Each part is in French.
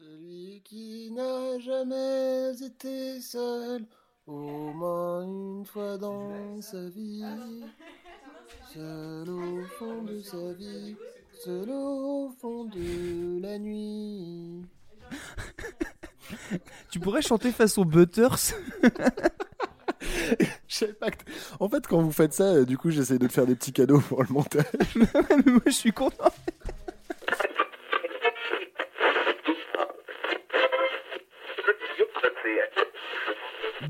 Celui qui n'a jamais été seul, au moins une fois dans sa vie. Seul au fond de sa vie, seul au fond de la nuit. Tu pourrais chanter façon Butters? Pas que- En fait, quand vous faites ça, euh, du coup, j'essaie de te faire des petits cadeaux pour le montage. Mais Moi, je suis content.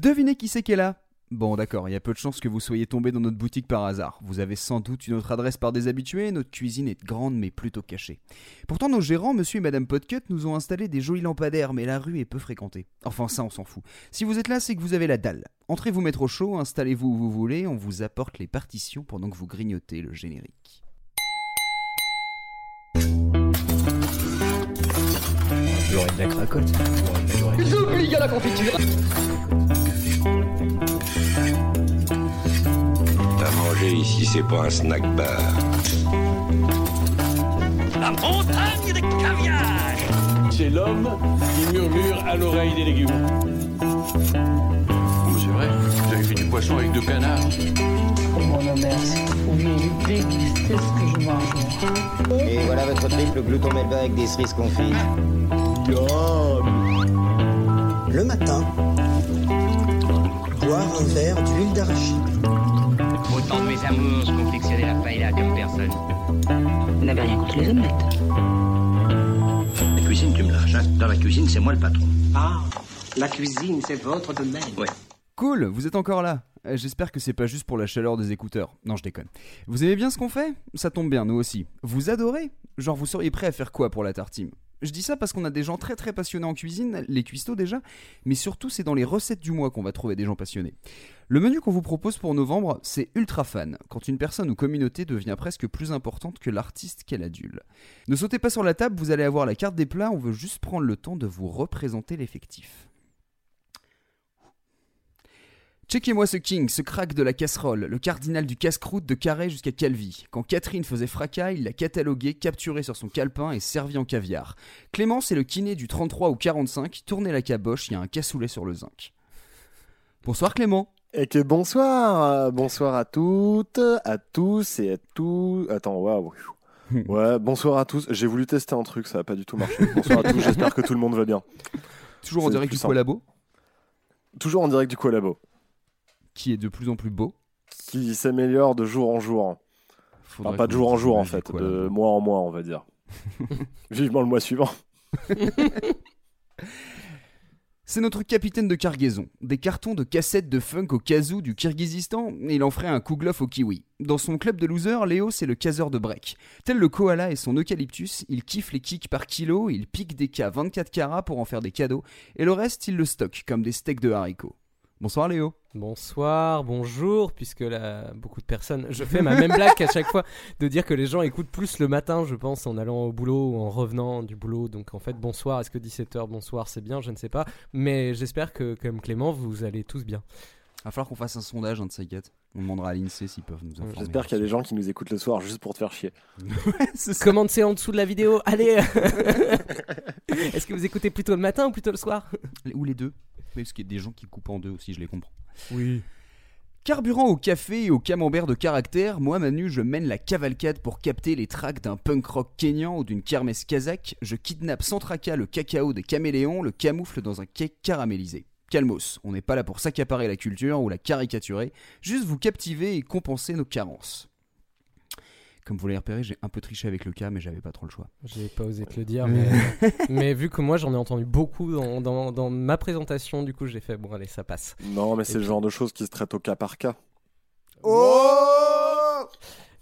Devinez qui c'est qui est là Bon d'accord, il y a peu de chances que vous soyez tombé dans notre boutique par hasard. Vous avez sans doute une autre adresse par des habitués, notre cuisine est grande mais plutôt cachée. Pourtant nos gérants, monsieur et madame Podcut, nous ont installé des jolis lampadaires, mais la rue est peu fréquentée. Enfin ça on s'en fout. Si vous êtes là, c'est que vous avez la dalle. Entrez vous mettre au chaud, installez-vous où vous voulez, on vous apporte les partitions pendant que vous grignotez le générique. J'aurais de la cracotte. J'oublie la confiture. Manger ici, c'est pas un snack bar. La montagne de caviar. C'est l'homme qui murmure à l'oreille des légumes. Oh, c'est vrai, vous avez fait du poisson avec deux canards. Mon Homer, si vous pouviez déguster ce que je mange. Et voilà votre triple glouton melba avec des cerises confites. Le matin, boire un verre d'huile d'arachide. De mes amours, je confectionnais la paella comme personne. Vous n'avez rien contre les omelettes. La cuisine, tu me lâches. hein. Dans la cuisine, c'est moi le patron. Ah, la cuisine, c'est votre domaine. Ouais. Cool, vous êtes encore là. Euh, J'espère que c'est pas juste pour la chaleur des écouteurs. Non, je déconne. Vous aimez bien ce qu'on fait? Ça tombe bien, nous aussi. Vous adorez? Genre, vous seriez prêt à faire quoi pour la tartine? Je dis ça parce qu'on a des gens très très passionnés en cuisine, les cuistots déjà, mais surtout c'est dans les recettes du mois qu'on va trouver des gens passionnés. Le menu qu'on vous propose pour novembre, c'est ultra fan, quand une personne ou communauté devient presque plus importante que l'artiste qu'elle adule. Ne sautez pas sur la table, vous allez avoir la carte des plats, on veut juste prendre le temps de vous représenter l'effectif. Checkez-moi ce king, ce crack de la casserole, le cardinal du casse-croûte de Carré jusqu'à Calvi. Quand Catherine faisait fracas, il l'a catalogué, capturé sur son calepin et servi en caviar. Clément, c'est le kiné du 33 ou 45, tournez la caboche, il y a un cassoulet sur le zinc. Bonsoir Clément. Et que bonsoir, euh, bonsoir à toutes, à tous et à tous. Attends, waouh. Ouais, bonsoir à tous. J'ai voulu tester un truc, ça n'a pas du tout marché. Bonsoir à tous, j'espère que tout le monde va bien. Toujours en direct du simple. collabo, Toujours en direct du collabo, qui est de plus en plus beau. qui s'améliore de jour en jour. Enfin, pas de jour en jour en fait, de mois en mois, on va dire. Vivement le mois suivant. C'est notre capitaine de cargaison. Des cartons de cassettes de funk au kazoo du Kirghizistan, il en ferait un kouglof au kiwi. Dans son club de losers, Léo c'est le caseur de break. Tel le koala et son eucalyptus, il kiffe les kicks par kilo, il pique des cas 24 carats pour en faire des cadeaux, et le reste il le stocke comme des steaks de haricots. Bonsoir Léo. Bonsoir, bonjour, puisque là, beaucoup de personnes. Je fais ma même blague à chaque fois de dire que les gens écoutent plus le matin, je pense, en allant au boulot ou en revenant du boulot. Donc en fait, bonsoir. Est-ce que 17h, bonsoir, c'est bien Je ne sais pas. Mais j'espère que, comme Clément, vous allez tous bien. Il va falloir qu'on fasse un sondage, un de ces quatre. On demandera à l'INSEE s'ils peuvent nous informer. J'espère qu'il y a des gens qui nous écoutent le soir juste pour te faire chier. C'est en dessous de la vidéo. Allez Est-ce que vous écoutez plutôt le matin ou plutôt le soir? Ou les deux. Parce qu'il y a des gens qui coupent en deux aussi, je les comprends. Oui. Carburant au café et au camembert de caractère, moi Manu je mène la cavalcade pour capter les tracks d'un punk rock kényan ou d'une kermesse kazakh, je kidnappe sans tracas le cacao des caméléons, le camoufle dans un cake caramélisé. Calmos, on n'est pas là pour s'accaparer la culture ou la caricaturer, juste vous captiver et compenser nos carences. Comme vous l'avez repéré, j'ai un peu triché avec le cas, mais j'avais pas trop le choix. J'ai pas osé te le dire, mais, mais vu que moi j'en ai entendu beaucoup dans, dans, dans ma présentation, du coup j'ai fait bon allez ça passe. Non, mais c'est le genre de choses qui se traitent au cas par cas.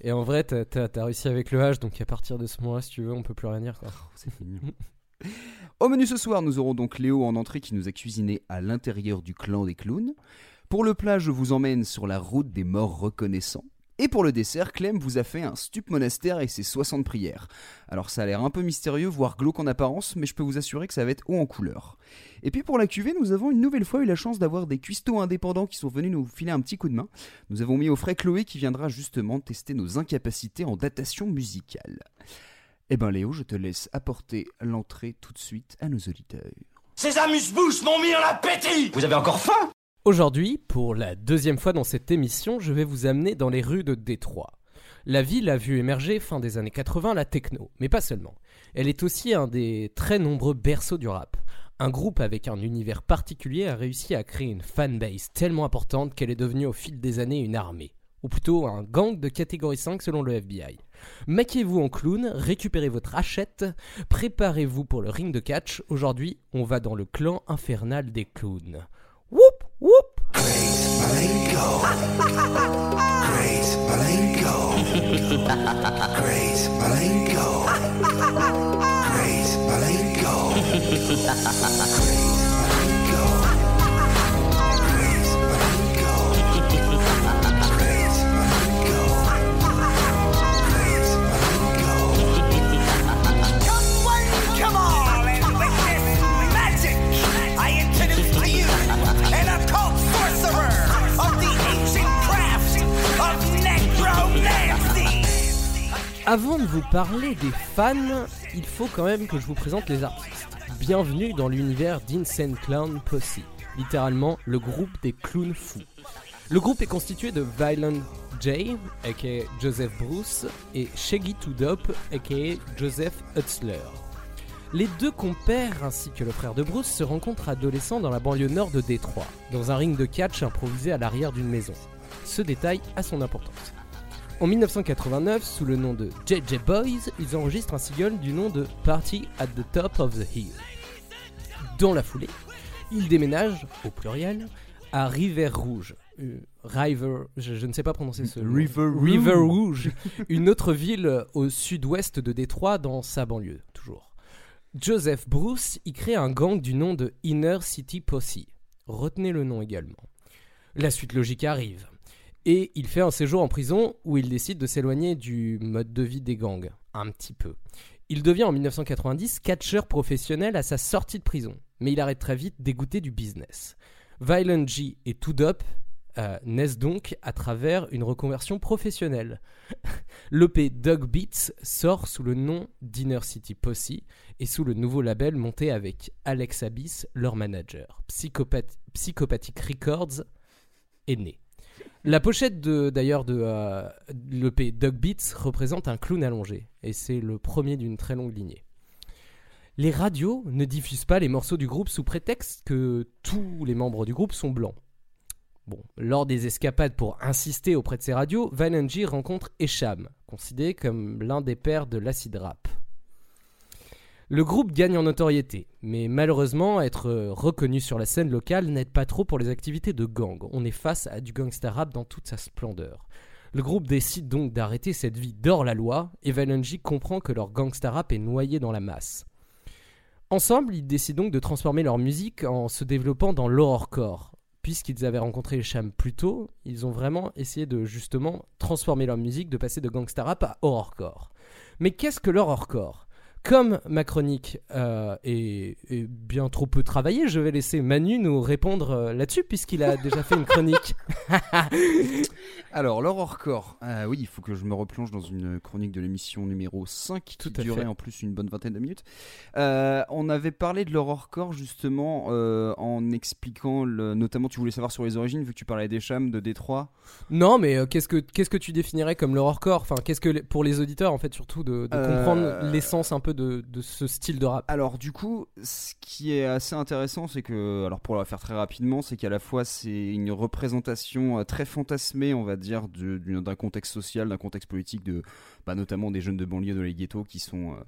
Et en vrai t'as t'as- t'as réussi avec le H, donc à partir de ce moment-là si tu veux on peut plus rien dire quoi. C'est mignon. Au menu ce soir, nous aurons donc Léo en entrée qui nous a cuisiné à l'intérieur du clan des clowns. Pour le plat, je vous emmène sur la route des morts reconnaissants. Et pour le dessert, Clem vous a fait un stup monastère et ses 60 prières. Alors ça a l'air un peu mystérieux, voire glauque en apparence, mais je peux vous assurer que ça va être haut en couleur. Et puis pour la cuvée, nous avons une nouvelle fois eu la chance d'avoir des cuistots indépendants qui sont venus nous filer un petit coup de main. Nous avons mis au frais Chloé qui viendra justement tester nos incapacités en datation musicale. Eh ben Léo, je te laisse apporter l'entrée tout de suite à nos auditeurs. Ces amuse-bouches m'ont mis en appétit Vous avez encore faim? Aujourd'hui, pour la deuxième fois dans cette émission, je vais vous amener dans les rues de Détroit. La ville a vu émerger fin des années 80 la techno, mais pas seulement. Elle est aussi un des très nombreux berceaux du rap. Un groupe avec un univers particulier a réussi à créer une fanbase tellement importante qu'elle est devenue au fil des années une armée, ou plutôt un gang de catégorie 5 selon le FBI. Maquillez-vous en clown, récupérez votre hachette, préparez-vous pour le ring de catch. Aujourd'hui, on va dans le clan infernal des clowns. Whoop whoop Grace Malenko. Grace Malenko. Grace Malenko. Grace Malenko. Avant de vous parler des fans, il faut quand même que je vous présente les artistes. Bienvenue dans l'univers d'Insane Clown Posse, littéralement le groupe des clowns fous. Le groupe est constitué de Violent J, aka Joseph Bruce, et Shaggy Tudop, aka Joseph Hutzler. Les deux compères ainsi que le frère de Bruce se rencontrent adolescents dans la banlieue nord de Détroit, dans un ring de catch improvisé à l'arrière d'une maison. Ce détail a son importance. En 1989, sous le nom de JJ Boys, ils enregistrent un single du nom de Party at the Top of the Hill. Dans la foulée, ils déménagent, au pluriel, à River Rouge. Euh, River, je, je ne sais pas prononcer ce. River Rouge. River Rouge, une autre ville au sud-ouest de Détroit dans sa banlieue, toujours. Joseph Bruce y crée un gang du nom de Inner City Posse. Retenez le nom également. La suite logique arrive. Et il fait un séjour en prison où il décide de s'éloigner du mode de vie des gangs, un petit peu. Il devient en 1990 catcheur professionnel à sa sortie de prison, mais il arrête très vite dégoûté du business. Violent G et Tudop euh, naissent donc à travers une reconversion professionnelle. L'EP Dog Beats sort sous le nom d'Inner City Posse et sous le nouveau label monté avec Alex Abyss, leur manager. Psychopath- Psychopathic Records est né. La pochette d'ailleurs de euh, l'EP Dog Beats représente un clown allongé et c'est le premier d'une très longue lignée. Les radios ne diffusent pas les morceaux du groupe sous prétexte que tous les membres du groupe sont blancs. Bon, lors des escapades pour insister auprès de ces radios, Valenji rencontre Esham, considéré comme l'un des pères de l'acid rap. Le groupe gagne en notoriété, mais malheureusement, être reconnu sur la scène locale n'aide pas trop pour les activités de gang. On est face à du gangsta rap dans toute sa splendeur. Le groupe décide donc d'arrêter cette vie d'hors la loi, et Valenji comprend que leur gangsta rap est noyé dans la masse. Ensemble, ils décident donc de transformer leur musique en se développant dans l'horrorcore. Puisqu'ils avaient rencontré Cham plus tôt, ils ont vraiment essayé de justement transformer leur musique, de passer de gangsta rap à horrorcore. Mais qu'est-ce que l'horrorcore comme ma chronique euh, est, est bien trop peu travaillée, je vais laisser Manu nous répondre euh, là-dessus puisqu'il a déjà fait une chronique. Alors, l'horrorcore. Ah oui, il faut que je me replonge dans une chronique de l'émission numéro 5 qui Tout à durait fait. en plus une bonne vingtaine de minutes. Euh, on avait parlé de l'horrorcore justement euh, en expliquant, le... notamment tu voulais savoir sur les origines, vu que tu parlais des chams de Détroit. non, mais euh, qu'est-ce que qu'est-ce que tu définirais comme l'horrorcore Enfin, qu'est-ce que pour les auditeurs en fait surtout de, de Euh, comprendre l'essence un peu de, ce style de rap. Alors du coup, ce qui est assez intéressant, c'est que, alors pour la faire très rapidement, c'est qu'à la fois c'est une représentation euh, très fantasmée, on va dire, d'un contexte social, d'un contexte politique, de, bah, notamment des jeunes de banlieue, de les ghettos, qui sont euh,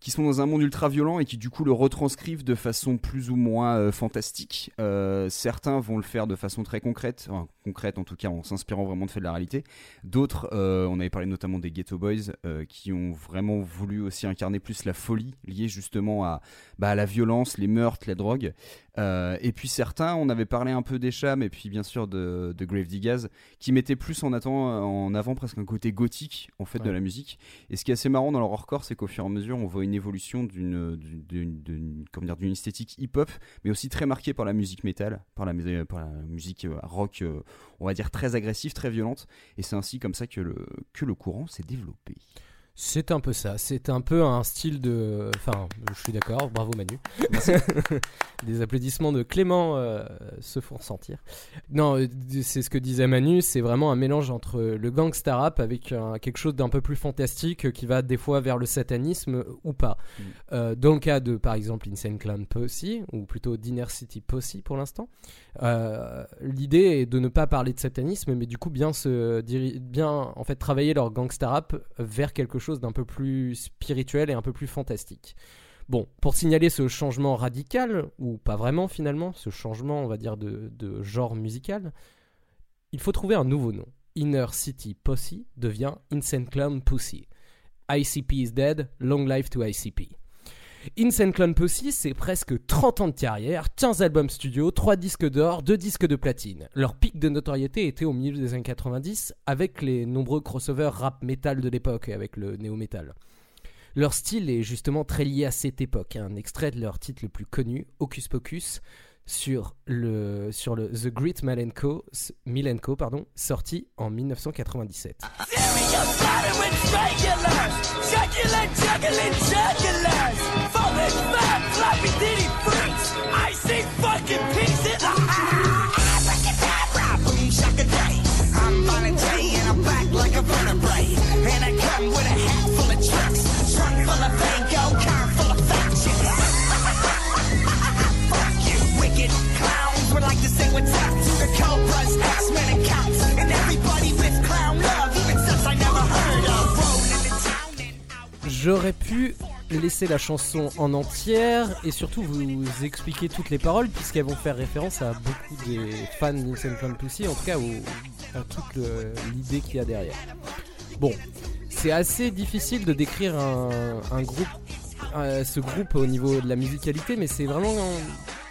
qui sont dans un monde ultra violent et qui du coup le retranscrivent de façon plus ou moins euh, fantastique. Euh, certains vont le faire de façon très concrète, concrète en tout cas en s'inspirant vraiment de faits de la réalité. D'autres, euh, on avait parlé notamment des Ghetto Boys, qui ont vraiment voulu aussi incarner plus la folie liée justement à, bah, à la violence, les meurtres, la drogue. Euh, et puis certains, on avait parlé un peu des Chams et puis bien sûr de, de Grave Digaz, qui mettaient plus en, attend- en avant presque un côté gothique en fait de la musique. Et ce qui est assez marrant dans leur hardcore, c'est qu'au fur et à mesure, on voit une évolution d'une d'une- d'une- d'une- comment dire, d'une esthétique hip-hop, mais aussi très marquée par la musique métal, par la, par la musique euh, rock, euh, on va dire très agressive, très violente. Et c'est ainsi comme ça que le, que le courant s'est développé. C'est un peu ça, c'est un peu un style de... Enfin, je suis d'accord, bravo Manu. Des applaudissements de Clément euh, se font ressentir. Non, euh, c'est ce que disait Manu, c'est vraiment un mélange entre le gangsta rap avec un- quelque chose d'un peu plus fantastique euh, qui va des fois vers le satanisme ou pas. Mm. Euh, dans le cas de par exemple Insane Clown Posse, ou plutôt Dinner City Posse pour l'instant, euh, l'idée est de ne pas parler de satanisme, mais du coup bien se bien en fait travailler leur gangsta rap vers quelque chose d'un peu plus spirituel et un peu plus fantastique. Bon, pour signaler ce changement radical, ou pas vraiment finalement, ce changement on va dire de, de genre musical, il faut trouver un nouveau nom. Inner City Posse devient Insane Clown Pussy. ICP is dead, long life to ICP. Insane Clown Posse, c'est presque 30 ans de carrière, 15 albums studio, 3 disques d'or, 2 disques de platine. Leur pic de notoriété était au milieu des années 90 avec les nombreux crossovers rap metal de l'époque et avec le néo-metal. Leur style est justement très lié à cette époque. Un extrait de leur titre le plus connu, Hocus Pocus, sur le, sur le The Great Milenko, Milenko pardon, sorti en 1997. J'aurais pu laisser la chanson en entière et surtout vous expliquer toutes les paroles puisqu'elles vont faire référence à beaucoup des fans d'Insane Clown Pussy, en tout cas au- à toute l'idée qu'il y a derrière. Bon, c'est assez difficile de décrire un groupe, ce groupe au niveau de la musicalité, mais c'est vraiment,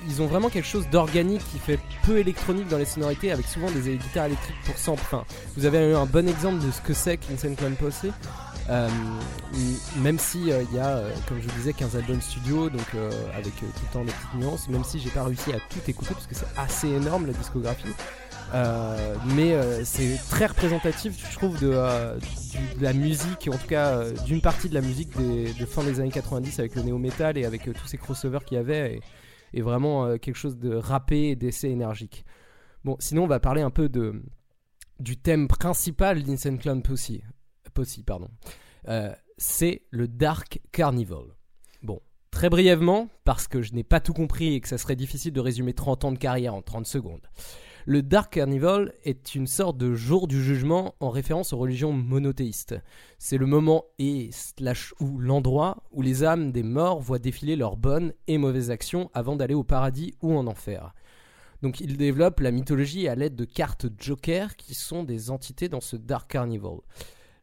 ils ont vraiment quelque chose d'organique qui fait peu électronique dans les sonorités, avec souvent des guitares électriques pour sample. Enfin, vous avez eu un bon exemple de ce que c'est qu'Insane Clown Posse. Euh, même si euh, il y a, euh, comme je vous disais, 15 albums studio, donc avec tout le temps des petites nuances, même si j'ai pas réussi à tout écouter parce que c'est assez énorme la discographie. Mais c'est très représentatif, je trouve, de, de la musique, en tout cas euh, d'une partie de la musique des, de fin des années 90 avec le néo-metal et avec euh, tous ces crossovers qu'il y avait, et, vraiment euh, quelque chose de rappé et d'essai énergique. Bon, sinon on va parler un peu de, du thème principal d'Insane Clown Posse pardon. C'est le Dark Carnival. Bon, très brièvement, parce que je n'ai pas tout compris et que ça serait difficile de résumer 30 ans de carrière en 30 secondes. Le Dark Carnival est une sorte de jour du jugement en référence aux religions monothéistes. C'est le moment et slash ou l'endroit où les âmes des morts voient défiler leurs bonnes et mauvaises actions avant d'aller au paradis ou en enfer. Donc il développe la mythologie à l'aide de cartes Joker qui sont des entités dans ce Dark Carnival.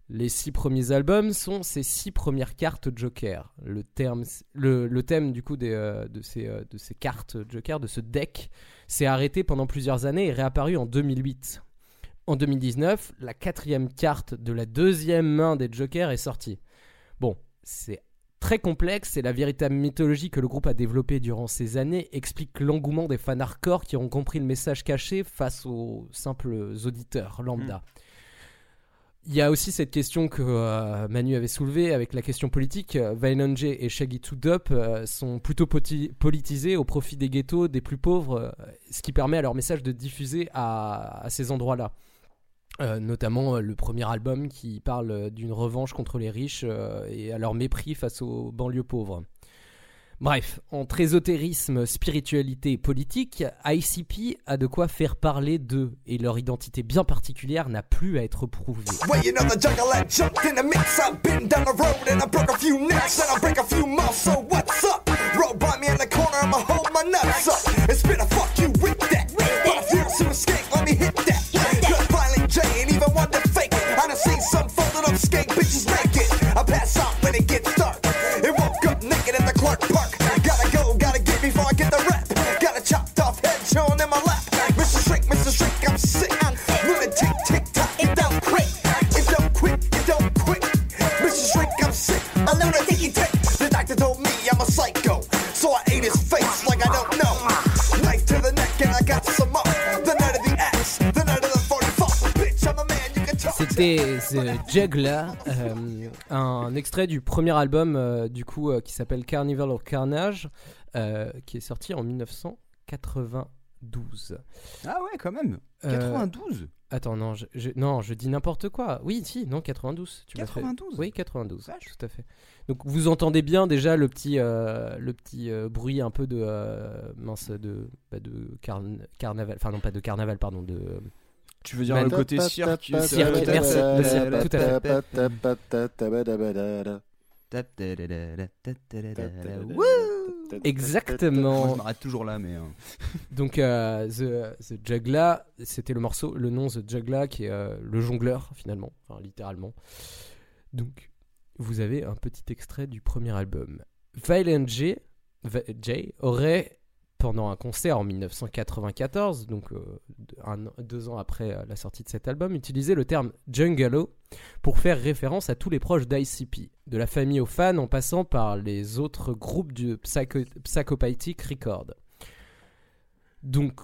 Les six premiers albums sont ces six premières cartes Joker. Le, terme, le, thème du coup euh, de, ces, euh, de ces cartes Joker, de ce deck, s'est arrêté pendant plusieurs années et réapparu en 2008. En 2019, la quatrième carte de la deuxième main des Jokers est sortie. Bon, c'est très complexe et la véritable mythologie que le groupe a développée durant ces années explique l'engouement des fans hardcore qui ont compris le message caché face aux simples auditeurs lambda. Il y a aussi cette question que euh, Manu avait soulevée avec la question politique. J et Shaggy 2 Dope euh, sont plutôt politisés au profit des ghettos, des plus pauvres, euh, ce qui permet à leur message de diffuser à, ces endroits-là. Euh, notamment le premier album qui parle d'une revanche contre les riches et à leur mépris face aux banlieues pauvres. Bref, entre ésotérisme, spiritualité et politique, ICP a de quoi faire parler d'eux et leur identité bien particulière n'a plus à être prouvée. His face like I don't know. Knife to the neck and I got some more. The night of the axe, the night of the 44. Bitch, I'm a man, you can talk C'était The Juggler, euh, un extrait du premier album euh, du coup euh, qui s'appelle Carnival of Carnage, euh, qui est sorti en 1992. Ah ouais, quand même. Euh, 92 Attends, non, je, je- non, je dis n'importe quoi. Oui, si, non, 92. Tu m'as fait- 92 Oui, 92, tout à fait. Donc vous entendez bien déjà le petit, euh, le petit euh, bruit un peu de euh, mince de, bah, de carn- carnaval, enfin non pas de carnaval, pardon, de Tu veux dire Man- le côté cirque Cirque, merci, le cirque, tout à fait. Exactement. Moi, je m'arrête toujours là, mais. euh, Donc euh, the, the Juggler, c'était le morceau, le nom The Juggler qui est euh, le jongleur finalement, enfin littéralement. Donc vous avez un petit extrait du premier album. Violent J, J aurait pendant un concert en 1994, donc euh, deux ans après euh, la sortie de cet album, utilisé le terme Jungalo pour faire référence à tous les proches d'ICP, de la famille aux fans en passant par les autres groupes du Psycho- Psychopathic Record. Donc,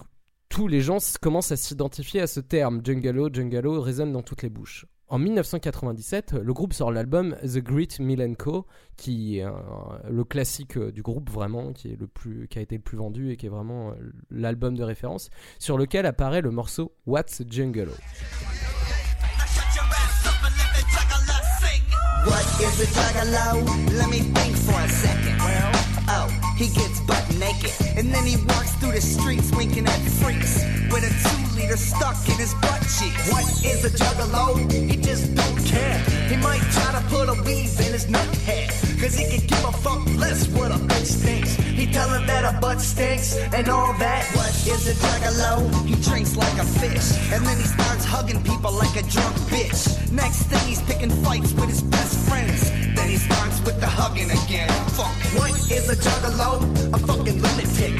tous les gens commencent à s'identifier à ce terme. Jungalo, Jungalo résonne dans toutes les bouches. En 1997, le groupe sort l'album The Great Milenko, qui est un- le classique euh, du groupe vraiment, qui, est le plus, qui a été le plus vendu et qui est vraiment euh, l'album de référence, sur lequel apparaît le morceau What's gets butt naked. And then he walks through the streets winking at freaks with a two liter stuck in his butt cheeks. What is a juggalo? He just don't care. He might try to put a weave in his nut hair. Cause he can give a fuck less what a bitch thinks. He tell her that her butt stinks and all that. What is a juggalo? He drinks like a fish. And then he starts hugging people like a drunk bitch. Next thing he's picking fights with his best friends. Then he starts with the hugging again. Fuck. What is a juggalo? A fucking lunatic.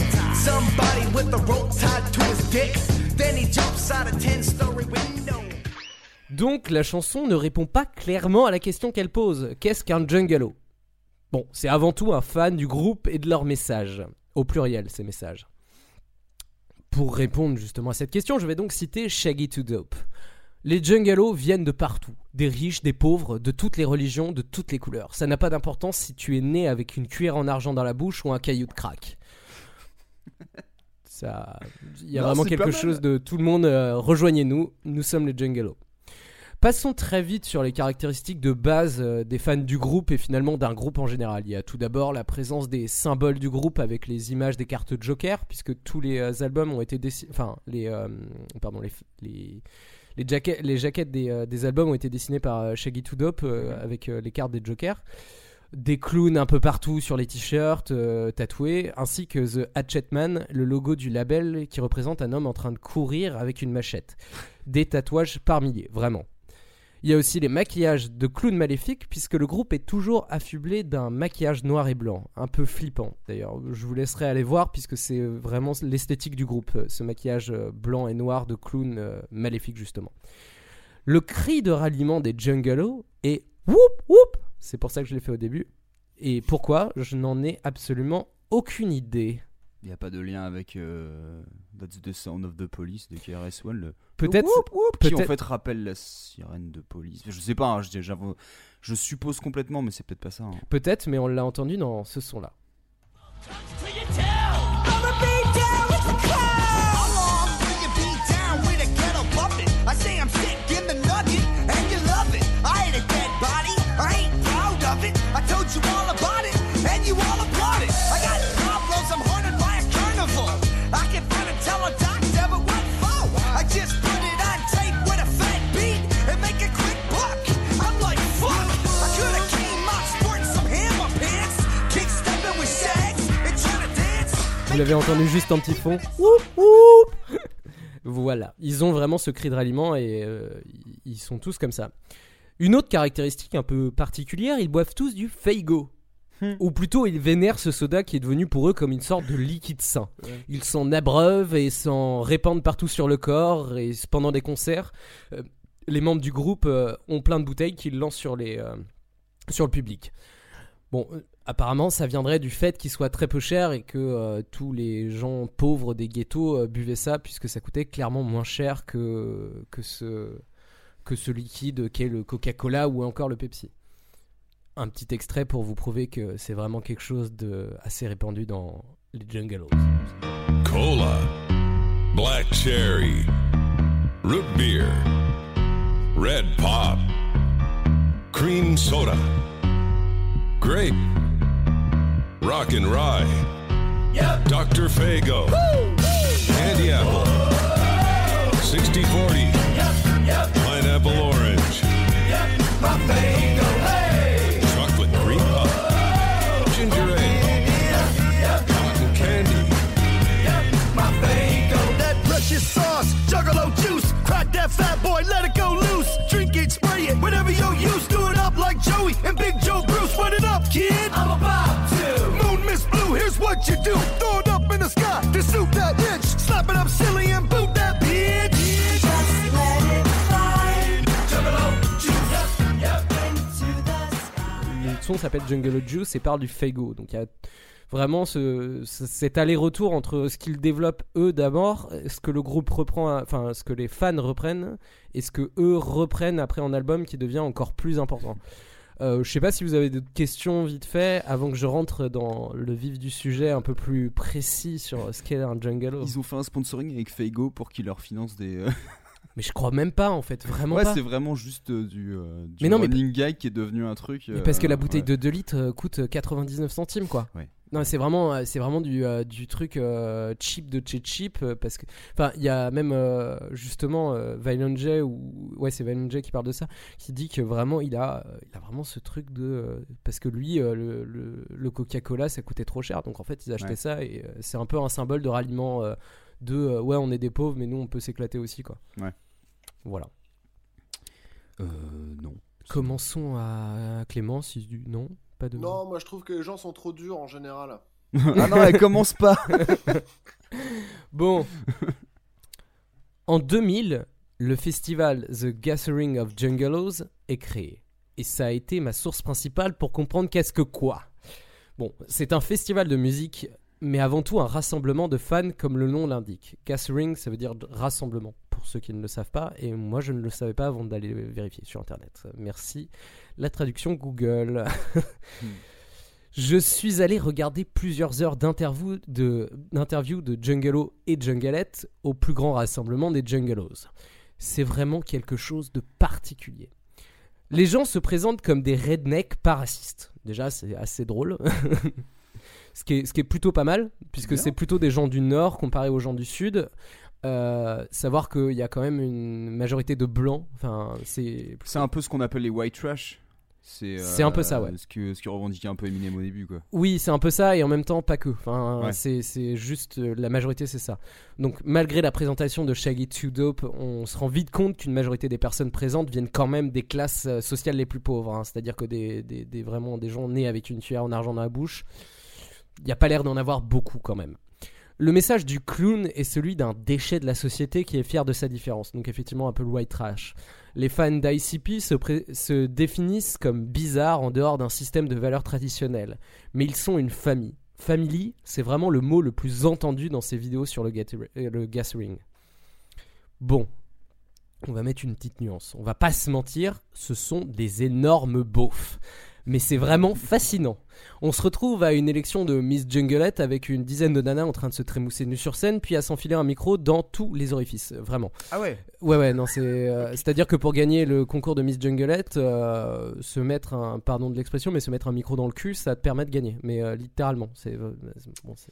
Somebody with a rope tied to his dick. Then he jumps out a 10 story window. Donc la chanson ne répond pas clairement à la question qu'elle pose. Qu'est-ce qu'un jungalo Bon, c'est avant tout un fan du groupe et de leur message. Au pluriel, ces messages. Pour répondre justement à cette question, je vais donc citer Shaggy to Dope. Les jungalos viennent de partout, des riches, des pauvres, de toutes les religions, de toutes les couleurs. Ça n'a pas d'importance si tu es né avec une cuillère en argent dans la bouche ou un caillou de crack. Ça, il y a Non, vraiment quelque chose de tout le monde. euh, Rejoignez-nous, nous sommes les jungalos. Passons très vite sur les caractéristiques de base euh, des fans du groupe et finalement d'un groupe en général. Il y a tout d'abord la présence des symboles du groupe avec les images des cartes Joker, puisque tous les albums ont été dessinés. Enfin, les. euh, pardon, les. les les, jaquettes, les jaquettes des, euh, des albums ont été dessinées par euh, Shaggy Two Dope euh, avec les cartes des Jokers. Des clowns un peu partout sur les t-shirts euh, tatoués, ainsi que The Hatchet Man, le logo du label qui représente un homme en train de courir avec une machette. Des tatouages par milliers, vraiment. Il y a aussi les maquillages de clowns maléfiques, puisque le groupe est toujours affublé d'un maquillage noir et blanc, un peu flippant d'ailleurs. Je vous laisserai aller voir, puisque c'est vraiment l'esthétique du groupe, euh, ce maquillage euh, blanc et noir de clowns euh, maléfiques justement. Le cri de ralliement des Jungalos est whoop whoop, c'est pour ça que je l'ai fait au début. Et pourquoi? Je n'en ai absolument aucune idée. Il n'y a pas de lien avec That's the Sound of the Police de KRS-One. le- Peut-être- whoop, qui en fait rappelle la sirène de police. Je sais pas, hein, je suppose complètement, mais c'est peut-être pas ça. hein. Peut-être, mais on l'a entendu dans ce son-là. Vous l'avez entendu juste en petit fond. Voilà, ils ont vraiment ce cri de ralliement et euh, ils sont tous comme ça. Une autre caractéristique un peu particulière, ils boivent tous du Feigo. Ou plutôt, ils vénèrent ce soda qui est devenu pour eux comme une sorte de liquide sain. Ils s'en abreuvent et s'en répandent partout sur le corps. Et pendant des concerts, euh, les membres du groupe euh, ont plein de bouteilles qu'ils lancent sur, les, sur le public. Bon, apparemment, ça viendrait du fait qu'il soit très peu cher et que euh, tous les gens pauvres des ghettos euh, buvaient ça puisque ça coûtait clairement moins cher que, que ce que ce liquide qu'est le Coca-Cola ou encore le Pepsi. Un petit extrait pour vous prouver que c'est vraiment quelque chose de assez répandu dans les jungles. Cola, black cherry, root beer, red pop, cream soda, grape, Rock and Rye, yep. Dr. Fago, Candy Apple, Sixty forty. yep. Yep. Pineapple what you do. Throw it up in the sky to suit that itch. Slap it up silly and boot that bitch. Just let it fly. Juggalo juice. Yep, into the sky. Le son s'appelle Jungle Juice et parle du Faygo. Donc il y a vraiment ce, ce- cet aller-retour entre ce qu'ils développent eux d'abord, ce que le groupe reprend, enfin ce que les fans reprennent et ce que eux reprennent après en album qui devient encore plus important. Euh, je sais pas si vous avez d'autres questions vite fait avant que je rentre dans le vif du sujet un peu plus précis sur ce qu'est un jungle. Ils ont fait un sponsoring avec Faygo pour qu'il leur finance des. euh, Mais je crois même pas en fait, vraiment ouais, pas. c'est vraiment juste euh, du, euh, du Mais non, mais- running gag qui est devenu un truc. Mais parce que la euh, bouteille de 2 litres euh, coûte 99 centimes quoi. Ouais. Non, c'est vraiment, euh, c'est vraiment du, euh, du truc euh, cheap de chez cheap euh, parce que, enfin, il y a même euh, justement euh, Violent J ou ouais, c'est Violent J qui parle de ça, qui dit que vraiment il a, euh, il a vraiment ce truc de euh, parce que lui, euh, le, le, le Coca-Cola, ça coûtait trop cher, donc en fait ils achetaient Ouais. ça et euh, c'est un peu un symbole de ralliement euh, de euh, ouais, on est des pauvres, mais nous on peut s'éclater aussi quoi. Ouais. Voilà. Euh, non. Commençons à Clémence, il dit non, pas de. Non, moi je trouve que les gens sont trop durs en général. ah non, elle commence pas. Bon. en 2000, le festival The Gathering of Jungleos est créé. Et ça a été ma source principale pour comprendre qu'est-ce que quoi. Bon, c'est un festival de musique, mais avant tout un rassemblement de fans comme le nom l'indique. Gathering, ça veut dire rassemblement, pour ceux qui ne le savent pas, et moi je ne le savais pas avant d'aller vérifier sur Internet. Merci. La traduction Google. Je suis allé regarder plusieurs heures d'interviews de, de Jungalo et Jungalette au plus grand rassemblement des Jungalos. C'est vraiment quelque chose de particulier. Les gens se présentent comme des rednecks pas racistes. Déjà, c'est assez drôle. ce, qui est, ce qui est plutôt pas mal, puisque c'est plutôt des gens du Nord comparés aux gens du Sud. Euh, savoir qu'il y a quand même une majorité de blancs. Enfin, c'est C'est un peu ce qu'on appelle les white trash. C'est C'est un peu ça, ouais. Ce que, ce qui revendiquait un peu Eminem au début, quoi. Oui, c'est un peu ça et en même temps pas que. Enfin, Ouais. c'est, c'est juste euh, la majorité, c'est ça. Donc malgré la présentation de Shaggy 2 Dope, on se rend vite compte qu'une majorité des personnes présentes viennent quand même des classes euh, sociales les plus pauvres. hein. C'est-à-dire que des, des, des- vraiment des gens nés avec une cuillère en argent dans la bouche, il n'y a pas l'air d'en avoir beaucoup quand même. Le message du clown est celui d'un déchet de la société qui est fier de sa différence. Donc effectivement un peu le white trash. Les fans d'ICP se, définissent comme bizarres en dehors d'un système de valeurs traditionnelles. Mais ils sont une famille. Family, c'est vraiment le mot le plus entendu dans ces vidéos sur le, euh, gathering. Bon, on va mettre une petite nuance. On va pas se mentir, ce sont des énormes beaufs. Mais c'est vraiment fascinant. On se retrouve à une élection de Miss Junglette avec une dizaine de nanas en train de se trémousser nu sur scène, puis à s'enfiler un micro dans tous les orifices. Vraiment. Ah ouais Ouais, ouais, non, c'est. euh, C'est-à-dire que pour gagner le concours de Miss Junglette, euh, se mettre un. Pardon de l'expression, mais se mettre un micro dans le cul, ça te permet de gagner. Mais euh, littéralement, c'est. euh, bon, c'est-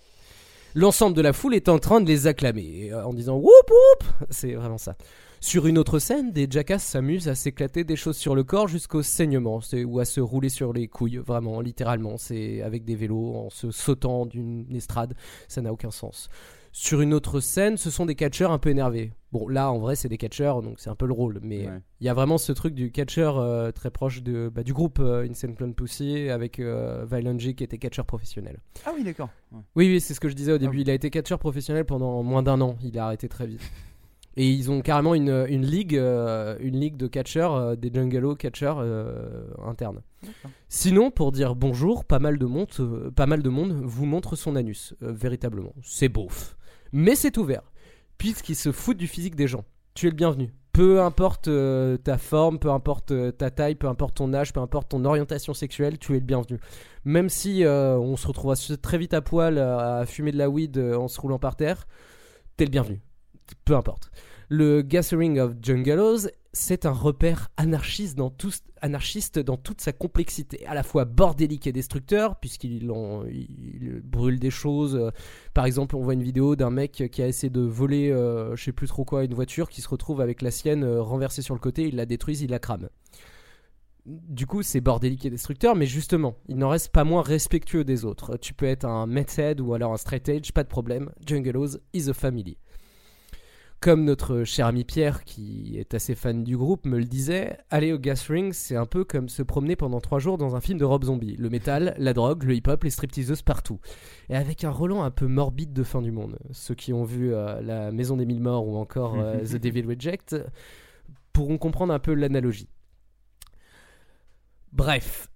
L'ensemble de la foule est en train de les acclamer euh, en disant whoop whoop C'est vraiment ça. Sur une autre scène, des jackasses s'amusent à s'éclater des choses sur le corps jusqu'au saignement, ou à se rouler sur les couilles, vraiment, littéralement. C'est avec des vélos, en se sautant d'une estrade, ça n'a aucun sens. Sur une autre scène, ce sont des catcheurs un peu énervés. Bon, là, en vrai, c'est des catcheurs, donc c'est un peu le rôle. Mais il Ouais. y a vraiment ce truc du catcheur euh, très proche de, bah, du groupe euh, Insane Clown Pussy avec euh, Violent qui était catcheur professionnel. Ah oui, d'accord. Ouais. Oui, oui, c'est ce que je disais au début. Il a été catcheur professionnel pendant moins d'un an. Il a arrêté très vite. Et ils ont carrément une, une ligue, euh, une ligue de catcheurs, euh, des jungalo catcheurs euh, internes. Sinon, pour dire bonjour, pas mal de monde, euh, pas mal de monde vous montre son anus, véritablement. C'est beauf. Mais c'est ouvert, puisqu'ils se foutent du physique des gens. Tu es le bienvenu. peu importe ta forme, peu importe ta taille, peu importe ton âge, peu importe ton orientation sexuelle, tu es le bienvenu. Même si on se retrouve très vite à poil à fumer de la weed en se roulant par terre, t'es le bienvenu. Peu importe. Le Gathering of Jungalows, c'est un repère anarchiste dans, anarchiste dans toute sa complexité, à la fois bordélique et destructeur, puisqu'il brûle des choses. Par exemple, on voit une vidéo d'un mec qui a essayé de voler, euh, je sais plus trop quoi, une voiture, qui se retrouve avec la sienne euh, renversée sur le côté, il la détruit, il la crame. Du coup, c'est bordélique et destructeur, mais justement, il n'en reste pas moins respectueux des autres. Tu peux être un methead ou alors un straight edge, pas de problème. Jungleos is a family. Comme notre cher ami Pierre, qui est assez fan du groupe, me le disait, aller au gas ring, c'est un peu comme se promener pendant trois jours dans un film de Rob Zombie. Le métal, la drogue, le hip-hop, les stripteaseuses partout. Et avec un Roland un peu morbide de fin du monde. Ceux qui ont vu euh, La Maison des Mille Morts ou encore euh, The Devil Reject pourront comprendre un peu l'analogie. Bref,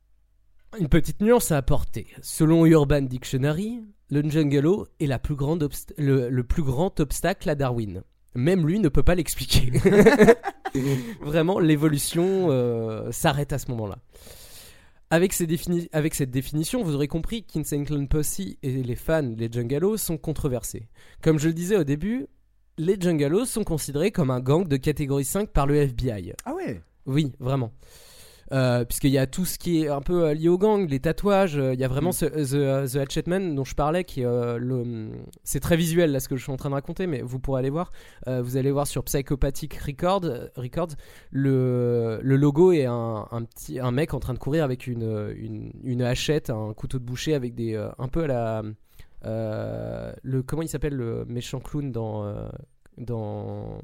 une petite nuance à apporter. Selon Urban Dictionary, le Jungalo est la plus grande obst- le, le plus grand obstacle à Darwin. Même lui ne peut pas l'expliquer. Vraiment, l'évolution euh, s'arrête à ce moment-là. Avec, ces défini- avec cette définition, vous aurez compris qu'Insane Posse et les fans, les Jungalos, sont controversés. Comme je le disais au début, les Jungalos sont considérés comme un gang de catégorie 5 par le FBI. Ah ouais? Oui, vraiment. Euh, Puisqu'il y a tout ce qui est un peu euh, lié au gang, les tatouages, euh, il y a vraiment Mm. ce, The, The Hatchet Man dont je parlais, qui le. C'est très visuel là ce que je suis en train de raconter, mais vous pourrez aller voir. Vous allez voir sur Psychopathic Record, Records, le, le logo est un, un petit un mec en train de courir avec une, une, une hachette, un couteau de boucher avec des un peu à la euh, le comment il s'appelle le méchant clown dans euh, dans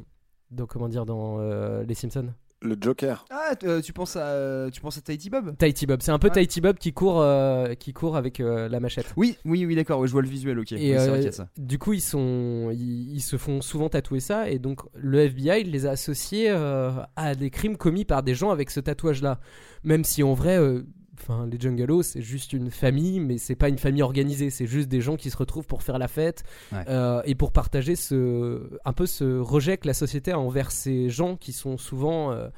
dans comment dire dans euh, les Simpsons? Le Joker. Ah, euh, tu penses à euh, tu penses à Tahiti Bob? Tahiti Bob, c'est un peu Ouais. Tahiti Bob qui court, euh, qui court avec euh, la machette. Oui, oui, oui, d'accord. ouais, je vois le visuel. Ok. Et Oui, c'est vrai qu'il y a ça. du coup, ils sont, ils, ils se font souvent tatouer ça, et donc le FBI les a associés euh, à des crimes commis par des gens avec ce tatouage-là. Même si en vrai, euh, enfin, les Jungalos, c'est juste une famille, mais c'est pas une famille organisée. C'est juste des gens qui se retrouvent pour faire la fête Ouais. euh, et pour partager ce, un peu ce rejet que la société a envers ces gens qui sont souvent euh,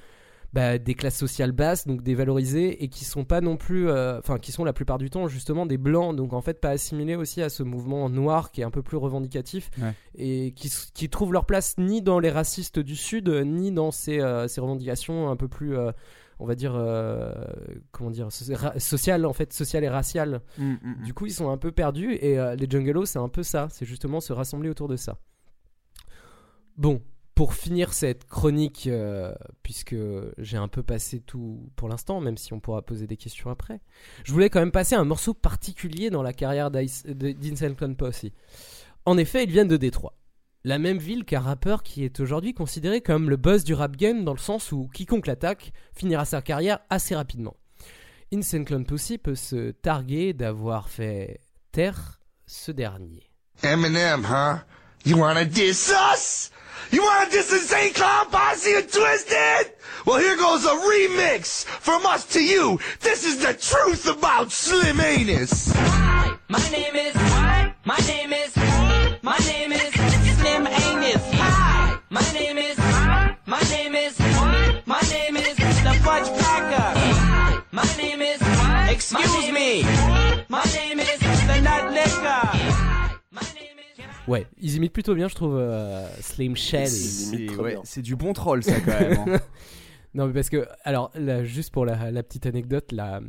bah, des classes sociales basses, donc dévalorisées, et qui sont pas non plus, euh, enfin, qui sont la plupart du temps justement des blancs, donc en fait pas assimilés aussi à ce mouvement noir qui est un peu plus revendicatif, Ouais. et qui, qui trouvent leur place ni dans les racistes du Sud, ni dans ces, ces revendications un peu plus. On va dire euh, comment dire so- ra- sociales en fait sociales et raciales Mm, mm, mm. du coup, ils sont un peu perdus et euh, les Jungalos, c'est un peu ça. C'est justement se rassembler autour de ça. Bon, pour finir cette chronique, euh, puisque j'ai un peu passé tout pour l'instant, même si on pourra poser des questions après, je voulais quand même passer un morceau particulier dans la carrière d'Insane Clown Posse. En effet, ils viennent de Détroit. La même ville qu'un rappeur qui est aujourd'hui considéré comme le boss du rap game dans le sens où quiconque l'attaque finira sa carrière assez rapidement. Insane Clown Posse peut se targuer d'avoir fait taire ce dernier. Eminem, huh? You wanna diss us? You wanna diss St. Clown Posse and Twisted? Well, here goes a remix from us to you. This is the truth about Slim Anus. My name is. My name is. My name is Excuse me. My name is. Ouais, ils imitent plutôt bien, je trouve, euh, Slim Shady. C'est ouais, c'est du bon troll, ça, quand même. hein. non, mais parce que, alors, là, juste pour la, la petite anecdote, la,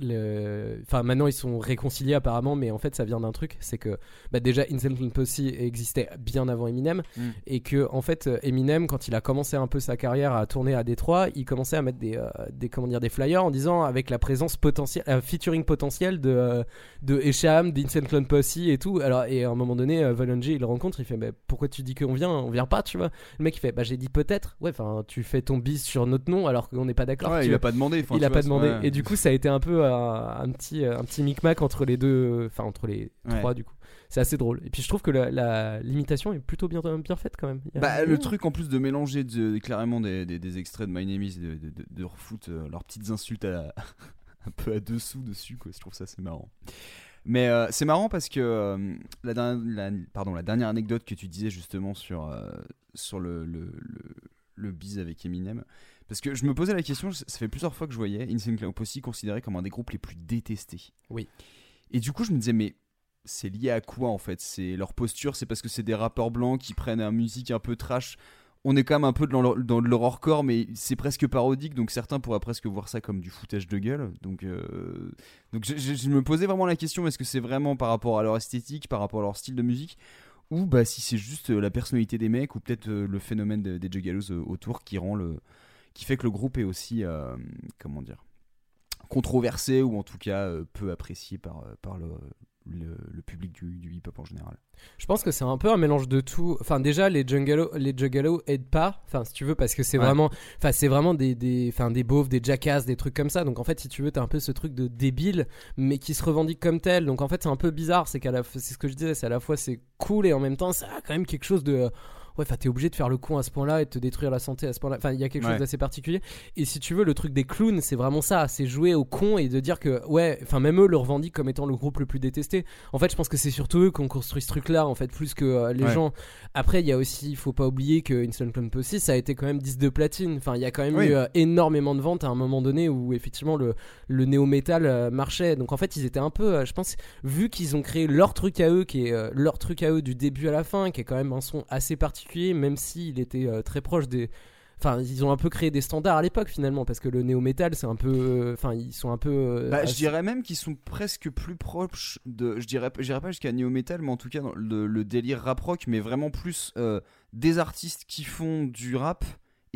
le, enfin, maintenant ils sont réconciliés apparemment, mais en fait, ça vient d'un truc, c'est que, bah, déjà, Insane Clown Posse existait bien avant Eminem, Mm. et que, en fait, Eminem, quand il a commencé un peu sa carrière à tourner à Détroit, il commençait à mettre des, euh, des, comment dire, des flyers en disant avec la présence potentielle, euh, featuring potentiel de, euh, de Esham, d'Insane Clown Posse et tout. Alors, et à un moment donné, euh, Volonji, il le rencontre, il fait, mais pourquoi tu dis qu'on vient? On vient pas, tu vois? Le mec, il fait, bah, j'ai dit peut-être. Ouais, enfin, tu fais ton bis sur notre nom alors qu'on n'est pas d'accord. Ouais, il a pas demandé. Il a vois, pas demandé. Et du coup, ça a été un peu un, un petit, un petit micmac entre les deux, enfin, entre les Ouais. trois, du coup. C'est assez drôle. Et puis, je trouve que la, la- l'imitation est plutôt bien, bien faite quand même. A- Bah, le truc en plus de mélanger de, carrément des, des, des extraits de My Name Is, de, de, de, de refoutre euh, leurs petites insultes à, un peu à dessous dessus, quoi. Je trouve ça assez marrant. Mais euh, c'est marrant parce que euh, la, dernière, la- pardon, la dernière anecdote que tu disais justement sur, euh, sur le, le, le- le bise avec Eminem. Parce que je me posais la question, ça fait plusieurs fois que je voyais Insane Clown Posse considéré comme un des groupes les plus détestés. Oui. Et du coup, je me disais, mais c'est lié à quoi en fait? C'est leur posture, c'est parce que c'est des rappeurs blancs qui prennent une musique un peu trash. On est quand même un peu dans l'horrorcore, mais c'est presque parodique, donc certains pourraient presque voir ça comme du foutage de gueule. Donc, euh, donc je, je- je me posais vraiment la question est-ce que c'est vraiment par rapport à leur esthétique, par rapport à leur style de musique, ou bah si c'est juste euh, la personnalité des mecs, ou peut-être euh, le phénomène de- des Juggalos autour qui rend le, qui fait que le groupe est aussi, euh, comment dire, controversé ou en tout cas euh, peu apprécié par, euh, par le, le, le public du, du hip-hop en général. Je pense que c'est un peu un mélange de tout. Enfin, déjà, les Juggalos, les Juggalos aident pas. Enfin, si tu veux, parce que c'est Ouais. vraiment, enfin, c'est vraiment des, des, enfin, des beaufs, des jackasses, des trucs comme ça. Donc, en fait, si tu veux, t'as un peu ce truc de débile, mais qui se revendique comme tel. Donc, en fait, c'est un peu bizarre. C'est qu'à la, c'est ce que je disais, c'est à la fois c'est cool et en même temps, ça a quand même quelque chose de Ouais, enfin, t'es obligé de faire le con à ce point-là et de te détruire la santé à ce point-là. Enfin, il y a quelque Ouais. chose d'assez particulier. Et si tu veux, le truc des clowns, c'est vraiment ça. C'est jouer au con et de dire que, ouais, enfin, même eux le revendiquent comme étant le groupe le plus détesté. En fait, je pense que c'est surtout eux qui ont construit ce truc-là, en fait, plus que euh, les Ouais. gens. Après, il y a aussi, il faut pas oublier que Instant Clown Posse, ça a été quand même 10 de platine. Enfin, il y a quand même Oui. eu euh, énormément de ventes à un moment donné où effectivement le, le néo-metal euh, marchait. Donc en fait, ils étaient un peu, je pense, vu qu'ils ont créé leur truc à eux, qui est leur truc à eux du début à la fin, qui est quand même un son assez particulier, même si il était euh, très proche des. Enfin, ils ont un peu créé des standards à l'époque finalement, parce que le néo-metal, c'est un peu. euh, Enfin, ils sont un peu. euh, Bah, je dirais même qu'ils sont presque plus proches de. Je dirais, je dirais pas jusqu'à Neo Metal, mais en tout cas dans le, le délire rap rock, mais vraiment plus euh, des artistes qui font du rap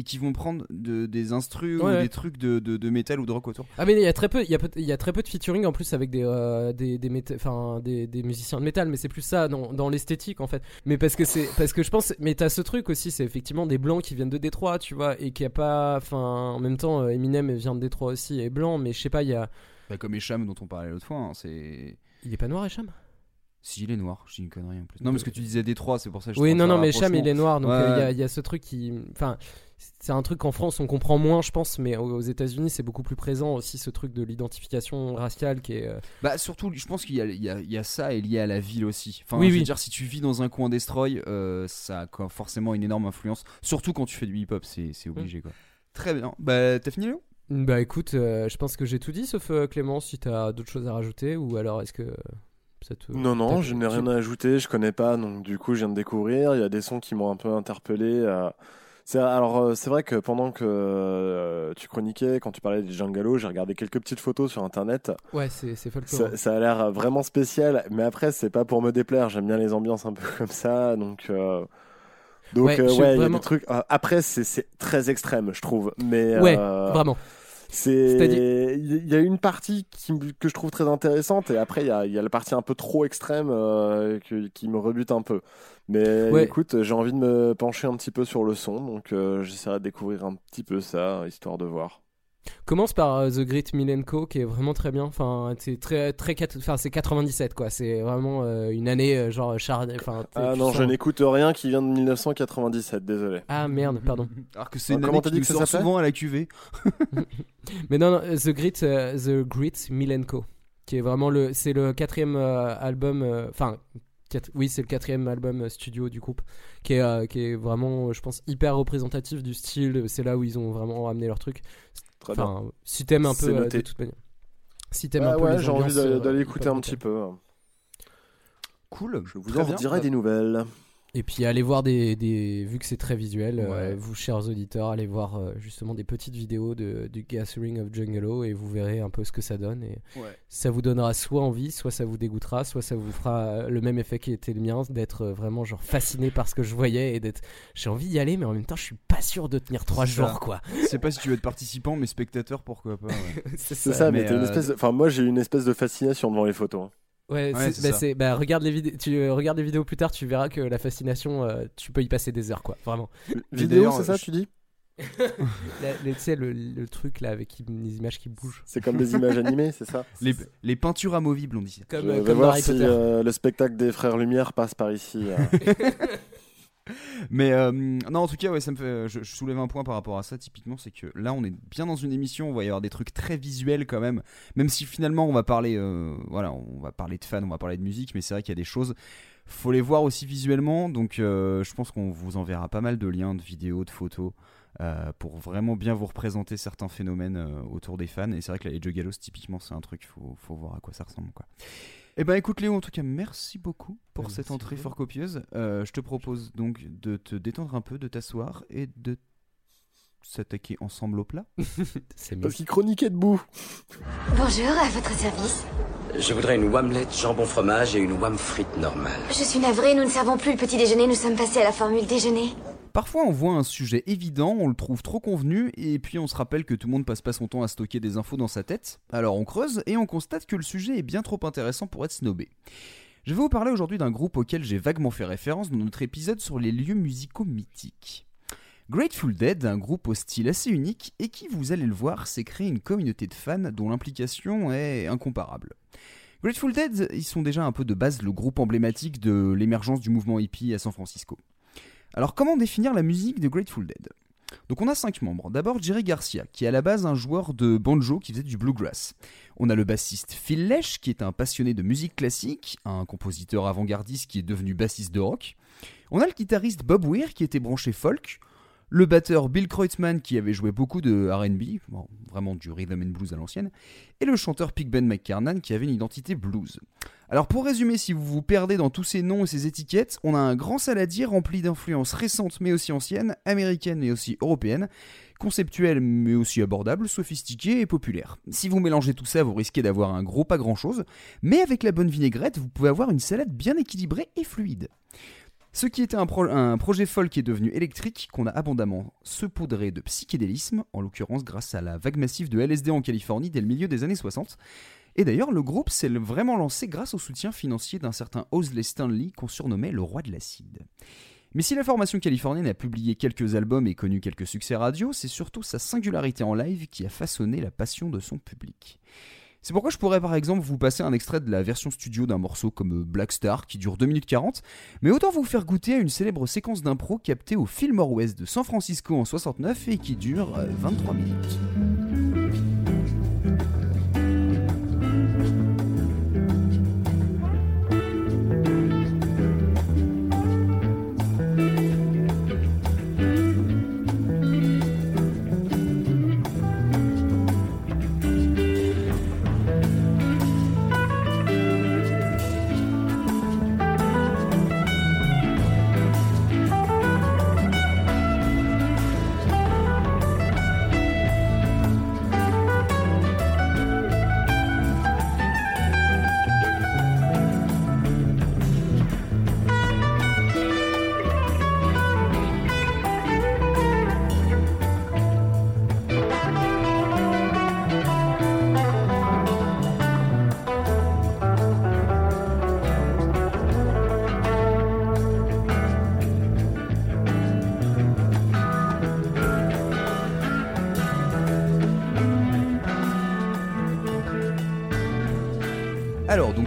et qui vont prendre de- des instrus ou Ouais, des trucs de, de, de métal ou de rock autour. Ah mais il y a très peu, il y a, peut- il y a très peu de featuring en plus avec des euh, des des, méta- enfin, des des musiciens de métal, mais c'est plus ça dans, dans l'esthétique en fait. Mais parce que c'est parce que je pense, mais t'as ce truc aussi, c'est effectivement des blancs qui viennent de Détroit, tu vois, et qui a pas, enfin, en même temps, euh, Eminem vient de Détroit aussi et est blanc, mais je sais pas, il y a, Bah, comme Echam dont on parlait l'autre fois, hein, c'est. il est pas noir Echam? Si, il est noir, je dis une connerie en plus. Non, parce que tu disais Détroit, c'est pour ça que je Oui, non, non, mais rapprochement. il est noir, donc Ouais, euh, il y, y a ce truc qui, enfin. C'est un truc qu'en France on comprend moins, je pense, mais aux États-Unis c'est beaucoup plus présent aussi ce truc de l'identification raciale qui est. euh, Bah surtout, je pense qu'il y a, il y, a, il y a ça et lié à la ville aussi. Enfin, Oui, je veux oui. dire, si tu vis dans un coin destroy, euh, ça a quoi, forcément une énorme influence. Surtout quand tu fais du hip-hop, c'est c'est obligé quoi. Très bien. Bah t'as fini Léo Bah écoute, euh, je pense que j'ai tout dit, sauf euh, Clément, si t'as d'autres choses à rajouter, ou alors est-ce que euh, ça te... Non, non, je n'ai rien à ajouter, je connais pas, donc du coup je viens de découvrir. Il y a des sons qui m'ont un peu interpellé. euh. Alors euh, c'est vrai que pendant que euh, tu chroniquais, quand tu parlais des Jungalo, j'ai regardé quelques petites photos sur internet. Ouais, c'est folklore. Ça, ça a l'air vraiment spécial, mais après c'est pas pour me déplaire, j'aime bien les ambiances un peu comme ça, donc... euh, Donc Ouais, euh, il y a des trucs... euh, après c'est c'est très extrême, je trouve, mais... Ouais, euh, vraiment. C'est, il y a une partie qui, que je trouve très intéressante et après il y a, il y a la partie un peu trop extrême euh, qui me rebute un peu. Mais Ouais. écoute, j'ai envie de me pencher un petit peu sur le son, donc euh, j'essaierai de découvrir un petit peu ça, histoire de voir. Commence par euh, The Great Milenko, qui est vraiment très bien. Enfin, c'est très, très, quat- enfin, c'est 97 quoi. C'est vraiment euh, une année euh, genre. Enfin, t'es- Ah non, sens- je n'écoute rien qui vient de 1997, désolé. Ah merde, pardon. Alors que c'est Ah, une comment année qui dit que ça sort s'appelait souvent à la QV. Mais non, non, The Great, euh, The Great Milenko, qui est vraiment le, c'est le quatrième euh, album, enfin, oui, c'est le quatrième album studio du groupe, qui est, euh, qui est vraiment, je pense, hyper représentatif du style. C'est là où ils ont vraiment ramené leur truc. Très Enfin, bien. si t'aimes un peu, euh, noté. de toute manière. Si t'aimes Bah un peu ouais, j'ai envie d'aller euh, d'aller écouter un petit peu. Cool. Je vous en dirai des nouvelles. Et puis allez voir des, des vu que c'est très visuel, euh, vous chers auditeurs, allez voir euh, justement des petites vidéos de, du Gathering of Jungalo et vous verrez un peu ce que ça donne. Et Ouais. ça vous donnera soit envie, soit ça vous dégoûtera, soit ça vous fera le même effet qui était le mien, d'être euh, vraiment genre fasciné par ce que je voyais et d'être j'ai envie d'y aller, mais en même temps je suis pas sûr de tenir trois jours quoi. Je sais pas si tu veux être participant, mais spectateur, pourquoi pas. ouais. c'est ça, mais, une espèce de- Enfin, moi j'ai une espèce de fascination devant les photos. hein. Ouais, Ouais, c'est- c'est bah, ça. c'est- bah, regarde les vidéos, tu euh, regardes les vidéos plus tard, tu verras que la fascination, euh, tu peux y passer des heures quoi, vraiment. Vidéo, c'est ça, je- tu dis La- le- Tu sais le, le truc là avec les images qui bougent. C'est comme des images animées, c'est ça Les, les peintures amovibles, on dit ça. Comme, Je euh, vais comme voir Harry si Potter. euh, le spectacle des Frères Lumière passe par ici. Mais euh, non, en tout cas, ouais, ça me fait. Je, soulève un point par rapport à ça. Typiquement, c'est que là, on est bien dans une émission. Il va y avoir des trucs très visuels quand même. Même si finalement, on va parler, euh, voilà, on va parler de fans, on va parler de musique, mais c'est vrai qu'il y a des choses Faut les voir aussi visuellement, donc euh, je pense qu'on vous enverra pas mal de liens, de vidéos, de photos, pour vraiment bien vous représenter certains phénomènes autour des fans. Et c'est vrai que Age of Gallows, typiquement, c'est un truc, faut, faut voir à quoi ça ressemble. Quoi. Eh ben écoute Léo, en tout cas, merci beaucoup pour Merci cette entrée beaucoup. fort copieuse. Euh, je te propose donc de te détendre un peu, de t'asseoir et de s'attaquer ensemble au plat. C'est Parce qu'il chroniquait debout. Bonjour, à votre service. Je voudrais une wamlette jambon fromage et une wam frite normale. Je suis navrée, nous ne servons plus le petit déjeuner, nous sommes passés à la formule déjeuner. Parfois, on voit un sujet évident, on le trouve trop convenu, et puis on se rappelle que tout le monde passe pas son temps à stocker des infos dans sa tête. Alors on creuse et on constate que le sujet est bien trop intéressant pour être snobé. Je vais vous parler aujourd'hui d'un groupe auquel j'ai vaguement fait référence dans notre épisode sur les lieux musicaux mythiques. Grateful Dead, un groupe au style assez unique et qui, vous allez le voir, s'est créé une communauté de fans dont l'implication est incomparable. Grateful Dead, ils sont déjà un peu de base le groupe emblématique de l'émergence du mouvement hippie à San Francisco. Alors comment définir la musique de Grateful Dead? Donc on a cinq membres. D'abord Jerry Garcia, qui est à la base un joueur de banjo qui faisait du bluegrass. On a le bassiste Phil Lesh, qui est un passionné de musique classique, un compositeur avant-gardiste qui est devenu bassiste de rock. On a le guitariste Bob Weir, qui était branché folk. Le batteur Bill Kreutzmann, qui avait joué beaucoup de RB, vraiment du rhythm and blues à l'ancienne. Et le chanteur Pigben McKernan, qui avait une identité blues. Alors pour résumer, si vous vous perdez dans tous ces noms et ces étiquettes, on a un grand saladier rempli d'influences récentes mais aussi anciennes, américaines mais aussi européennes, conceptuelles mais aussi abordables, sophistiquées et populaires. Si vous mélangez tout ça, vous risquez d'avoir un gros pas grand chose, mais avec la bonne vinaigrette, vous pouvez avoir une salade bien équilibrée et fluide. Ce qui était un, pro- un projet folk est devenu électrique, qu'on a abondamment saupoudré de psychédélisme, en l'occurrence grâce à la vague massive de LSD en Californie dès le milieu des années 60. Et d'ailleurs, le groupe s'est vraiment lancé grâce au soutien financier d'un certain Owsley Stanley qu'on surnommait le roi de l'acide. Mais si la formation californienne a publié quelques albums et connu quelques succès radio, c'est surtout sa singularité en live qui a façonné la passion de son public. C'est pourquoi je pourrais par exemple vous passer un extrait de la version studio d'un morceau comme Black Star qui dure 2 minutes 40, mais autant vous faire goûter à une célèbre séquence d'impro captée au Fillmore West de San Francisco en 69 et qui dure euh, 23 minutes.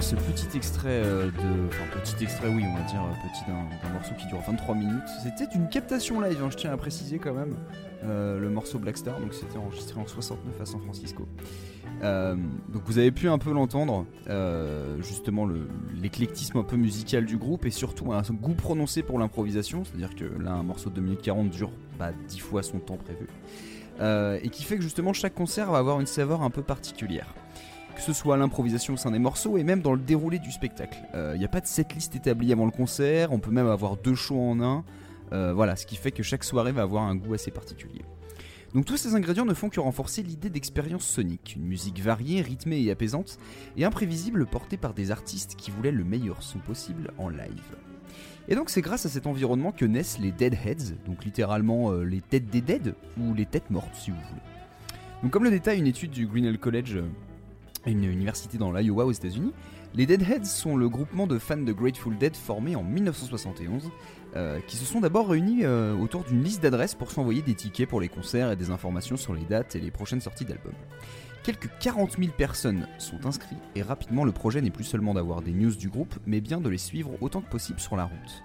Ce petit extrait euh, de. Enfin, petit extrait, oui, on va dire euh, petit d'un morceau qui dure 23 minutes. C'était une captation live, hein, je tiens à préciser quand même. euh, le morceau Black Star, donc c'était enregistré en 69 à San Francisco. Donc vous avez pu un peu l'entendre, justement le- l'éclectisme un peu musical du groupe et surtout un goût prononcé pour l'improvisation, c'est-à-dire que là un morceau de 2 minutes 40 dure pas 10 fois son temps prévu. Et qui fait que justement chaque concert va avoir une saveur un peu particulière que ce soit à l'improvisation au sein des morceaux et même dans le déroulé du spectacle. Il n'y a pas de setlist établie avant le concert, on peut même avoir deux shows en un. Euh, voilà, ce qui fait que chaque soirée va avoir un goût assez particulier. Donc tous ces ingrédients ne font que renforcer l'idée d'expérience sonique, une musique variée, rythmée et apaisante, et imprévisible portée par des artistes qui voulaient le meilleur son possible en live. Et donc c'est grâce à cet environnement que naissent les Deadheads, donc littéralement euh, les têtes des dead, ou les têtes mortes si vous voulez. Donc comme le détaille une étude du Grinnell College, euh, une université dans l'Iowa aux États-Unis, les Deadheads sont le groupement de fans de Grateful Dead formé en 1971, euh, qui se sont d'abord réunis euh, autour d'une liste d'adresses pour s'envoyer des tickets pour les concerts et des informations sur les dates et les prochaines sorties d'albums. Quelques 40 000 personnes sont inscrites et rapidement le projet n'est plus seulement d'avoir des news du groupe, mais bien de les suivre autant que possible sur la route.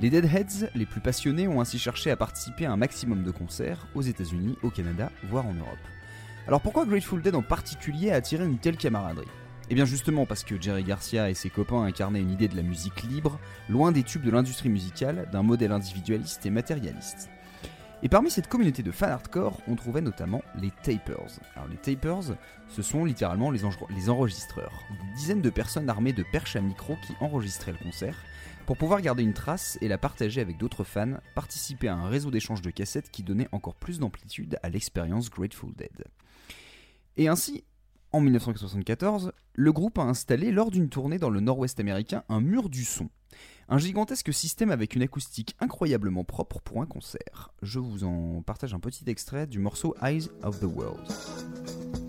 Les Deadheads, les plus passionnés, ont ainsi cherché à participer à un maximum de concerts aux États-Unis, au Canada, voire en Europe. Alors pourquoi Grateful Dead en particulier a attiré une telle camaraderie? Et bien justement parce que Jerry Garcia et ses copains incarnaient une idée de la musique libre, loin des tubes de l'industrie musicale, d'un modèle individualiste et matérialiste. Et parmi cette communauté de fans hardcore, on trouvait notamment les tapers. Alors les tapers, ce sont littéralement les, les enregistreurs. Des dizaines de personnes armées de perches à micro qui enregistraient le concert pour pouvoir garder une trace et la partager avec d'autres fans, participer à un réseau d'échange de cassettes qui donnait encore plus d'amplitude à l'expérience Grateful Dead. Et ainsi, en 1974, le groupe a installé lors d'une tournée dans le nord-ouest américain un mur du son. Un gigantesque système avec une acoustique incroyablement propre pour un concert. Je vous en partage un petit extrait du morceau Eyes of the World.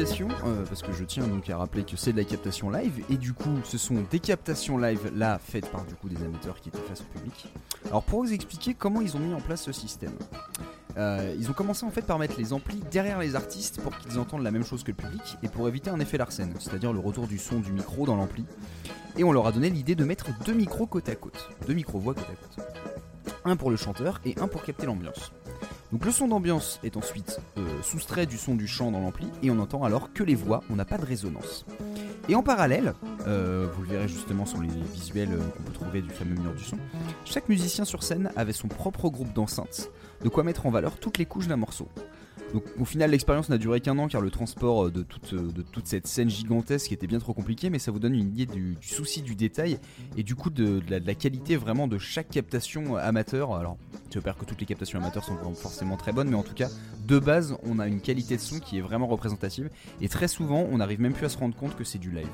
Euh, parce que je tiens donc à rappeler que c'est de la captation live, et du coup ce sont des captations live là faites par du coup des amateurs qui étaient face au public. Alors pour vous expliquer comment ils ont mis en place ce système. Euh, ils ont commencé en fait par mettre les amplis derrière les artistes pour qu'ils entendent la même chose que le public et pour éviter un effet Larsen, c'est-à-dire le retour du son du micro dans l'ampli. Et on leur a donné l'idée de mettre deux micros côte à côte, deux micro-voix côte à côte. Un pour le chanteur et un pour capter l'ambiance. Donc le son d'ambiance est ensuite euh, soustrait du son du chant dans l'ampli et on entend alors que les voix, on n'a pas de résonance. Et en parallèle, euh, vous le verrez justement sur les visuels euh, qu'on peut trouver du fameux mur du son, chaque musicien sur scène avait son propre groupe d'enceintes, de quoi mettre en valeur toutes les couches d'un morceau. Donc au final l'expérience n'a duré qu'un an car le transport euh, de toute, euh, de toute cette scène gigantesque était bien trop compliqué mais ça vous donne une idée du, du souci du détail et du coup de, de la, de la qualité vraiment de chaque captation amateur. Alors j'espère que toutes les captations amateurs sont forcément très bonnes mais en tout cas de base on a une qualité de son qui est vraiment représentative et très souvent on n'arrive même plus à se rendre compte que c'est du live.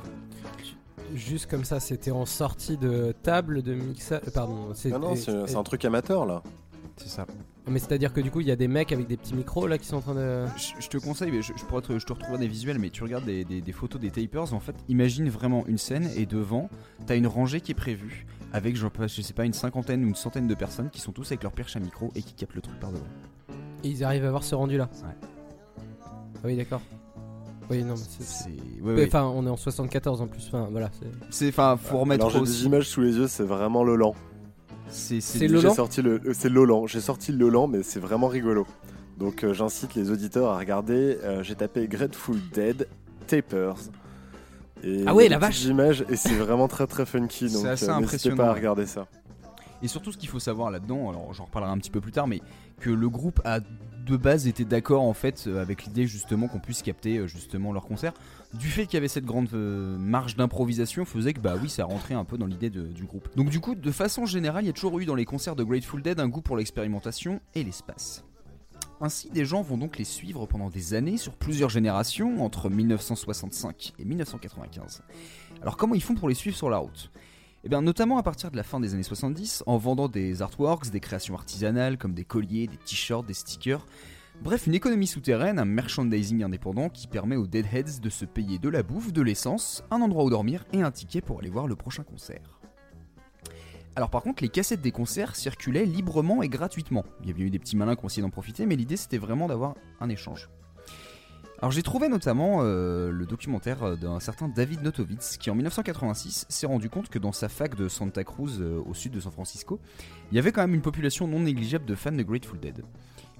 Juste comme ça, c'était en sortie de table de mixage. Pardon, Ah c'est un truc amateur là. C'est ça. Mais c'est-à-dire que du coup, il y a des mecs avec des petits micros là qui sont en train de. Je, je te conseille, mais je, je pourrais te, je te retrouverai des visuels, mais tu regardes des, des- des photos des tapers, en fait, imagine vraiment une scène et devant, t'as une rangée qui est prévue avec, je, je sais pas, une cinquantaine ou une centaine de personnes qui sont tous avec leur perche à micro et qui captent le truc par devant. Et ils arrivent à avoir ce rendu là. Ouais. Ah oui, d'accord. Oui, non, mais c'est. Ouais, ouais. Enfin, on est en 74 en plus. Enfin, voilà. c'est-. Enfin, faut remettre Alors j'ai aussi. des images sous les yeux, c'est vraiment Lolan. C'est C'est J'ai Lolan sorti le, euh, c'est Lolan. J'ai sorti le Lolan, mais c'est vraiment rigolo. Donc euh, j'incite les auditeurs à regarder. Euh, j'ai tapé Grateful Dead Tapers. Et Ah ouais, la vache. images et c'est vraiment très très funky. Donc euh, n'hésitez pas à regarder ça. Et surtout, ce qu'il faut savoir là-dedans, alors j'en reparlerai un petit peu plus tard, mais que le groupe a de base été d'accord en fait avec l'idée justement qu'on puisse capter justement leur concert. Du fait qu'il y avait cette grande euh, marge d'improvisation, faisait que bah oui, ça rentrait un peu dans l'idée du groupe. Donc du coup, de façon générale, il y a toujours eu dans les concerts de Grateful Dead un goût pour l'expérimentation et l'espace. Ainsi, des gens vont donc les suivre pendant des années sur plusieurs générations, entre 1965 et 1995. Alors comment ils font pour les suivre sur la route? Eh bien, notamment à partir de la fin des années 70, en vendant des artworks, des créations artisanales comme des colliers, des t-shirts, des stickers. Bref, une économie souterraine, un merchandising indépendant qui permet aux Deadheads de se payer de la bouffe, de l'essence, un endroit où dormir et un ticket pour aller voir le prochain concert. Alors par contre, les cassettes des concerts circulaient librement et gratuitement. Il y avait eu des petits malins qui ont essayé d'en profiter, mais l'idée c'était vraiment d'avoir un échange. Alors j'ai trouvé notamment euh, le documentaire d'un certain David Notowitz qui en 1986 s'est rendu compte que dans sa fac de Santa Cruz euh, au sud de San Francisco, il y avait quand même une population non négligeable de fans de Grateful Dead.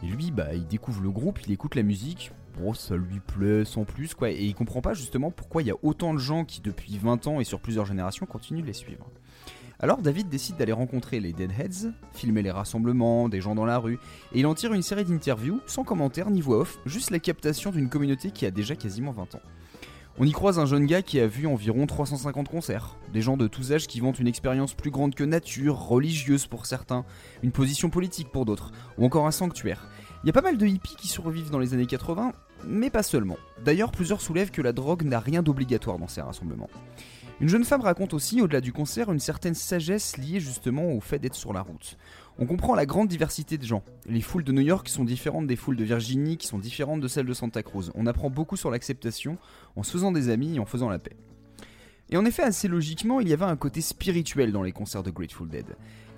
Et lui, bah, il découvre le groupe, il écoute la musique, bon, ça lui plaît sans plus, quoi, et il comprend pas justement pourquoi il y a autant de gens qui, depuis 20 ans et sur plusieurs générations, continuent de les suivre. Alors David décide d'aller rencontrer les Deadheads, filmer les rassemblements, des gens dans la rue, et il en tire une série d'interviews, sans commentaire ni voix off, juste la captation d'une communauté qui a déjà quasiment 20 ans. On y croise un jeune gars qui a vu environ 350 concerts, des gens de tous âges qui vantent une expérience plus grande que nature, religieuse pour certains, une position politique pour d'autres, ou encore un sanctuaire. Il y a pas mal de hippies qui survivent dans les années 80, mais pas seulement. D'ailleurs, plusieurs soulèvent que la drogue n'a rien d'obligatoire dans ces rassemblements. Une jeune femme raconte aussi, au-delà du concert, une certaine sagesse liée justement au fait d'être sur la route. On comprend la grande diversité de gens. Les foules de New York sont différentes des foules de Virginie, qui sont différentes de celles de Santa Cruz. On apprend beaucoup sur l'acceptation, en se faisant des amis et en faisant la paix. Et en effet, assez logiquement, il y avait un côté spirituel dans les concerts de Grateful Dead.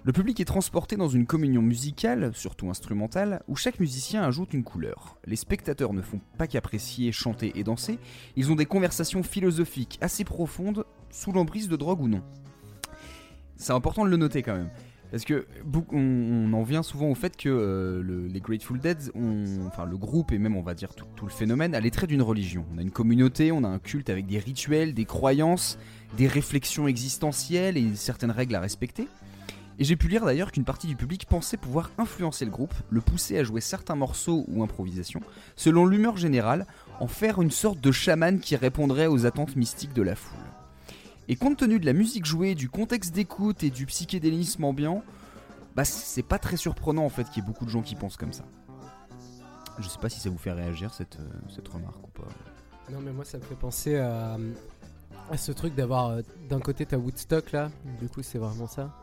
Le public est transporté dans une communion musicale, surtout instrumentale, où chaque musicien ajoute une couleur. Les spectateurs ne font pas qu'apprécier, chanter et danser, ils ont des conversations philosophiques assez profondes, sous l'emprise de drogue ou non. C'est important de le noter quand même. Parce que on, en vient souvent au fait que euh, le- les Grateful Dead, enfin le groupe et même on va dire tout, tout le phénomène, a les traits d'une religion. On a une communauté, on a un culte avec des rituels, des croyances, des réflexions existentielles et certaines règles à respecter. Et j'ai pu lire d'ailleurs qu'une partie du public pensait pouvoir influencer le groupe, le pousser à jouer certains morceaux ou improvisations, selon l'humeur générale, en faire une sorte de chaman qui répondrait aux attentes mystiques de la foule. Et compte tenu de la musique jouée, du contexte d'écoute et du psychédélisme ambiant, bah c'est pas très surprenant en fait qu'il y ait beaucoup de gens qui pensent comme ça. Je sais pas si ça vous fait réagir cette, euh, cette remarque ou pas. Non, mais moi, ça me fait penser à, ce truc d'avoir euh, d'un côté, t'as Woodstock là, du coup, c'est vraiment ça.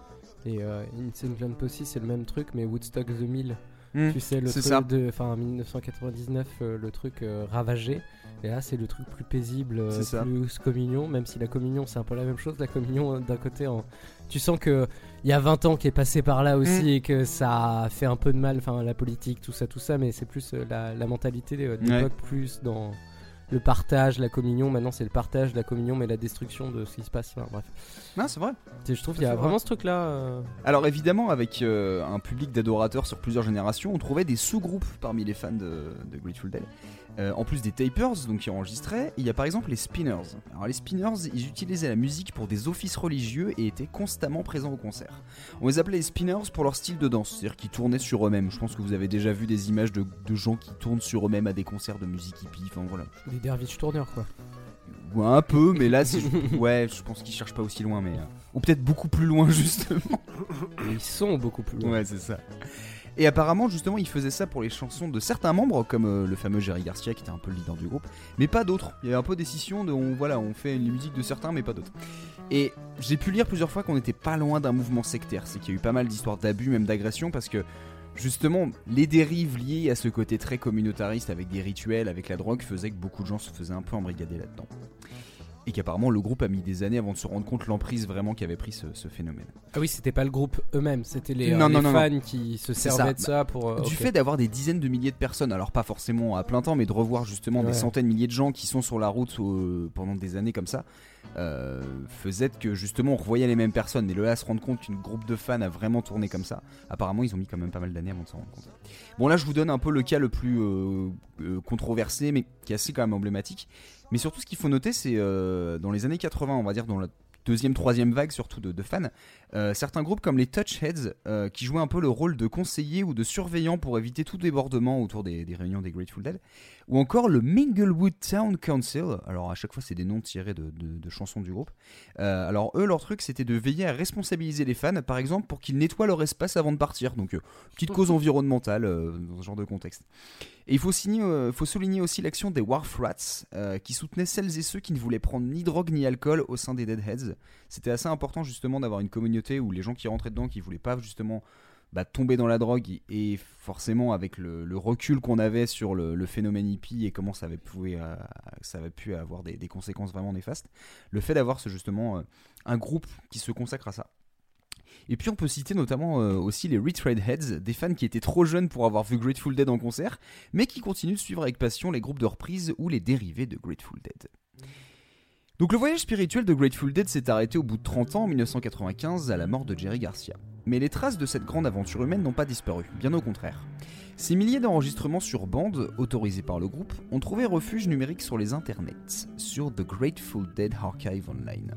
Et euh, Insane Clown c'est le même truc, mais Woodstock 2000. Hmm, tu sais, le truc ça. de. Enfin, 1999, euh, le truc euh, ravagé. Et là, c'est le truc plus paisible, euh, ça. plus communion, même si la communion, c'est un peu la même chose. La communion, d'un côté, en... tu sens que il y a 20 ans qui est passé par là aussi Mm. et que ça a fait un peu de mal, enfin, la politique, tout ça, tout ça, mais c'est plus la, la mentalité de Ouais. l'époque, plus dans le partage, la communion. Maintenant, c'est le partage, la communion, mais la destruction de ce qui se passe. Enfin, bref. Non, c'est vrai. Je trouve qu'il y a vrai. vraiment ce truc-là. euh, Alors évidemment, avec euh, un public d'adorateurs sur plusieurs générations, on trouvait des sous-groupes parmi les fans de, de Grateful Dead. Euh, en plus des tapers, donc qui enregistraient, il y a par exemple les spinners. Alors les spinners, ils utilisaient la musique pour des offices religieux et étaient constamment présents au concert. On les appelait les spinners pour leur style de danse, c'est-à-dire qu'ils tournaient sur eux-mêmes. Je pense que vous avez déjà vu des images de, de gens qui tournent sur eux-mêmes à des concerts de musique hippie, enfin voilà. des Dervish tourneurs, quoi. Ouais, un peu, mais là, c'est- ouais, je pense qu'ils cherchent pas aussi loin, mais euh, ou peut-être beaucoup plus loin justement. Ils sont beaucoup plus loin. Ouais, c'est ça. Et apparemment, justement, ils faisaient ça pour les chansons de certains membres, comme euh, le fameux Jerry Garcia, qui était un peu le leader du groupe, mais pas d'autres. Il y avait un peu des scissions de, on, voilà, on fait une musique de certains, mais pas d'autres. Et j'ai pu lire plusieurs fois qu'on n'était pas loin d'un mouvement sectaire. C'est qu'il y a eu pas mal d'histoires d'abus, même d'agressions, parce que justement, les dérives liées à ce côté très communautariste avec des rituels, avec la drogue, faisaient que beaucoup de gens se faisaient un peu embrigader là-dedans. Et qu'apparemment, le groupe a mis des années avant de se rendre compte l'emprise vraiment qu'avait pris ce, ce phénomène. Ah oui, c'était pas le groupe eux-mêmes, c'était les, euh, Non, les non, non, fans qui se servaient ça. de ça pour. euh, Du fait d'avoir des dizaines de milliers de personnes, alors pas forcément à plein temps, mais de revoir justement Ouais. des centaines de milliers de gens qui sont sur la route euh, pendant des années comme ça, faisait que justement on revoyait les mêmes personnes. Et le là, se rendre compte qu'une groupe de fans a vraiment tourné comme ça, apparemment ils ont mis quand même pas mal d'années avant de s'en rendre compte. Bon là je vous donne un peu le cas le plus controversé, mais qui est assez quand même emblématique. Mais surtout ce qu'il faut noter, c'est euh, dans les années 80, on va dire dans la deuxième, troisième vague surtout de, de fans, euh, certains groupes comme les Touchheads, euh, qui jouaient un peu le rôle de conseiller ou de surveillant pour éviter tout débordement autour des, des réunions des Grateful Dead, ou encore le Minglewood Town Council, alors à chaque fois c'est des noms tirés de, de- de chansons du groupe, Euh, alors eux leur truc c'était de veiller à responsabiliser les fans, par exemple pour qu'ils nettoient leur espace avant de partir, donc petite cause environnementale dans ce genre de contexte. Et il faut, signer, faut souligner aussi l'action des Wharf Rats, qui soutenaient celles et ceux qui ne voulaient prendre ni drogue ni alcool au sein des Deadheads. C'était assez important justement d'avoir une communauté où les gens qui rentraient dedans, qui voulaient pas justement bah, tomber dans la drogue, et forcément avec le, recul qu'on avait sur le, phénomène hippie et comment ça avait, pu, euh, pu avoir des, conséquences vraiment néfastes, le fait d'avoir justement euh, un groupe qui se consacre à ça. Et puis on peut citer notamment euh, aussi les Retread Heads, des fans qui étaient trop jeunes pour avoir vu Grateful Dead en concert, mais qui continuent de suivre avec passion les groupes de reprise ou les dérivés de Grateful Dead. Donc le voyage spirituel de Grateful Dead s'est arrêté au bout de 30 ans en 1995 à la mort de Jerry Garcia. Mais les traces de cette grande aventure humaine n'ont pas disparu, bien au contraire. Ces milliers d'enregistrements sur bande, autorisés par le groupe, ont trouvé refuge numérique sur les internets, sur The Grateful Dead Archive Online.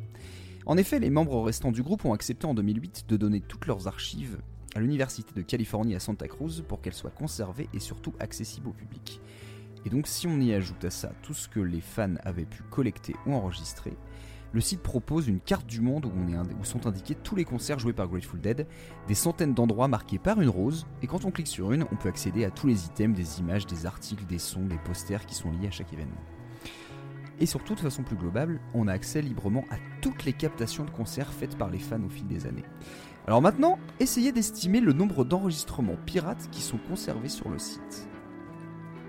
En effet, les membres restants du groupe ont accepté en 2008 de donner toutes leurs archives à l'Université de Californie à Santa Cruz pour qu'elles soient conservées et surtout accessibles au public. Et donc si on y ajoute à ça tout ce que les fans avaient pu collecter ou enregistrer, Le site propose une carte du monde où, sont indiqués tous les concerts joués par Grateful Dead, des centaines d'endroits marqués par une rose, et quand on clique sur une, on peut accéder à tous les items, des images, des articles, des sons, des posters qui sont liés à chaque événement. Et surtout, de façon plus globale, on a accès librement à toutes les captations de concerts faites par les fans au fil des années. Alors maintenant, essayez d'estimer le nombre d'enregistrements pirates qui sont conservés sur le site.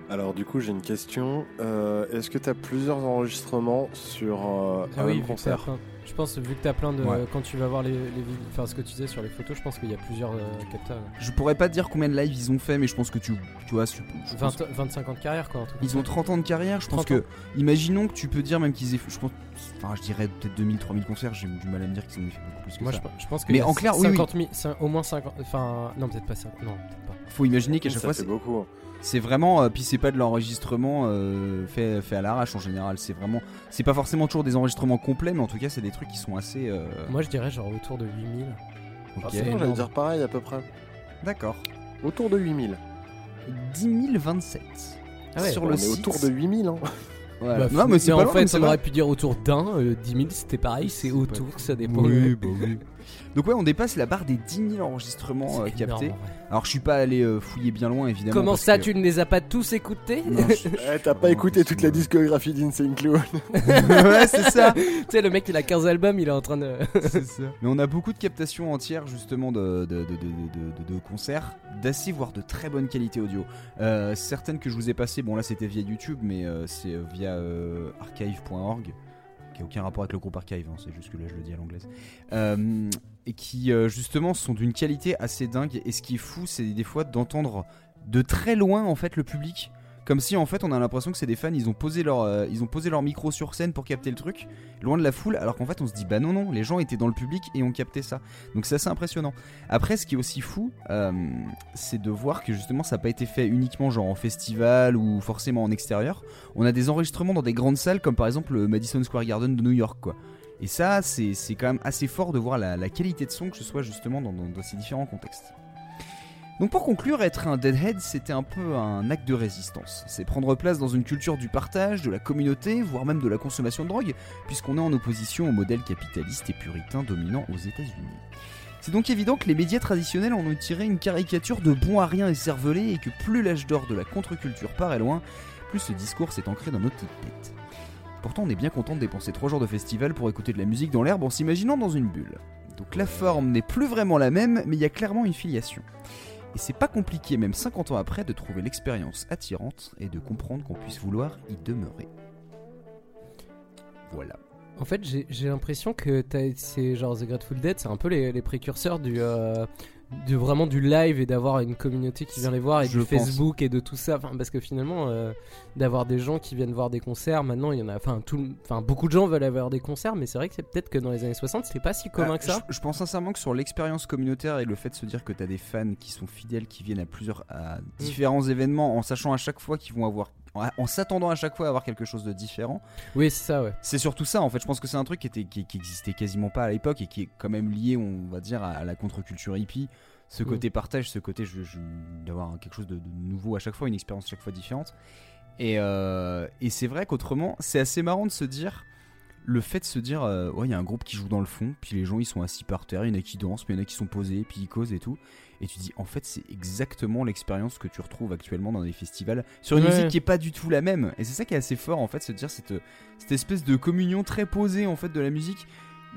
Alors du coup j'ai une question. Euh, Est-ce que tu as plusieurs enregistrements sur euh, Ah un oui, même concert? plein- Je pense vu que t'as plein de. Ouais. Quand tu vas voir les, les enfin ce que tu disais sur les photos, je pense qu'il y a plusieurs euh, capteurs. Je pourrais pas te dire combien de lives ils ont fait, mais je pense que tu, tu vois, je pense 20, 25 ans de carrière quoi. Un truc comme Ils ont ça. 30 ans de carrière, je pense 30 que. Imaginons que tu peux dire même qu'ils aient fait. Je pense, enfin, je dirais peut-être 2000, 3000 concerts, j'ai du mal à me dire qu'ils en aient fait beaucoup plus que Moi ça. je, je pense que Mais en clair, oui, oui. 50 000, cin- au moins 50. Enfin non peut-être pas 50. Non peut-être pas. Faut imaginer qu'à chaque Ça fois, c'est beaucoup. hein. C'est vraiment. euh, puis c'est pas de l'enregistrement euh, fait, fait à l'arrache en général, c'est vraiment. C'est pas forcément toujours des enregistrements complets, mais en tout cas, c'est des trucs qui sont assez. euh, Moi je dirais genre autour de 8000. ok. c'est Non, énorme. J'allais dire pareil à peu près. D'accord. Autour de 8000. 10 027. Ah ouais, sur on le est site. autour de 8000. Hein. Voilà. Bah, non, mais c'est en fait, c'est on vrai. aurait pu dire autour d'un, euh, 10 000 c'était pareil, c'est autour, ça dépend. Oui, bah oui. Donc ouais, on dépasse la barre des 10 000 enregistrements euh, C'est énorme, captés. ouais. Alors je suis pas allé euh, fouiller bien loin évidemment. Comment ça, que- tu ne les as pas tous écoutés Eh, T'as pas écouté toute la discographie d'Insane Clown ouais, c'est ça. Tu sais, le mec il a 15 albums, il est en train de. Mais on a beaucoup de captations entières justement de, de, de, de- de- de- de concerts, d'assez voire de très bonne qualité audio. Euh, certaines que je vous ai passées, bon là c'était via YouTube, mais euh, c'est via euh, archive.org, qui a aucun rapport avec le groupe Archive, hein, c'est juste que là je le dis à l'anglaise. Euh, et qui euh, justement sont d'une qualité assez dingue. Et ce qui est fou, c'est des fois d'entendre de très loin en fait le public. Comme si en fait on a l'impression que c'est des fans, ils ont posé leur, euh, ils ont posé leur micro sur scène pour capter le truc, loin de la foule, alors qu'en fait on se dit bah non non, les gens étaient dans le public et ont capté ça. Donc c'est assez impressionnant. Après ce qui est aussi fou, euh, c'est de voir que justement ça n'a pas été fait uniquement genre en festival ou forcément en extérieur. On a des enregistrements dans des grandes salles comme par exemple le Madison Square Garden de New York quoi. Et ça c'est quand même assez fort de voir la, qualité de son que ce soit justement dans ces différents contextes. Donc pour conclure, être un deadhead, c'était un peu un acte de résistance. C'est prendre place dans une culture du partage, de la communauté, voire même de la consommation de drogue, puisqu'on est en opposition au modèle capitaliste et puritain dominant aux États-Unis. C'est donc évident que les médias traditionnels en ont tiré une caricature de bon à rien et cervelé, et que plus l'âge d'or de la contre-culture paraît loin, plus ce discours s'est ancré dans notre tête. Pourtant, on est bien content de dépenser 3 jours de festival pour écouter de la musique dans l'herbe en s'imaginant dans une bulle. Donc la forme n'est plus vraiment la même, mais il y a clairement une filiation. Et c'est pas compliqué, même 50 ans après, de trouver l'expérience attirante et de comprendre qu'on puisse vouloir y demeurer. Voilà. En fait, j'ai l'impression que c'est genre The Grateful Dead, c'est un peu les, les précurseurs du, euh, de vraiment du live et d'avoir une communauté qui vient les voir et Je du pense. Facebook et de tout ça. Enfin, parce que finalement, euh, d'avoir des gens qui viennent voir des concerts, maintenant il y en a. Enfin, tout, enfin, beaucoup de gens veulent avoir des concerts, mais c'est vrai que c'est peut-être que dans les années 60, c'était pas si commun Ah, que ça. Je, je pense sincèrement que sur l'expérience communautaire et le fait de se dire que t'as des fans qui sont fidèles, qui viennent à plusieurs à différents événements, en sachant à chaque fois qu'ils vont avoir, en, en s'attendant à chaque fois à avoir quelque chose de différent. Oui, c'est ça, ouais. C'est surtout ça en fait. Je pense que c'est un truc qui était qui, qui existait quasiment pas à l'époque et qui est quand même lié, on va dire, à, la contre-culture hippie. Ce Mm. côté partage, ce côté je, je- d'avoir quelque chose de, de nouveau à chaque fois, une expérience chaque fois différente. Et, euh, et c'est vrai qu'autrement, c'est assez marrant de se dire le fait de se dire euh, ouais il y a un groupe qui joue dans le fond puis les gens ils sont assis par terre il y en a qui dansent puis il y en a qui sont posés puis ils causent et tout et tu dis en fait c'est exactement l'expérience que tu retrouves actuellement dans les festivals sur une Ouais. musique qui est pas du tout la même et c'est ça qui est assez fort en fait se dire cette, cette espèce de communion très posée en fait de la musique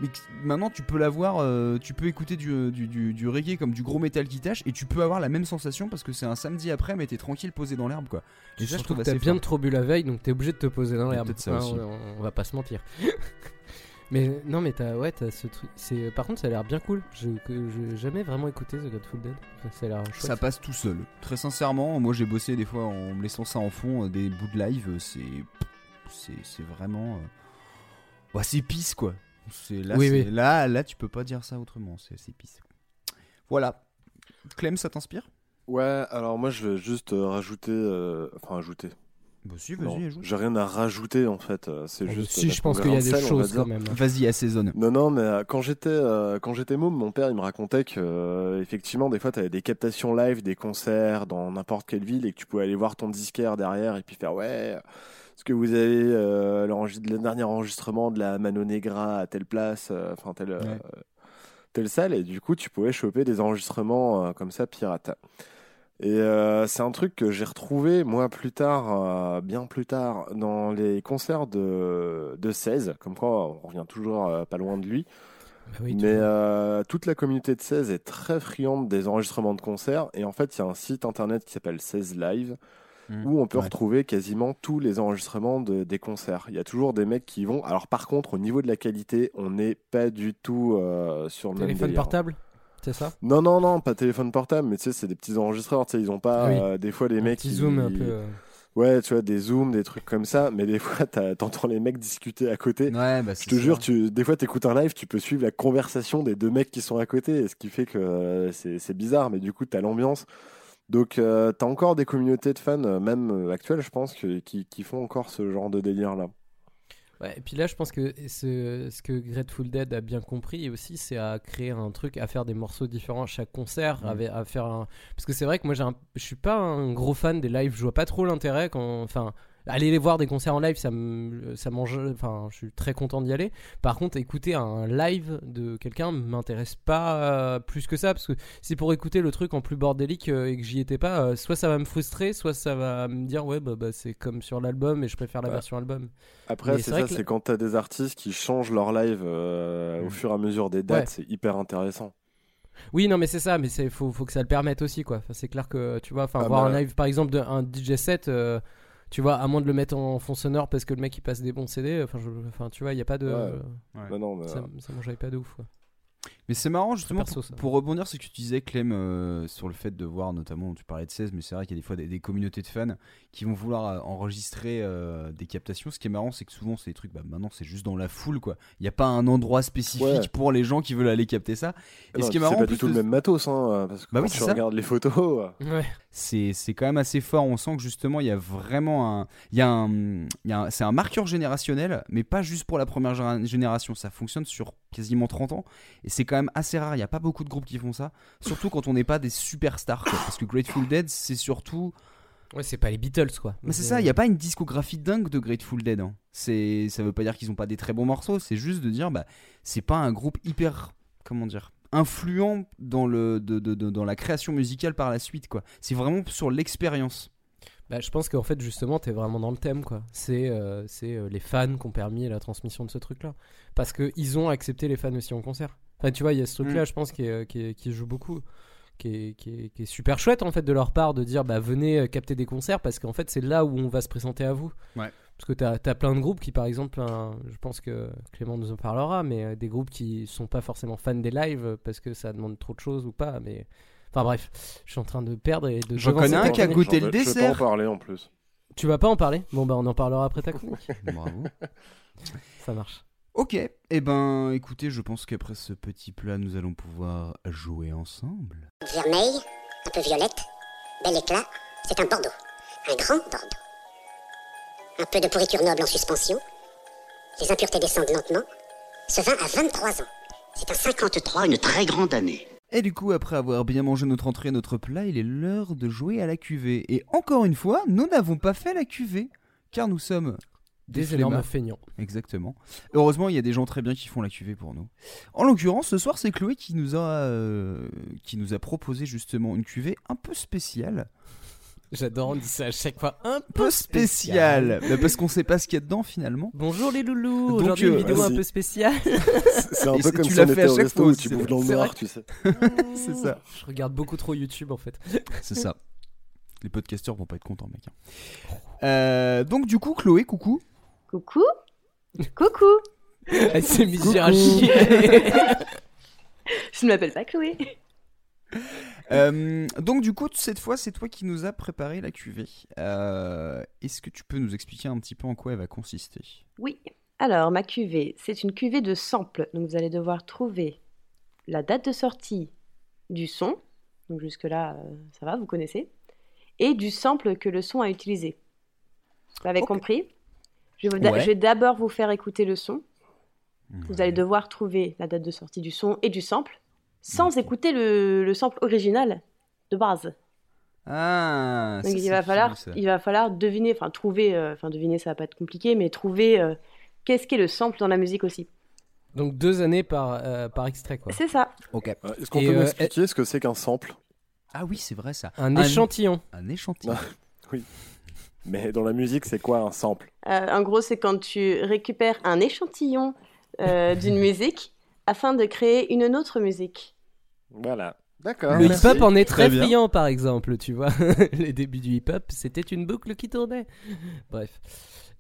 mais maintenant tu peux l'avoir euh, tu peux écouter du, du, du- du reggae comme du gros métal qui tâche et tu peux avoir la même sensation parce que c'est un samedi après mais t'es tranquille posé dans l'herbe quoi et ça je trouve que t'as bien trop bu la veille, donc t'es obligé de te poser dans l'herbe. peut-être ça aussi. on, on va pas se mentir. mais non, mais t'as ouais, t'as ce truc. C'est par contre, ça a l'air bien cool. Je que j'ai jamais vraiment écouté The Grateful Dead. Ça a l'air chouette. Ça passe tout seul. Très sincèrement, moi j'ai bossé des fois en me laissant ça en fond, euh, des bouts de live, euh, c'est. C'est c'est vraiment. euh, ouais, c'est pisse quoi. C'est là, Oui, c'est- oui. là, là, tu peux pas dire ça autrement, c'est c'est pisse. Voilà. Clem, ça t'inspire? Ouais, alors moi je vais juste euh, rajouter, euh, enfin ajouter. Bah si, Non, vas-y, ajoute. J'ai rien à rajouter en fait. euh, C'est juste. si, je pense qu'il y a des choses quand même. Vas-y, assaisonne. Non, non, mais euh, quand j'étais euh, quand j'étais môme, mon père il me racontait que effectivement des fois tu avais des captations live, des concerts dans n'importe quelle ville et que tu pouvais aller voir ton disquaire derrière et puis faire ouais Parce que vous avez euh, le dernier enregistrement de la Mano Negra à telle place, euh, enfin telle, euh, Ouais. telle salle, et du coup tu pouvais choper des enregistrements euh, comme ça pirates. Et euh, c'est un truc que j'ai retrouvé moi plus tard, euh, bien plus tard, dans les concerts de, de 16, comme quoi on revient toujours euh, pas loin de lui. Bah oui, Mais toute la communauté de 16 est très friande des enregistrements de concerts. Et en fait, il y a un site internet qui s'appelle 16 Live Mm. où on peut Ouais. retrouver quasiment tous les enregistrements de- des concerts. Il y a toujours des mecs qui y vont. Alors, par contre, au niveau de la qualité, on n'est pas du tout sur le même Téléphone délire. portable? C'est ça? Non, non, non, pas téléphone portable, mais tu sais, c'est des petits enregistreurs. Tu sais, ils ont pas oui. euh, des fois les Un mecs petit qui zoom un peu, euh. Ouais, tu vois, des zooms, des trucs comme ça, mais des fois, t'as- t'entends les mecs discuter à côté. Ouais, bah, Je c'est te ça. jure, tu, des fois, t'écoutes un live, tu peux suivre la conversation des deux mecs qui sont à côté, ce qui fait que euh, c'est c'est bizarre, mais du coup, t'as l'ambiance. Donc, euh, t'as encore des communautés de fans, même actuelles, je pense, que- qui, qui font encore ce genre de délire-là. Ouais, et puis là, je pense que ce, ce que Grateful Dead a bien compris aussi, c'est à créer un truc, à faire des morceaux différents à chaque concert, Mm. à faire un... Parce que c'est vrai que moi, j'ai un- je suis pas un gros fan des lives, je vois pas trop l'intérêt quand... Enfin, aller les voir des concerts en live, ça me... Ça mange... Enfin, je suis très content d'y aller. Par contre, écouter un live de quelqu'un m'intéresse pas euh, plus que ça, parce que c'est pour écouter le truc en plus bordélique euh, et que j'y étais pas, euh, soit ça va me frustrer, soit ça va me dire, ouais, bah, bah, c'est comme sur l'album et je préfère la Ouais. version album. Après, c'est ça, que c'est quand t'as des artistes qui changent leur live au fur et à mesure des dates, Ouais. c'est hyper intéressant. Oui, non, mais c'est ça, mais c'est faut, faut que ça le permette aussi, quoi. Enfin, c'est clair que tu vois, enfin, Ah voir bah. un live, par exemple, d'un DJ set, tu vois, à moins de le mettre en fond sonore parce que le mec il passe des bons CD, enfin, je- enfin tu vois, il y a pas de, Ouais. Ouais. Bah non, ça, euh, ça j'avais pas de ouf. Quoi. Mais c'est marrant justement perso, pour, rebondir sur ce que tu disais Clem euh, sur le fait de voir notamment tu parlais de 16 mais c'est vrai qu'il y a des fois des, des communautés de fans qui vont vouloir euh, enregistrer euh, des captations ce qui est marrant c'est que souvent c'est des trucs bah, maintenant c'est juste dans la foule quoi il n'y a pas un endroit spécifique Ouais. pour les gens qui veulent aller capter ça et non, ce qui est marrant c'est pas du tout le même matos, hein, parce que Bah quand oui, tu ça. regardes les photos. Ouais. c'est c'est quand même assez fort. On sent que justement il y a vraiment un, il y a un, il y a un- c'est un marqueur générationnel, mais pas juste pour la première génération. Ça fonctionne sur quasiment 30 ans et c'est quand même assez rare. Il n'y a pas beaucoup de groupes qui font ça, surtout quand on n'est pas des superstars. quoi. Parce que Grateful Dead, c'est surtout Ouais, c'est pas les Beatles, quoi. mais c'est ça, il n'y a pas une discographie dingue de Grateful Dead. Hein. C'est, ça veut pas dire qu'ils ont pas des très bons morceaux, c'est juste de dire, bah, c'est pas un groupe hyper, comment dire, influent dans, le, de, de- de- dans la création musicale par la suite, quoi. C'est vraiment sur l'expérience. Bah, je pense qu'en fait, justement, t'es vraiment dans le thème, quoi. C'est euh, c'est euh, les fans qui ont permis la transmission de ce truc-là. Parce qu'ils ont accepté les fans aussi en concert. Enfin, tu vois, il y a ce truc-là, Mm. je pense, qui, est- qui, est- qui joue beaucoup. Qui est, qui, est, qui est super chouette, en fait, de leur part, de dire, bah, venez euh, capter des concerts, parce qu'en fait, c'est là où on va se présenter à vous. Ouais. Parce que t'as as plein de groupes qui, par exemple, un- je pense que Clément nous en parlera, mais euh, des groupes qui sont pas forcément fans des lives euh, parce que ça demande trop de choses ou pas, mais... Enfin bref, je suis en train de perdre et de... J'en connais un qui a goûté le Je vais pas dessert. en parler en plus. Tu vas pas en parler? Bon bah on en parlera après ta chronique. Bravo. Ça marche. Ok, et ben écoutez, je pense qu'après ce petit plat, nous allons pouvoir jouer ensemble. Vermeil, un peu violette, bel éclat, c'est un Bordeaux. Un grand Bordeaux. Un peu de pourriture noble en suspension. Les impuretés descendent lentement. Ce vin a 23 ans. C'est un 53, une très grande année. Et du coup, après avoir bien mangé notre entrée et notre plat, il est l'heure de jouer à la cuvée. Et encore une fois, nous n'avons pas fait la cuvée, car nous sommes Des énormes flemmards. feignants. Exactement. Heureusement, il y a des gens très bien qui font la cuvée pour nous. En l'occurrence, ce soir, c'est Chloé qui nous a, euh, qui nous a proposé justement une cuvée un peu spéciale. J'adore, on dit ça à chaque fois. Un peu spéciale. Bah, parce qu'on sait pas ce qu'il y a dedans finalement. Bonjour les loulous. Donc, Aujourd'hui une euh, vidéo un peu spéciale. C'est un peu comme tu si l'as on fait était à chaque fois où tu bouffes dans le noir, tu sais. c'est ça. Je regarde beaucoup trop YouTube en fait. C'est ça. Les podcasteurs vont pas être contents, mec. hein. Euh, donc du coup, Chloé, coucou. Coucou Coucou Elle s'est mise à chier. Je ne m'appelle pas Chloé. Euh, donc du coup, cette fois, c'est toi qui nous as préparé la cuvée. Euh, Est-ce que tu peux nous expliquer un petit peu en quoi elle va consister? Oui. Alors, ma cuvée, c'est une cuvée de samples. Donc, vous allez devoir trouver la date de sortie du son. Donc, jusque-là, euh, ça va, vous connaissez. Et du sample que le son a utilisé. Vous avez compris? Je vais, Ouais. d'abord vous faire écouter le son. Vous allez devoir trouver la date de sortie du son et du sample sans écouter le, le sample original de base. Ah, ça, Donc il c'est va falloir, fou, il va falloir deviner, enfin trouver, euh, enfin deviner, ça va pas être compliqué, mais trouver euh, qu'est-ce qu'est le sample dans la musique aussi. Donc deux années par, euh, par extrait, quoi. C'est ça. Ok. Est-ce qu'on peut euh, m'expliquer ce que c'est qu'un sample? Ah oui, c'est vrai ça. Un échantillon. Un échantillon. Oui. Mais dans la musique, c'est quoi un sample? Euh, en gros, c'est quand tu récupères un échantillon euh, d'une musique afin de créer une autre musique. Voilà. D'accord. Le hip-hop en est très, Très friand, par exemple, tu vois. Les débuts du hip-hop, c'était une boucle qui tournait. Bref.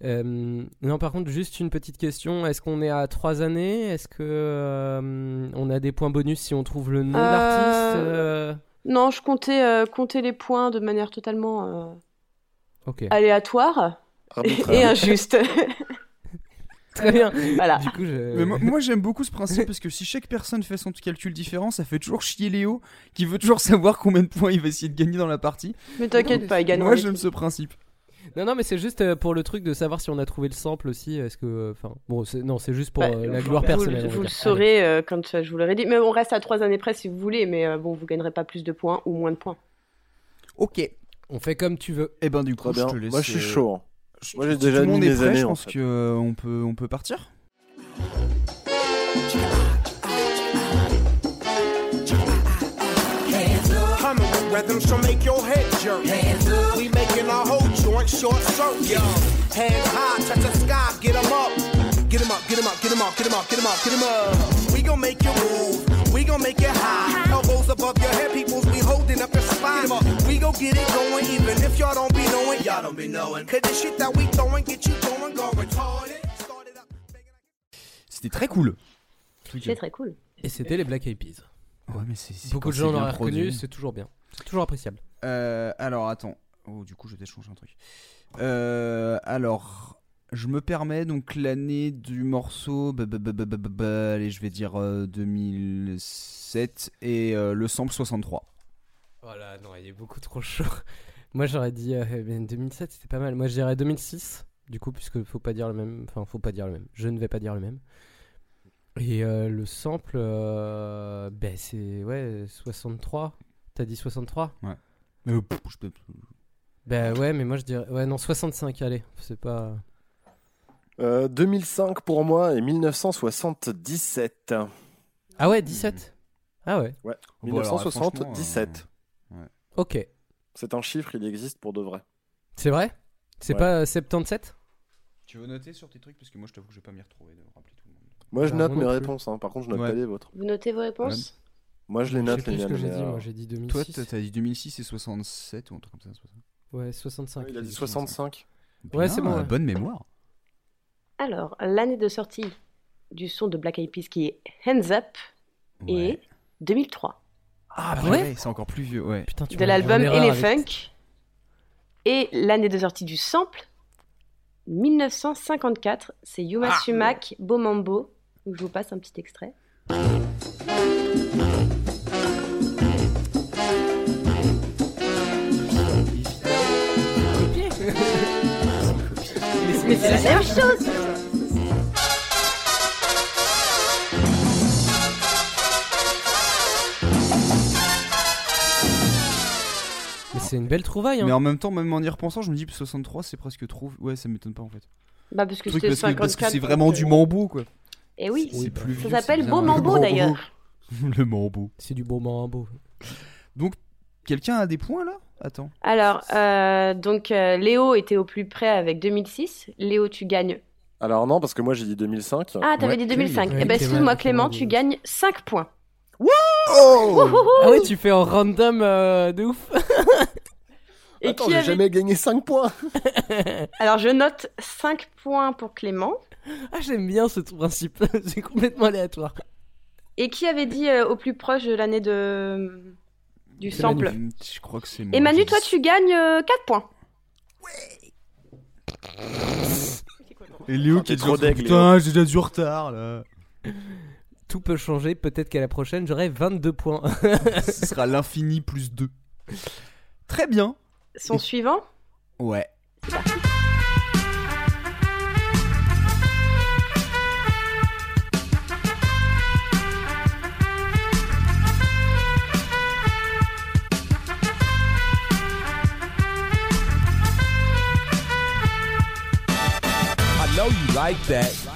Euh, non, par contre, juste une petite question. Est-ce qu'on est à trois années? Est-ce que euh, on a des points bonus si on trouve le nom de Euh, l'artiste? Euh, Non, je comptais, euh, comptais les points de manière totalement euh, aléatoire Arbitraire. et injuste. Très bien. voilà. Du coup, je... Mais moi, moi, j'aime beaucoup ce principe parce que si chaque personne fait son calcul différent, ça fait toujours chier Léo qui veut toujours savoir combien de points il va essayer de gagner dans la partie. Mais t'inquiète pas, il gagne. Moi j'aime ce principe. Non, non, mais c'est juste euh, pour le truc de savoir si on a trouvé le sample aussi. Est-ce que, enfin, bon, c'est- non, c'est juste pour Bah, euh, la gloire vous, personnelle. vous le saurez euh, quand euh, je vous l'aurai dit. Mais on reste à trois années près si vous voulez. Mais euh, bon, vous gagnerez pas plus de points ou moins de points. Ok. On fait comme tu veux. Et ben du coup, je te laisse. Moi, je suis euh, chaud. hein. je- Moi, j'ai déjà tout mis monde est mes prêt, années, Je en pense fait. que euh, on peut, on peut partir. Coming with rhythm, so make your head jerk. We making our whole joint short circuit. Hands high, touch the sky, get 'em up. Get 'em up, get 'em up, get 'em up, get 'em up, get 'em up, get 'em up. We gon' make you move, we gon' make it high. Elbows above your head, peoples, we holding up your spine. We gon' get it going, even if y'all don't be knowing. Y'all don't be knowing. Cause the shit that we throwing, get you going, go retarded. Start it up. C'était très cool. C'est très cool. Et c'était les Black Eyed Peas. Ouais, mais c'est c'est Beaucoup de gens l'auraient reconnu, c'est toujours bien. C'est toujours appréciable. Euh, alors attends. Oh, du coup, je changer un truc. Euh, alors, je me permets donc l'année du morceau. bah, bah, bah, bah, bah, bah, bah, allez, je vais dire euh, 2007 et euh, le sample 63. Voilà, non, il est beaucoup trop chaud. Moi, j'aurais dit euh, eh bien, 2007, c'était pas mal. Moi, je dirais 2006. Du coup, puisque faut pas dire le même. Enfin, faut pas dire le même. Je ne vais pas dire le même. Et euh, le sample, euh, ben c'est ouais 63. T'as dit 63 Ouais. Mais, euh, je peux- Ben ouais, mais moi je dirais ouais non 65. Allez, c'est pas. Euh, 2005 pour moi et 1977. Ah ouais 17. Ah ouais. Ouais. Bon, alors, 1977. Euh, ouais. Ok. C'est un chiffre, il existe pour de vrai. C'est vrai? C'est Ouais. pas euh, 77 Tu veux noter sur tes trucs? Parce que moi je t'avoue que je vais pas m'y retrouver de rappeler tout le monde. Moi, je Bah, note mes réponses. hein. Par contre, je note Ouais. pas les vôtres. Vous notez vos réponses? Moi, je les note les plus ce que miennes. j'ai dit. euh, Moi j'ai dit Toi, 2006. t'as t'as dit 2006 et 67 ou un truc comme ça. Ouais 65. Il a dit dit. 65. Ouais, c'est bon, ouais. Bonne mémoire. Alors, l'année de sortie du son de Black Eyed Peas qui est Hands Up Ouais. est 2003. Ah, Ah ouais C'est encore plus vieux, ouais. Putain, tu De l'album avec- Et l'année de sortie du sample, 1954, c'est Yuma Ah. Sumac, Beau Mambo. Donc, je vous passe un petit extrait. Mais c'est la même chose c'est une belle trouvaille. Hein. Mais en même temps, même en y repensant, je me dis que 63 c'est presque trop. Ouais, ça m'étonne pas en fait. Bah, parce que c'était parce, que, 54. parce que c'est donc, vraiment euh, du mambo quoi. Eh oui, C'est plus ça s'appelle c'est Beau. Mambo Le d'ailleurs. Le mambo. C'est du beau mambo. Donc, quelqu'un a des points là? Attends. Alors, euh, donc euh, Léo était au plus près avec 2006. Léo, tu gagnes. Alors, non, parce que moi, j'ai dit 2005. Ah, t'avais Ouais, dit 2005. Clément. Eh ben, excuse-moi, Clément, tu gagnes 5 points. Oh Ah ouais, tu fais en random euh, de ouf. Et Attends, qui j'ai avait- jamais gagné 5 points. Alors, je note 5 points pour Clément. Ah, j'aime bien ce principe. c'est complètement aléatoire. Et qui avait dit euh, au plus proche de l'année de... du C'est sample Manu. Je crois que c'est moi. Et Manu, toi, tu gagnes 4 points. Et Léo qui est trop toujours deg, Putain, j'ai déjà du retard là tout peut changer. Peut-être qu'à la prochaine, j'aurai 22 points. Ce sera l'infini plus 2. Très bien. Son suivant? Ouais.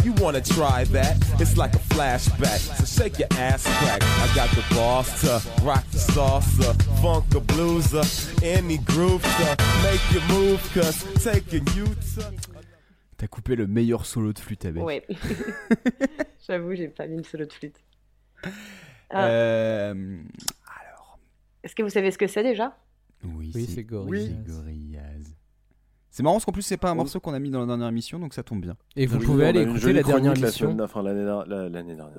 You wanna try that? It's like a flashback. So shake your ass crack. I got the boss to rock the salsa, funk the blueser, any groove to make you move, cause taking you to. T'as coupé le meilleur solo de flûte avec. Ouais. J'avoue, j'ai pas mis le solo de flûte. Ah. Euh, Est-ce que vous savez ce que c'est déjà? Oui, Oui, c'est Gorillaz. c'est Gorillaz. C'est marrant parce qu'en plus c'est pas un morceau qu'on a mis dans la dernière émission donc ça tombe bien. Et vous Oui, pouvez aller écouter la dernière émission. enfin, l'année der- la- l'année dernière.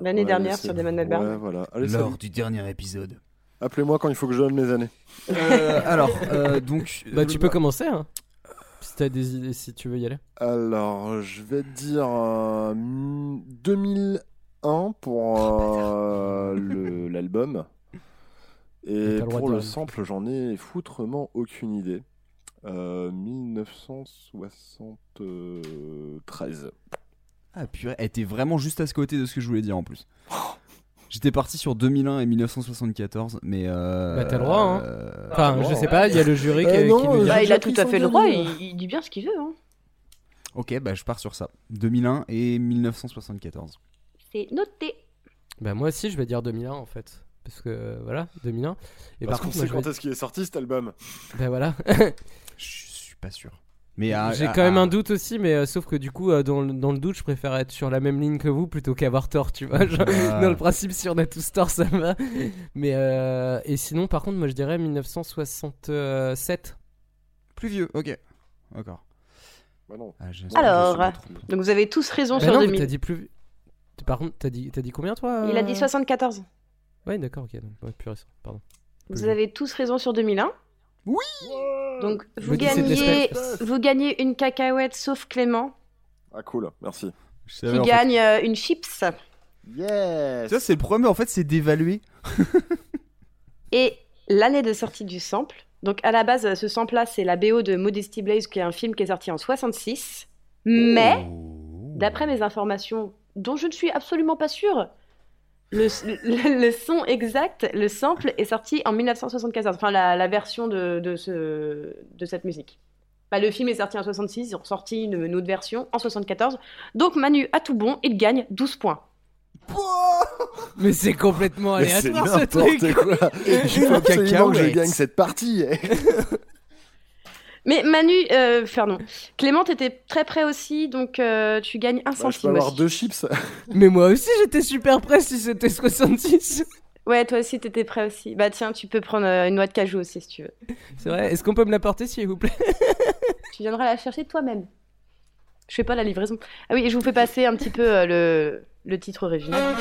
Ouais, sur. Ouais, voilà. Allez, Lors salut. du dernier épisode. Appelez-moi quand il faut que je donne mes années. Euh, alors, euh, donc. Bah, tu peux commencer, hein. Si t'as des idées, si tu veux y aller. Alors, je vais te dire euh, mm, 2001 pour euh, le- l'album. Et pour le sample, j'en ai foutrement aucune idée. Euh, 1973. Ah purée, elle était vraiment juste à ce côté de ce que je voulais dire en plus. J'étais parti sur 2001 et 1974, mais euh, Bah, t'as le droit, hein. euh, Enfin, je sais pas, il y a le jury qui, Euh, qui non, nous dit. Bah, il a tout à fait le droit, il, il dit bien ce qu'il veut. Hein. Ok, bah je pars sur ça. 2001 et 1974. C'est noté. Bah, moi aussi, je vais dire 2001 en fait. Parce que euh, voilà, 2001. Et Parce par qu'on contre, sait quand est-ce qu'il est sorti cet album. Bah voilà. Je suis pas sûr. Mais J'ai quand même un doute aussi, mais euh, sauf que du coup, euh, dans, le- dans le doute, je préfère être sur la même ligne que vous plutôt qu'avoir tort, tu vois. Genre, Ah. Dans le principe, si on a tous tort, ça va. Mais euh, et sinon, par contre, moi, je dirais 1967. Plus vieux, ok. D'accord. Bah non. Ah, Alors, donc vous avez tous raison Bah sur non, 2000. t'as dit plus. Par contre, t'as dit, t'as dit combien toi Il a dit 74. Ouais, d'accord, ok. Donc, ouais, plus récent, pardon. Vous avez tous raison sur 2001. Oui Donc vous gagnez, vous gagnez une cacahuète sauf Clément Ah cool, merci. Je qui savais, en fait. gagne euh, une chips. Yes vois, c'est le premier, en fait, c'est d'évaluer. Et l'année de sortie du sample. Donc à la base, ce sample-là, c'est la BO de Modesty Blaze, qui est un film qui est sorti en 66. Mais, d'après mes informations, dont je ne suis absolument pas sûre, le, le- le son exact, le sample, est sorti en 1974. Enfin, la, la version de, de, ce, de cette musique. Bah, le film est sorti en 66, ils ont sorti une, une autre version en 74. Donc Manu a tout bon, il gagne 12 points. Mais c'est complètement aléatoire ce truc. quoi. Que je cacahuètes. gagne cette partie. Mais Manu, euh, pardon, Clément, t'étais très près aussi, donc euh, tu gagnes un Bah, je peux centime avoir aussi. deux chips. Mais moi aussi, j'étais super près si c'était 66. Ouais, toi aussi, t'étais prêt aussi. Bah tiens, tu peux prendre euh, une noix de cajou aussi si tu veux. C'est vrai. Est-ce qu'on peut me l'apporter, s'il vous plaît? Tu viendras la chercher toi-même. Je fais pas la livraison. Ah oui, et je vous fais passer un petit peu euh, le, le titre original.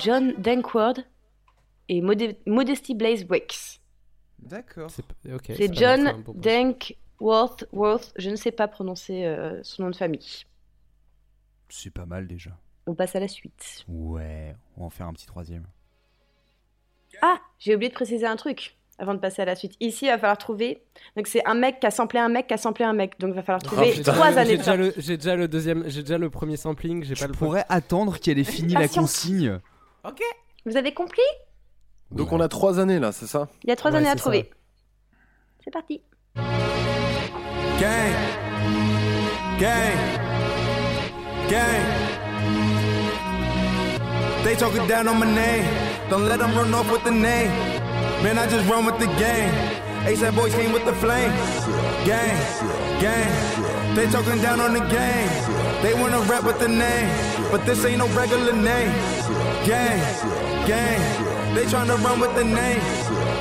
John Dankward et Mode- Modesty Blaze Wicks. D'accord. C'est John. Dankworth, Worth, je ne sais pas prononcer euh, son nom de famille. C'est pas mal déjà. On passe à la suite. Ouais, on va en faire un petit troisième. Ah, j'ai oublié de préciser un truc avant de passer à la suite. Ici, il va falloir trouver. Donc, c'est un mec qui a samplé un mec qui a samplé un mec. Donc, il va falloir trouver J'ai trois années J'ai de déjà, le, j'ai déjà le deuxième, j'ai déjà le premier sampling, j'ai Je pas le pourrais attendre qu'elle ait fini la consigne. Ok. Vous avez compris? Donc on a trois années là, c'est ça? Il y a trois Ouais, années à c'est trouver. C'est parti. Gang. Gang. Gang. They talking down on my name. Don't let them run off with the name. Man, I just run with the game. ASAP boys came with the flame. Gang. Gang. They talking down on the game. They wanna rap with the name. But this ain't no regular name. Gang. Gang. They tryna run with the name.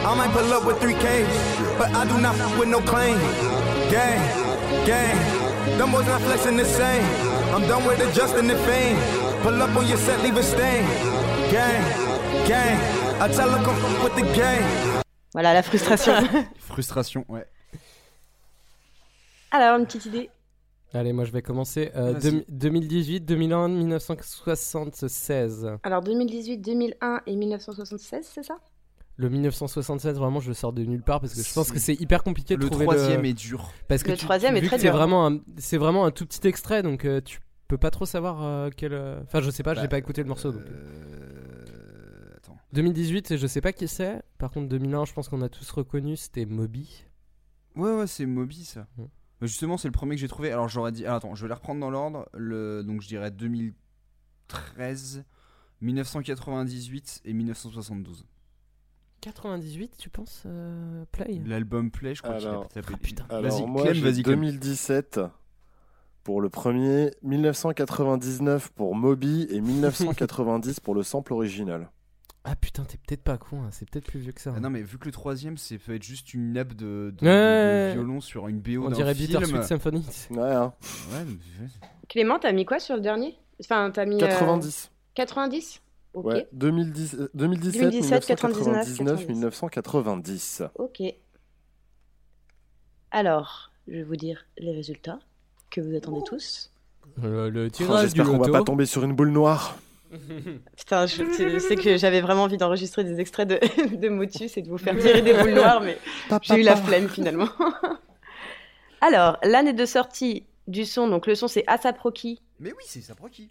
I might pull up with 3Ks, But I do not f- with no claim. Gang. Gang. Them boys not flexing the same. I'm done with the Justin and the fame. Pull up on your set, leave a stain. Gang, gang. I tell her come with the gang. Voilà la frustration. Frustration, ouais. Alors, une petite idée. Allez, moi je vais commencer. Euh, Vas-y. deux- 2018, 2001, 1976. Alors, 2018, 2001 et 1976, c'est ça? Le 1976, vraiment, je le sors de nulle part parce que je pense que c'est hyper compliqué de Le trouver troisième le... est dur. Parce que Le tu- troisième est très c'est dur. Vraiment un... C'est vraiment un tout petit extrait, donc euh, tu peux pas trop savoir euh, quel. euh, Enfin, je sais pas, je Bah, n'ai pas écouté le morceau. donc. Euh, Attends. 2018, je sais pas qui c'est. Par contre, 2001, je pense qu'on a tous reconnu, c'était Moby. Ouais, ouais, c'est Moby ça. Mm. Mais Justement, c'est le premier que j'ai trouvé. Alors j'aurais dit. attends, je vais les reprendre dans l'ordre. Le... Donc je dirais 2013, 1998 et 1972. 98, tu penses, euh, Play? L'album Play, je crois qu'il a Alors- tapé. Ah, putain. Vas-y, moi, Clem, vas-y, Clem. 2017 pour le premier, 1999 pour Moby et 1990 pour le sample original. Ah putain, t'es peut-être pas con, hein, c'est peut-être plus vieux que ça. Ah hein. non, mais vu que le troisième, c'est peut être juste une nappe de, de- Ouais, de- de ouais, ouais. violon sur une BO On d'un dirait film. Bittersweet Symphony. Ouais, hein. Ouais, mais- Clément, t'as mis quoi sur le dernier? Enfin, t'as mis. euh, 90. 90 Ok. Ouais, 2010, euh, 2017, 2017, 1999, 1990. Ok. Alors, je vais vous dire les résultats que vous attendez tous. Le, le Oh, tirage du J'espère qu'on va loto. pas tomber sur une boule noire. Putain, je, tu sais que j'avais vraiment envie d'enregistrer des extraits de, de Motus et de vous faire tirer des boules noires, mais j'ai eu la flemme finalement. Alors, l'année de sortie du son, donc le son c'est ASAP Rocky Mais oui, c'est Proki.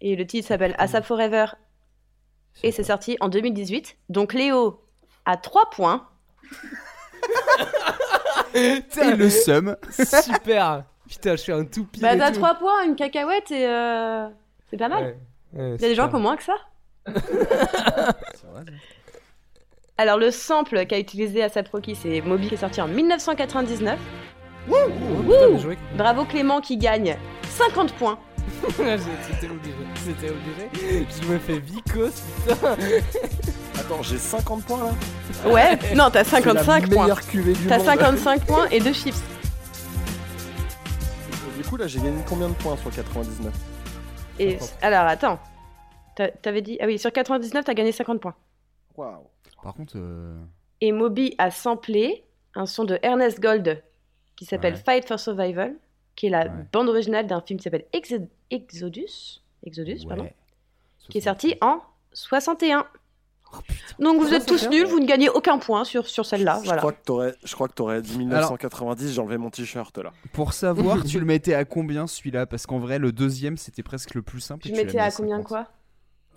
et le titre s'appelle ASAP Forever et c'est sorti en 2018. Donc Léo a 3 points. Et le seum. Super Putain, je suis un tout pile. Bah t'as tout. 3 points, une cacahuète et euh, c'est pas mal. Ouais, Il y a des gens qui ont moins que ça. C'est vrai, ça. Alors le sample qu'a utilisé ASAP Rocky, c'est Moby qui est sorti en 1999. Oh, putain, bien joué. Bravo Clément qui gagne 50 points. C'était obligé. C'était obligé. Je me fais vicos, putain. Attends, j'ai 50 points là? Ouais, non, t'as C'est 55 la points. T'as monde. 55 points et deux chips. Du coup, là, j'ai gagné combien de points sur 99 Et alors attends. T'a- T'avais dit ah oui, sur 99, t'as gagné 50 points. Waouh. Par contre, euh, Et Moby a samplé un son de Ernest Gold qui s'appelle Ouais. Fight for Survival, qui est la Ouais. bande originale d'un film qui s'appelle Exo- Exodus, Exodus, pardon, qui est sorti en 61. Donc vous êtes tous 61, nuls, vous ne gagnez aucun point sur, sur celle-là. Je Voilà. crois que t'aurais, je crois que t'aurais dit 1990, j'enlevais mon t-shirt là. Pour savoir, tu le mettais à combien celui-là? Parce qu'en vrai, le deuxième, c'était presque le plus simple. Je mettais mis à combien de 50. quoi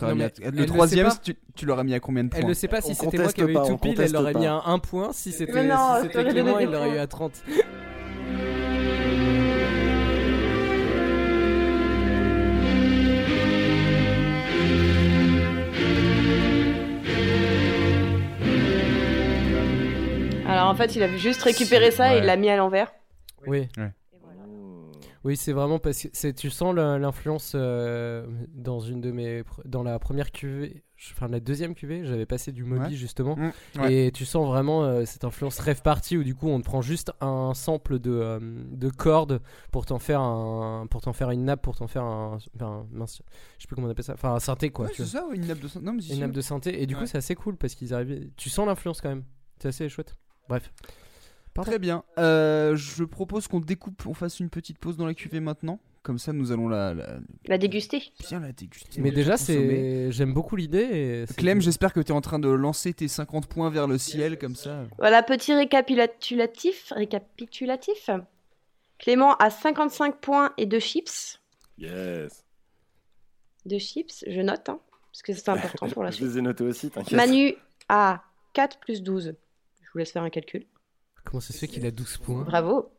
Non, à- elle Le troisième, tu, tu l'aurais mis à combien de points Elle ne sait pas si On c'était moi qui avais eu tout pile, elle conteste aurait mis un 1 point. Si c'était Mais non, si c'était Clément, il l'aurait eu à 30. En fait, il a juste récupéré ça et il l'a mis à l'envers. Oui. Oui, c'est vraiment parce que tu sens l'influence euh, dans une de mes dans la première cuvée, enfin la deuxième cuvée, j'avais passé du Moby Ouais. justement Mmh, ouais. et tu sens vraiment euh, cette influence rêve party où du coup on te prend juste un sample de, euh, de cordes pour t'en faire un pour t'en faire une nappe pour t'en faire un, enfin, mince, je sais plus comment on appelle ça, enfin un synthé quoi, Ouais, c'est ça, une nappe de synthé. Non, mais si, une nappe de synthé et du coup c'est assez cool parce qu'ils arrivent tu sens l'influence quand même. C'est assez chouette. Bref. Pardon. Très bien. Euh, je propose qu'on découpe, on fasse une petite pause dans la cuvée maintenant. Comme ça, nous allons la, la- La déguster. bien la déguster. Mais déjà c'est j'aime beaucoup l'idée et Clem, j'espère que tu es en train de lancer tes 50 points vers le ciel comme ça. Voilà, petit récapitulatif. Récapitulatif. Clément a 55 points et deux chips. Yes. Deux chips, je note, hein, parce que c'est important pour la Je suite. les ai notés aussi, t'inquiète. Manu a 4 plus 12. Je vous laisse faire un calcul. Comment ça se fait qu'il a 12 points Bravo.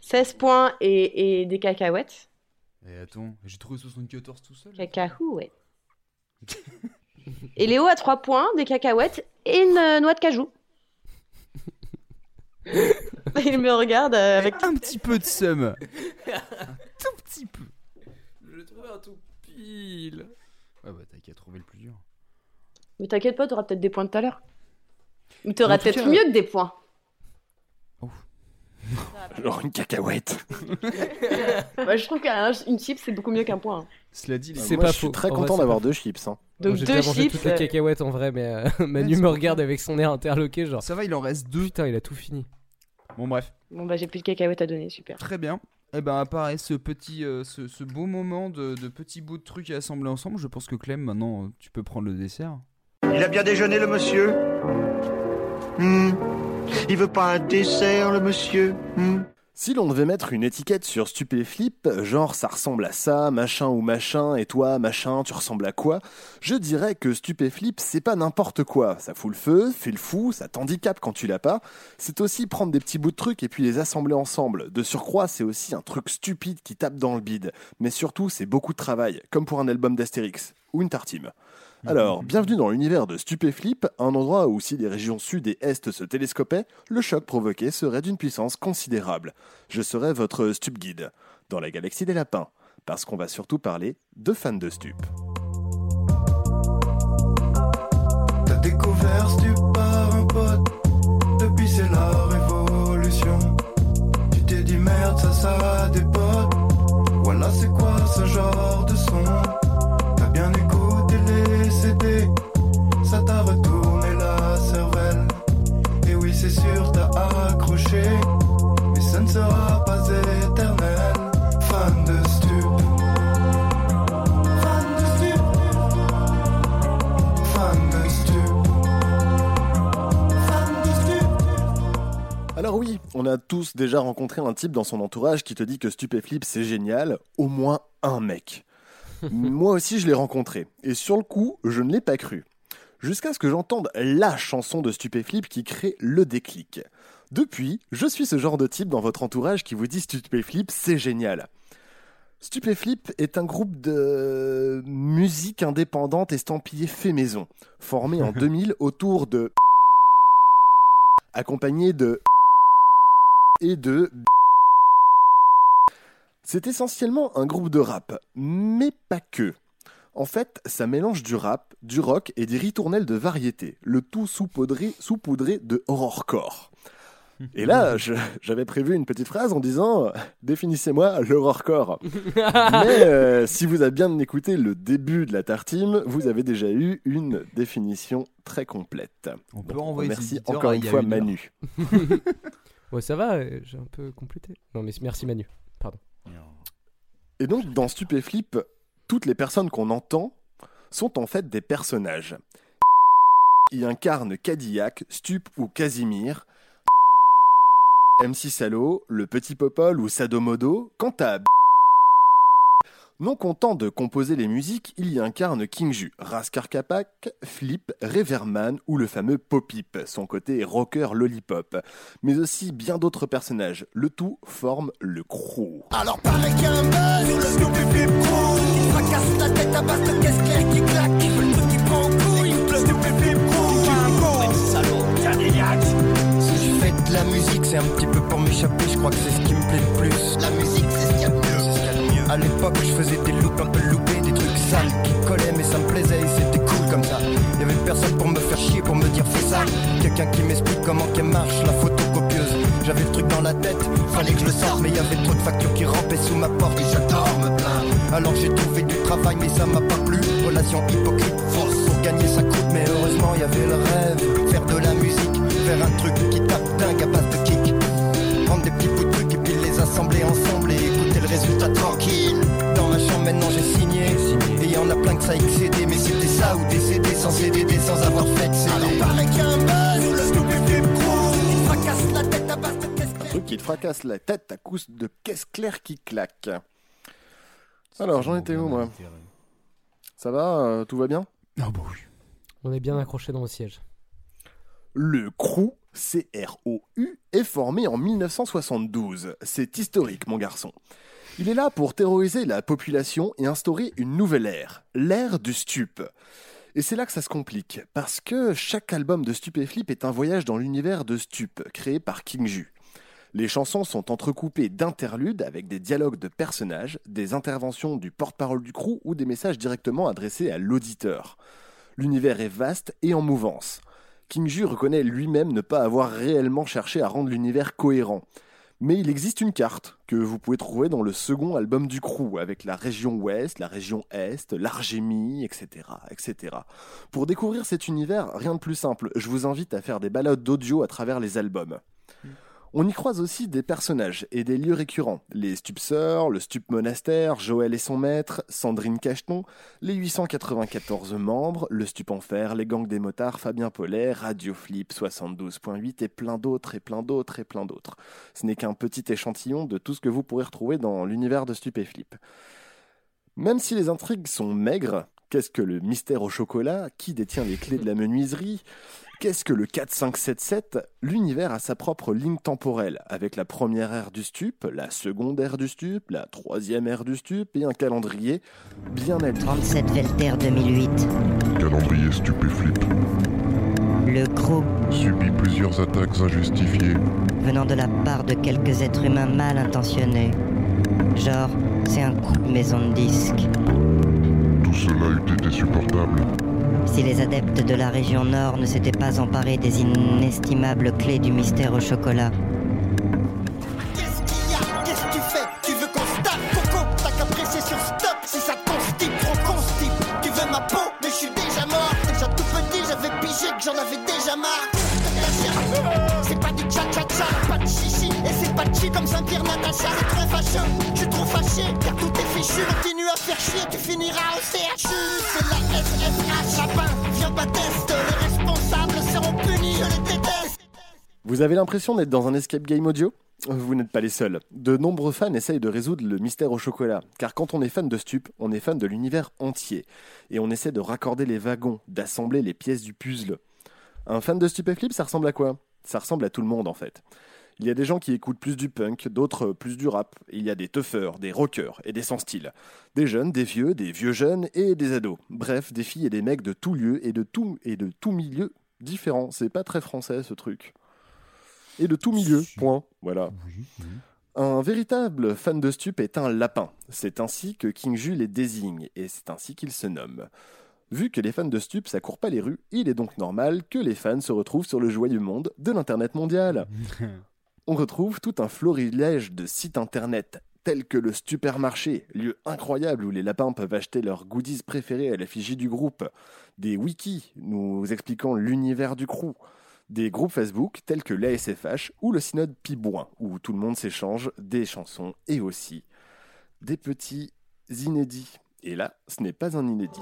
16 points et, et des cacahuètes. Et attends, j'ai trouvé 74 tout seul. Cacahuètes. et Léo a 3 points, des cacahuètes et une euh, noix de cajou. Il me regarde euh, avec un petit peu de seum. un tout petit peu. Je trouvé un tout pile. Ouais, bah t'as qu'à trouver le plus dur. Mais t'inquiète pas, t'auras peut-être des points tout à l'heure. En tout peut-être mieux que des points. Genre une cacahuète. Je trouve qu'une chip, c'est beaucoup mieux qu'un point. Cela dit, les- C'est Moi, pas je suis faux. très content d'avoir deux chips. hein. Donc J'ai deux déjà mangé chips. toutes les cacahuètes en vrai, mais euh, Manu me regarde avec son air interloqué, genre. Ça va, il en reste deux. Putain, il a tout fini. Bon, bref. Bon bah j'ai plus de cacahuètes à donner, super. Très bien. Et ben apparaît ce petit, euh, ce, ce beau moment de, de petits bouts de trucs à assembler ensemble. Je pense que Clem, maintenant, euh, tu peux prendre le dessert. Il a bien déjeuné, le monsieur? Hmm. Il veut pas un dessert, le monsieur Hmm. Si l'on devait mettre une étiquette sur Stupéflip, genre ça ressemble à ça, machin ou machin, et toi, machin, tu ressembles à quoi Je dirais que Stupéflip, c'est pas n'importe quoi. Ça fout le feu, fait le fou, ça t'handicape quand tu l'as pas. C'est aussi prendre des petits bouts de trucs et puis les assembler ensemble. De surcroît, c'est aussi un truc stupide qui tape dans le bide. Mais surtout, c'est beaucoup de travail, comme pour un album d'Astérix ou une tartime. Alors, bienvenue dans l'univers de Stupéflip, un endroit où si les régions sud et est se télescopaient, le choc provoqué serait d'une puissance considérable. Je serai votre Stup Guide, dans la galaxie des lapins, parce qu'on va surtout parler de fans de Stup. T'as découvert Stup par un pote. Depuis c'est la révolution. Tu t'es dit merde, ça, ça a des potes. Sûr, t'as accroché. Mais ça ne sera pas éternel. Fan de Stup. Fan de Stup. Fan de Stup. Fan de Stup. Alors oui, on a tous déjà rencontré un type dans son entourage qui te dit que Stupéflip c'est génial, au moins un mec. Moi aussi je l'ai rencontré, et sur le coup, je ne l'ai pas cru. Jusqu'à ce que j'entende la chanson de Stupéflip qui crée le déclic. Depuis, je suis ce genre de type dans votre entourage qui vous dit Stupéflip c'est génial. Stupéflip est un groupe de musique indépendante estampillée fait maison, formé en 2000 autour de accompagné de et de c'est essentiellement un groupe de rap, mais pas que. En fait, ça mélange du rap, du rock et des ritournelles de variété, le tout saupoudré, saupoudré de horrorcore. Et là, je- j'avais prévu une petite phrase en disant Définissez-moi l'horrorcore. Mais euh, si vous avez bien écouté le début de la tartime, vous avez déjà eu une définition très complète. On peut Donc, renvoyer Merci encore à une fois, une. Manu. Ouais, ça va, euh, j'ai un peu complété. Non, mais merci Manu. Pardon. Et donc, dans Stupéflip, toutes les personnes qu'on entend sont en fait des personnages. Il incarne Cadillac, Stup ou Casimir, MC Salo, le petit Popol ou Sadomodo. Quant à non content de composer les musiques, il y incarne King Ju, Raskar Kapak, Flip, Reverman ou le fameux Popip, son côté rocker lollipop, mais aussi bien d'autres personnages. Le tout forme le crew. Alors y Crew Il fracasse la tête à base de caisse claire qui claque Le truc qui prend en couille, le Snoopy Flip Crew Mambo, salaud, Si je fais de la musique, c'est un petit peu pour m'échapper, je crois que c'est ce qui me plaît le plus. La musique c'est ce qu'il y a de mieux C'est ce qu'il y a de mieux. À l'époque, je faisais des looks un peu loupés, des trucs sales qui collaient, mais ça me plaisait et c'était cool comme ça. Y avait personne pour me faire chier, pour me dire fais ça. Quelqu'un qui m'explique comment qu'elle marche, la photocopieuse. J'avais le truc dans la tête, fallait que je le sorte, mais y avait trop de factures qui rampaient sous ma porte et j'adore me plaindre. Alors j'ai trouvé du travail, mais ça m'a pas plu. Relation hypocrite, force pour gagner ça coûte, mais heureusement y avait le rêve. Faire de la musique, faire un truc qui tape dingue à base de kick. Prendre des petits bouts de trucs et puis les assembler ensemble et écouter le résultat tranquille. Dans ma chambre maintenant j'ai signé, et y en a plein que ça excédé, mais c'était ça ou décédé sans CDD, sans avoir fait. Alors paraît qu'il truc qui te fracasse la tête à coups de caisse claire qui claque. Alors, j'en étais où, moi Ça va euh, Tout va bien Ah bah oui. On est bien accroché dans le siège. Le CROU, C-R-O-U, est formé en 1972. C'est historique, mon garçon. Il est là pour terroriser la population et instaurer une nouvelle ère, l'ère du stup. Et c'est là que ça se complique, parce que chaque album de Stupéflip est un voyage dans l'univers de Stup, créé par King Ju. Les chansons sont entrecoupées d'interludes avec des dialogues de personnages, des interventions du porte-parole du crew ou des messages directement adressés à l'auditeur. L'univers est vaste et en mouvance. King Ju reconnaît lui-même ne pas avoir réellement cherché à rendre l'univers cohérent. Mais il existe une carte que vous pouvez trouver dans le second album du crew, avec la région ouest, la région est, l'Argémie, etc., etc. Pour découvrir cet univers, rien de plus simple, je vous invite à faire des balades d'audio à travers les albums. On y croise aussi des personnages et des lieux récurrents. Les Stupseurs, le Stup Monastère, Joël et son maître, Sandrine Cacheton, les 894 membres, le Stup Enfer, les gangs des motards, Fabien Paulet, Radio Flip 72.8 et plein d'autres et plein d'autres et plein d'autres. Ce n'est qu'un petit échantillon de tout ce que vous pourrez retrouver dans l'univers de Stup et Flip. Même si les intrigues sont maigres, qu'est-ce que le mystère au chocolat? Qui détient les clés de la menuiserie? Qu'est-ce que le 4577 L'univers a sa propre ligne temporelle, avec la première ère du stup, la seconde ère du stup, la troisième ère du stup et un calendrier bien lui. 37 Velter 2008. Calendrier stupéflip. Le crew Subit plusieurs attaques injustifiées. venant de la part de quelques êtres humains mal intentionnés. Genre, c'est un coup de maison de disques. Tout cela eût été supportable. Si les adeptes de la région nord ne s'étaient pas emparés des inestimables clés du mystère au chocolat. Qu'est-ce qu'il y a? Qu'est-ce que tu fais? Tu veux qu'on se tape? Coco, t'as qu'à presser sur stop? Si ça constipe, trop constipe. Tu veux ma peau, mais je suis déjà mort. Déjà tout petit, j'avais pigé que j'en avais déjà marre. C'est pas du cha-cha-cha, pas de chichi. Et c'est pas chi comme Saint-Pierre Natacha. C'est très fâcheux, je suis trop fâché car tout Continue à chier. C'est la viens pas test. Les responsables seront punis, les déteste. Vous avez l'impression d'être dans un escape game audio? Vous n'êtes pas les seuls. De nombreux fans essayent de résoudre le mystère au chocolat, car quand on est fan de Stup, on est fan de l'univers entier, et on essaie de raccorder les wagons, d'assembler les pièces du puzzle. Un fan de Stupéflip, ça ressemble à quoi? Ça ressemble à tout le monde en fait. Il y a des gens qui écoutent plus du punk, d'autres plus du rap. Il y a des tuffeurs, des rockers et des sans style. Des jeunes, des vieux, des vieux jeunes et des ados. Bref, des filles et des mecs de tout lieu et de tout, et de tout milieu différents. C'est pas très français ce truc. Et de tout milieu, point. Voilà. Un véritable fan de stup est un lapin. C'est ainsi que King Ju les désigne, et c'est ainsi qu'il se nomme. Vu que les fans de stup ça court pas les rues, il est donc normal que les fans se retrouvent sur le joyeux monde de l'Internet mondial. On retrouve tout un florilège de sites internet tels que le Supermarché, lieu incroyable où les lapins peuvent acheter leurs goodies préférés à l'effigie du groupe, des wikis nous expliquant l'univers du crew, des groupes Facebook tels que l'ASFH ou le synode Pibouin, où tout le monde s'échange des chansons et aussi des petits inédits. Et là, ce n'est pas un inédit.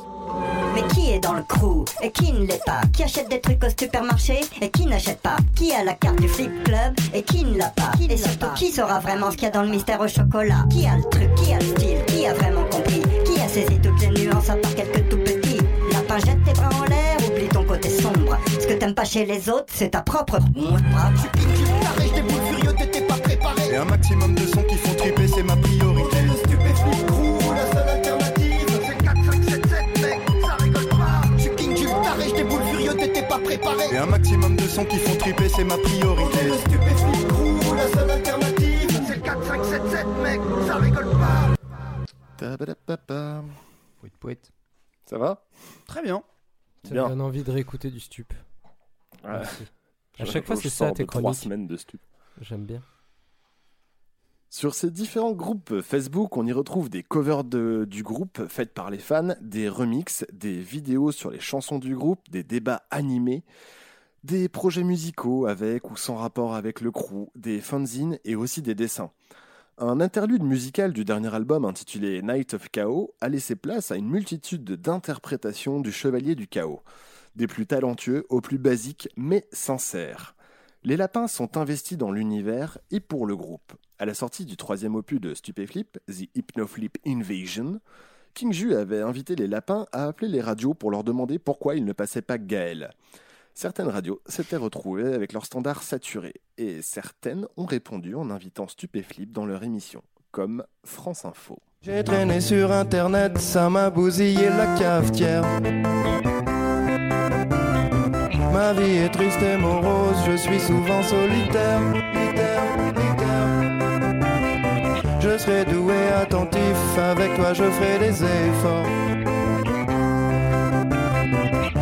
Mais qui est dans le crew? Et qui ne l'est pas? Qui achète des trucs au supermarché? Et qui n'achète pas? Qui a la carte du flip club? Et qui ne l'a pas? Et surtout, qui saura vraiment ce qu'il y a dans le mystère au chocolat? Qui a le truc? Qui a le style? Qui a vraiment compris? Qui a saisi toutes les nuances à part quelques tout petits? Lapin, jette tes bras en l'air, oublie ton côté sombre. Ce que t'aimes pas chez les autres, c'est ta propre. T'arrêtes des boules furieux, t'étais pas préparé. Et un maximum de sons qui font triper, c'est ma priorité. Pas préparé. Et un maximum de sons qui font triper, c'est ma priorité. Le stupéflip crew, la seule alternative, c'est 4, 5, 7, 7, mec, ça rigole pas. Poète, poète. Ça va? Très bien. Ça Bien. me donne envie de réécouter du stup. Ouais. Merci. À chaque fois, c'est ça tes chroniques. semaines de stup. J'aime bien. Sur ces différents groupes Facebook, on y retrouve des covers du groupe faites par les fans, des remixes, des vidéos sur les chansons du groupe, des débats animés, des projets musicaux avec ou sans rapport avec le crew, des fanzines et aussi des dessins. Un interlude musical du dernier album intitulé Night of Chaos a laissé place à une multitude d'interprétations du Chevalier du Chaos, des plus talentueux aux plus basiques mais sincères. Les lapins sont investis dans l'univers et pour le groupe. À la sortie du troisième opus de Stupéflip, The Hypnoflip Invasion, King Ju avait invité les lapins à appeler les radios pour leur demander pourquoi ils ne passaient pas Gaël. Certaines radios s'étaient retrouvées avec leurs standards saturés, et certaines ont répondu en invitant Stupéflip dans leur émission, comme France Info. J'ai traîné sur internet, ça m'a bousillé la cafetière. Ma vie est triste et morose, je suis souvent solitaire. Je serai doué, attentif, avec toi je ferai des efforts.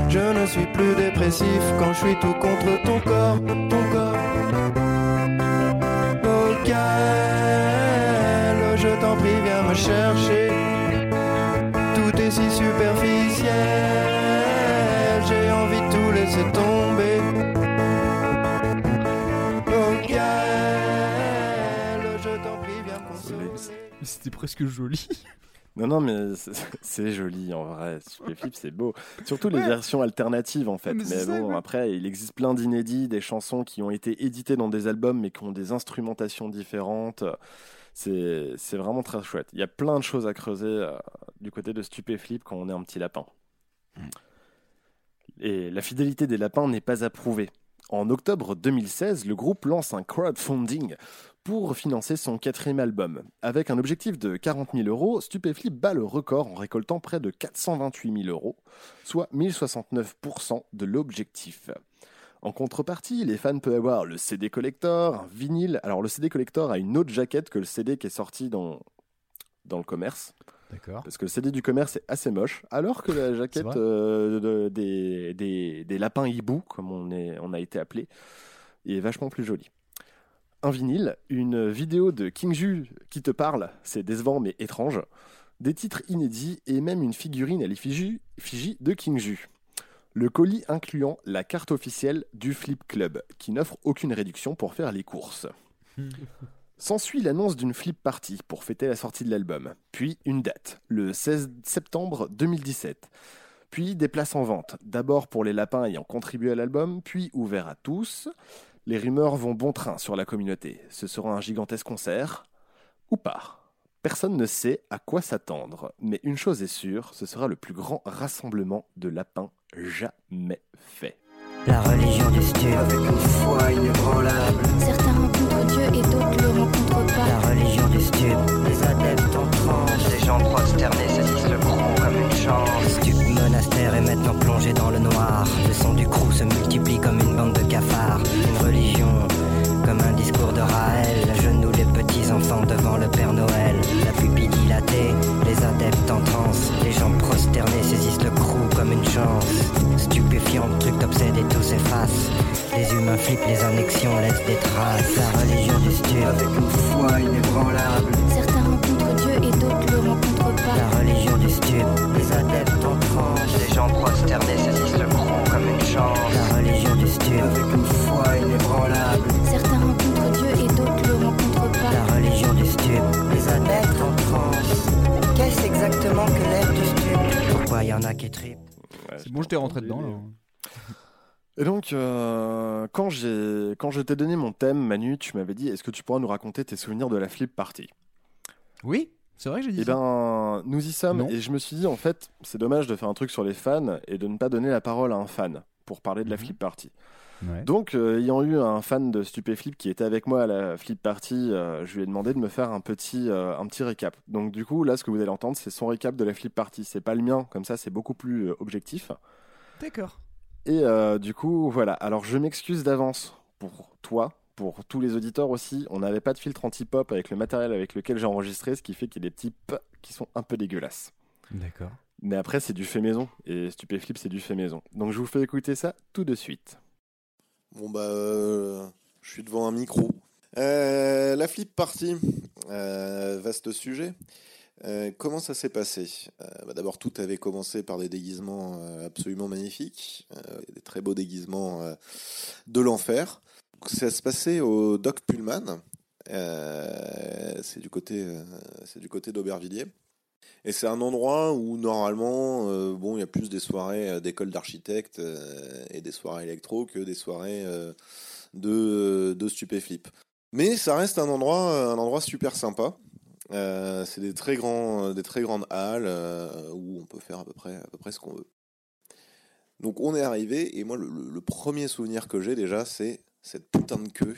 Je ne suis plus dépressif quand je suis tout contre ton corps, ton corps. Oh, je t'en prie, viens me chercher. C'était presque joli. Non, non, mais c'est- joli en vrai. Stupéflip, c'est beau. Surtout les Ouais. versions alternatives en fait. Mais Mais, c'est ça, bon, après, il existe plein d'inédits, des chansons qui ont été éditées dans des albums mais qui ont des instrumentations différentes. C'est vraiment très chouette. Il y a plein de choses à creuser euh, du côté de Stupéflip quand on est un petit lapin. Et la fidélité des lapins n'est pas approuvée. En octobre 2016, le groupe lance un crowdfunding pour financer son quatrième album. Avec un objectif de 40 000 euros, Stupéflip bat le record en récoltant près de 428 000 euros, soit 1069% de l'objectif. En contrepartie, les fans peuvent avoir le CD collector, un vinyle. Alors le CD collector a une autre jaquette que le CD qui est sorti dans, dans le commerce. D'accord. Parce que le CD du commerce est assez moche, alors que la jaquette euh, de- des, des, des lapins hibou, comme on, est, on a été appelé, est vachement plus jolie. Un vinyle, une vidéo de King Ju qui te parle, c'est décevant mais étrange, des titres inédits et même une figurine à l'effigie effigie de King Ju. Le colis incluant la carte officielle du Flip Club, qui n'offre aucune réduction pour faire les courses. S'ensuit l'annonce d'une flip party pour fêter la sortie de l'album, puis une date, le 16 septembre 2017. Puis des places en vente, d'abord pour les lapins ayant contribué à l'album, puis ouvert à tous. Les rumeurs vont bon train sur la communauté. Ce sera un gigantesque concert, ou pas. Personne ne sait à quoi s'attendre, mais une chose est sûre, ce sera le plus grand rassemblement de lapins jamais fait. La religion du stup avec une foi inébranlable. Certains rencontrent Dieu et d'autres le rencontrent pas. La religion du stup, les adeptes en transe. Les gens prosternés saisissent le crew comme une chance. Le stup monastère est maintenant plongé dans le noir. Le son du crew se multiplie comme les adeptes en transe. Les gens prosternés saisissent le crew comme une chance. Stupéfiant, le truc obsède et tout s'efface. Les humains flippent, les annexions laissent des traces. La religion du stup avec une foi inébranlable. Certains rencontrent Dieu et d'autres le rencontrent pas. La religion du stup, les adeptes en transe. Les gens prosternés saisissent le crew comme une chance. La religion du stup avec une foi inébranlable. Exactement que l'air du stup Pourquoi y en a qui C'est bon, je t'ai rentré dedans là. Et donc, euh, quand, j'ai, quand je t'ai donné mon thème, Manu, tu m'avais dit est-ce que tu pourras nous raconter tes souvenirs de la flip party? Oui, c'est vrai que j'ai dit Eh ça. ben, nous y sommes. Non. Et je me suis dit, en fait, c'est dommage de faire un truc sur les fans et de ne pas donner la parole à un fan pour parler de la flip party. Ouais. Donc, euh, ayant eu un fan de Stupéflip qui était avec moi à la flip party, euh, je lui ai demandé de me faire un petit, euh, un petit récap. Donc, du coup, là, ce que vous allez entendre, c'est son récap de la flip party. C'est pas le mien, comme ça, c'est beaucoup plus objectif. D'accord. Et euh, du coup, voilà. Alors, je m'excuse d'avance pour toi, pour tous les auditeurs aussi. On n'avait pas de filtre anti-pop avec le matériel avec lequel j'ai enregistré, ce qui fait qu'il y a des petits p qui sont un peu dégueulasses. D'accord. Mais après, c'est du fait maison. Et Stupéflip, c'est du fait maison. Donc, je vous fais écouter ça tout de suite. Bon bah, euh, je suis devant un micro. Euh, la flip party, euh, vaste sujet. Comment ça s'est passé? Bah, D'abord, tout avait commencé par des déguisements absolument magnifiques, des très beaux déguisements de l'enfer. Ça se passait au Doc Pullman. C'est du côté, c'est du côté d'Aubervilliers. Et c'est un endroit où normalement, euh, bon, il y a plus des soirées euh, d'école d'architectes euh, et des soirées électro que des soirées de, de stupéflip. Mais ça reste un endroit, un endroit super sympa. C'est des très grands, des très grandes halles où on peut faire à peu près, à peu près ce qu'on veut. Donc on est arrivé et moi le, premier souvenir que j'ai déjà c'est cette putain de queue.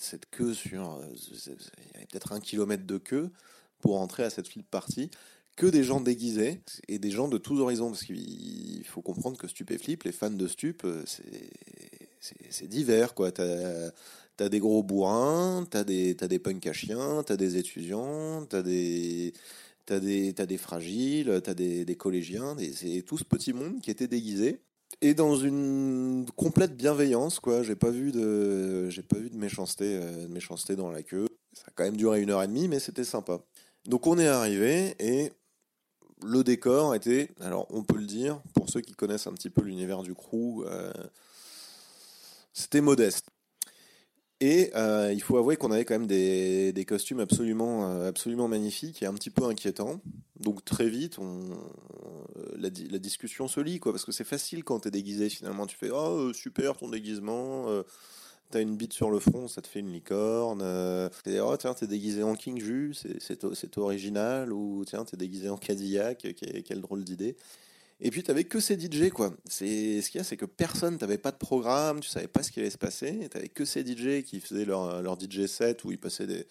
Cette, queue sur, il y avait peut-être un kilomètre de queue pour entrer à cette flip party. Que des gens déguisés et des gens de tous horizons parce qu'il faut comprendre que Stupéflip, les fans de Stup, euh, c'est divers quoi. T'as as des gros bourrins, t'as des t'as des punks à chiens, t'as des étudiants, t'as des t'as des t'as des fragiles, t'as des, des collégiens, c'est tout ce petit monde qui était déguisé et dans une complète bienveillance quoi. J'ai pas vu de pas vu de méchanceté euh, de méchanceté dans la queue. Ça a quand même duré une heure et demie, mais c'était sympa. Donc on est arrivé et le décor était, alors on peut le dire, pour ceux qui connaissent un petit peu l'univers du crew, euh, c'était modeste. Et euh, il faut avouer qu'on avait quand même des, costumes absolument, euh, absolument magnifiques et un petit peu inquiétants. Donc très vite, la, di- la discussion se lie, quoi, parce que c'est facile quand t'es déguisé finalement. Tu fais Oh, super ton déguisement, t'as une bite sur le front, ça te fait une licorne. Euh, et, oh, tiens, t'es déguisé en King Ju, c'est- c'est c'est original. Ou tiens, t'es déguisé en Cadillac, quelle, quelle drôle d'idée. Et puis t'avais que ces DJ quoi. C'est ce qu'il y a, c'est que personne, t'avais pas de programme, tu savais pas ce qui allait se passer. T'avais que ces DJ qui faisaient leur, leur DJ set où ils passaient des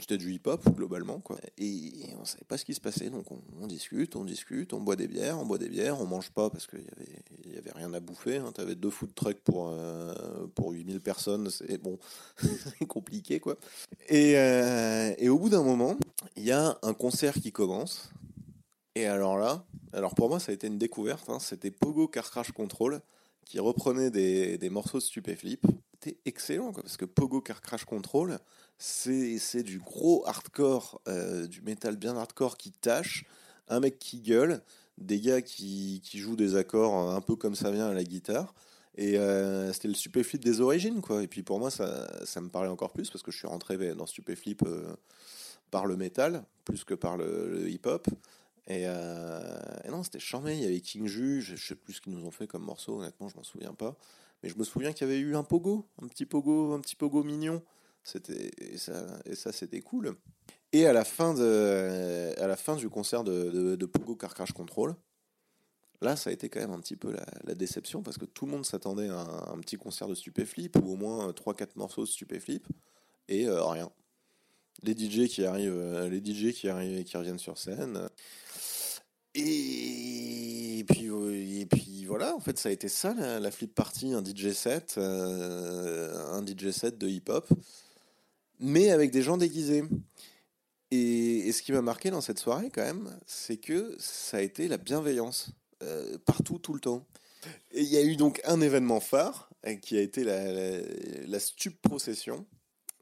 c'était du hip-hop globalement quoi. Et on savait pas ce qui se passait, donc on, discute, on discute, on boit des bières, on boit des bières, on mange pas parce qu'il y avait y avait rien à bouffer. Hein. T'avais deux food trucks pour euh, pour 8000 personnes, c'est bon, compliqué quoi. Et euh, et au bout d'un moment, il y a un concert qui commence. Et alors là, alors pour moi ça a été une découverte, hein, c'était Pogo Car Crash Control qui reprenait des, des morceaux de Stupéflip. C'était excellent quoi, parce que Pogo Car Crash Control, c'est du gros hardcore, euh, du métal bien hardcore qui tâche, un mec qui gueule, des gars qui, qui jouent des accords un peu comme ça vient à la guitare. Et euh, c'était le Stupéflip des origines, quoi. Et puis pour moi, ça, ça me parlait encore plus parce que je suis rentré dans Stupéflip euh, par le métal plus que par le, hip-hop. Et, euh, et non, c'était charmé. Il y avait King Ju, je, je sais plus ce qu'ils nous ont fait comme morceau, honnêtement, je m'en souviens pas. Mais je me souviens qu'il y avait eu un pogo, un petit pogo, un petit pogo mignon. C'était et ça, et ça c'était cool. Et à la fin de, à la fin du concert de, Pogo Car Crash Control, là, ça a été quand même un petit peu la, déception parce que tout le monde s'attendait à un, petit concert de Stupéflip ou au moins 3-4 morceaux de Stupéflip et euh, rien. Les DJ qui arrivent, euh, les DJ qui arrivent, qui reviennent sur scène. euh, Et puis, euh, et puis voilà, en fait, ça a été ça la, flip party, un DJ set, euh, un DJ set de hip-hop, mais avec des gens déguisés. Et, ce qui m'a marqué dans cette soirée, quand même, c'est que ça a été la bienveillance, euh, partout, tout le temps. Et il y a eu donc un événement phare, euh, qui a été la, la, Procession.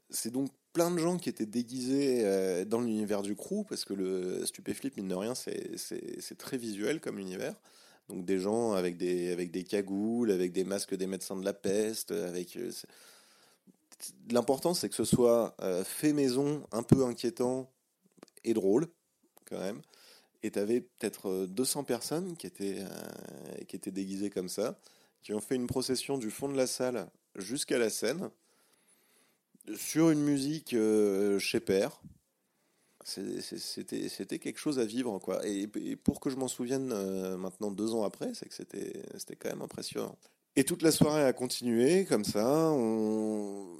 C'est donc plein de gens qui étaient déguisés euh, dans l'univers du crew, parce que le Stupéflip, mine de rien, c'est très visuel comme univers. Donc des gens avec des, avec des cagoules, avec des masques des médecins de la peste, avec... euh, L'important, c'est que ce soit euh, fait maison, un peu inquiétant et drôle, quand même. Et tu avais peut-être euh, 200 personnes qui étaient, euh, qui étaient déguisées comme ça, qui ont fait une procession du fond de la salle jusqu'à la scène, sur une musique euh, chez Père. C'était quelque chose à vivre, quoi. Et, et pour que je m'en souvienne euh, maintenant deux ans après, c'est que c'était quand même impressionnant. Et toute la soirée a continué comme ça.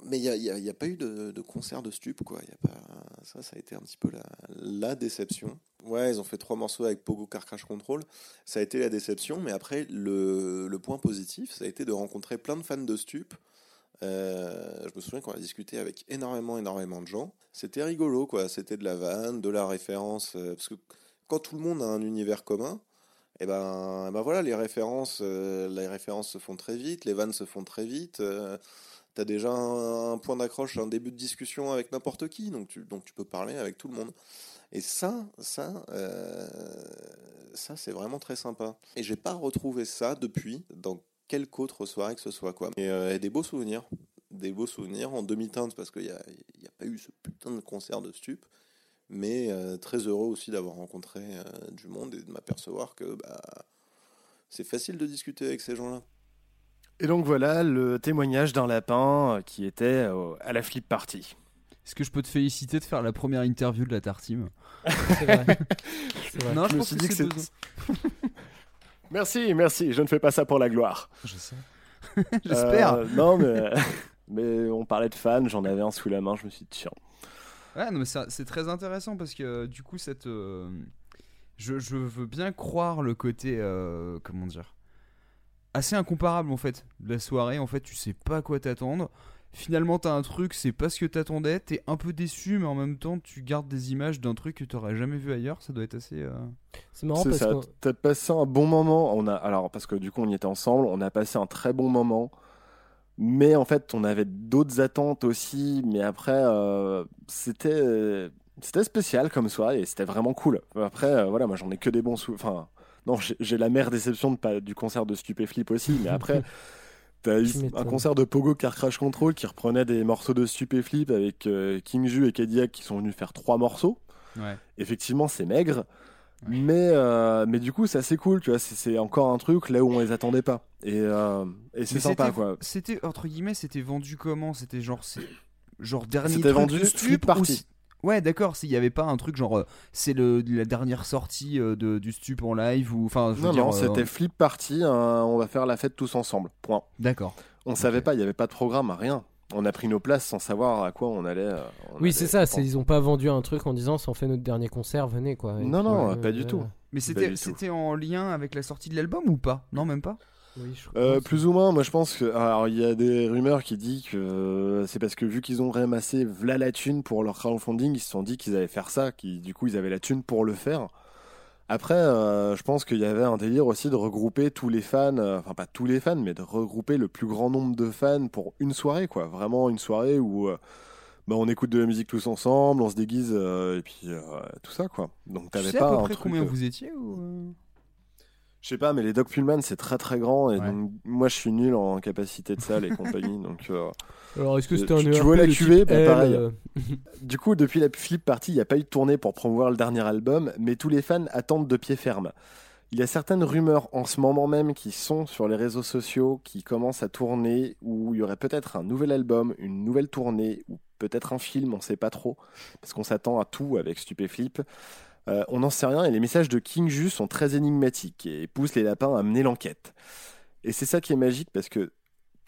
Mais il n'y a, pas eu de, concert de stup, quoi. Ça, ça a été un petit peu la, déception. Ouais, ils ont fait trois morceaux avec Pogo Car Crash Control. Ça a été la déception, mais après, le, le point positif, ça a été de rencontrer plein de fans de stup. Euh, je me souviens qu'on a discuté avec énormément, énormément de gens. C'était rigolo, quoi. C'était de la vanne, de la référence. euh, parce que quand tout le monde a un univers commun, et ben, eh ben voilà, les références, euh, les références se font très vite, les vannes se font très vite. euh, T'as déjà un, point d'accroche, un début de discussion avec n'importe qui, donc tu, donc tu peux parler avec tout le monde. Et ça, ça, euh, ça c'est vraiment très sympa. Et j'ai pas retrouvé ça depuis dans quelque autre soirée que ce soit quoi. Et, euh, des beaux souvenirs, des beaux souvenirs en demi-teinte parce qu'il n'y a, y a pas eu ce putain de concert de stup. Mais euh, très heureux aussi d'avoir rencontré euh, du monde et de m'apercevoir que bah, c'est facile de discuter avec ces gens-là. Et donc voilà le témoignage d'un lapin euh, qui était euh, à la flip party. Est-ce que je peux te féliciter de faire la première interview de la Tartime C'est vrai. C'est vrai. Non, je, Je me pense suis que dit que c'est. Merci, merci, je ne fais pas ça pour la gloire. Je sais. J'espère. Euh, non, mais, mais on parlait de fans, j'en avais un sous la main, je me suis dit, tiens. Ouais, non, mais ça- c'est très intéressant parce que euh, du coup, cette. euh, je, je veux bien croire le côté. euh, comment dire Assez incomparable en fait. de La soirée, en fait, tu sais pas à quoi t'attendre. Finalement, t'as un truc, c'est pas ce que t'attendais. T'es un peu déçu, mais en même temps, tu gardes des images d'un truc que t'aurais jamais vu ailleurs. Ça doit être assez. euh, C'est marrant parce ça, que t'as passé un bon moment. On a, alors, parce que du coup, on y était ensemble, on a passé un très bon moment. Mais en fait, on avait d'autres attentes aussi. Mais après, euh, c'était, c'était spécial comme soirée et c'était vraiment cool. Après, euh, voilà, moi, j'en ai que des bons sous. Enfin, non, j'ai la mère déception de pas, du concert de Stupéflip aussi. Mais après, T'as eu un concert de Pogo Car Crash Control qui reprenait des morceaux de Stupéflip avec euh, King Ju et Cadillac qui sont venus faire trois morceaux. Ouais. Effectivement, c'est maigre. Mais, euh, mais du coup, c'est assez cool, tu vois. C'est- encore un truc là où on les attendait pas. Et, euh, et c'est sympa, c'était- quoi. C'était entre guillemets, c'était vendu comment? C'était genre, c'est- genre dernier C'était vendu Stup Party. Ouais, d'accord. S'il y avait pas un truc genre, euh, c'est la dernière sortie de, du Stup en live ou enfin, Non, dire, non, euh, c'était Flip Party. hein, on va faire la fête tous ensemble. Point. D'accord. On savait pas, il n'y avait pas de programme, rien. On a pris nos places sans savoir à quoi on allait. euh, on Oui, c'est ça. c'est-. Ils ont pas vendu un truc en disant si on fait notre dernier concert, venez quoi. Et Non, puis, non, pas du ouais, tout. Mais c'était en lien avec la sortie de l'album ou pas? Non, même pas? Oui, je Euh, plus ou moins, moi je pense que. Alors il y a des rumeurs qui disent que euh, c'est parce que vu qu'ils ont ramassé v'là la thune pour leur crowdfunding, ils se sont dit qu'ils allaient faire ça, qui du coup ils avaient la thune pour le faire. Après, euh, je pense qu'il y avait un délire aussi de regrouper tous les fans, euh, enfin pas tous les fans, mais de regrouper le plus grand nombre de fans pour une soirée, quoi. Vraiment une soirée où euh, bah, on écoute de la musique tous ensemble, on se déguise, et puis tout ça, quoi. Donc Tu t'avais sais pas à peu un près truc, combien vous étiez ou je sais pas, mais les Doc Pullman c'est très très grand et Ouais. donc moi je suis nul en capacité de salle et compagnie donc. euh, Alors, est-ce que tu- c'était un tu ERP vois la cuvée, bah, pareil. euh, Du coup, depuis la flip party, il n'y a pas eu de tournée pour promouvoir le dernier album, mais tous les fans attendent de pied ferme. Il y a certaines rumeurs en ce moment même qui sont sur les réseaux sociaux qui commencent à tourner, où il y aurait peut-être un nouvel album, une nouvelle tournée, ou peut-être un film, on ne sait pas trop, parce qu'on s'attend à tout avec Stupéflip. Euh, on n'en sait rien et les messages de King Ju sont très énigmatiques et poussent les lapins à mener l'enquête. Et c'est ça qui est magique parce que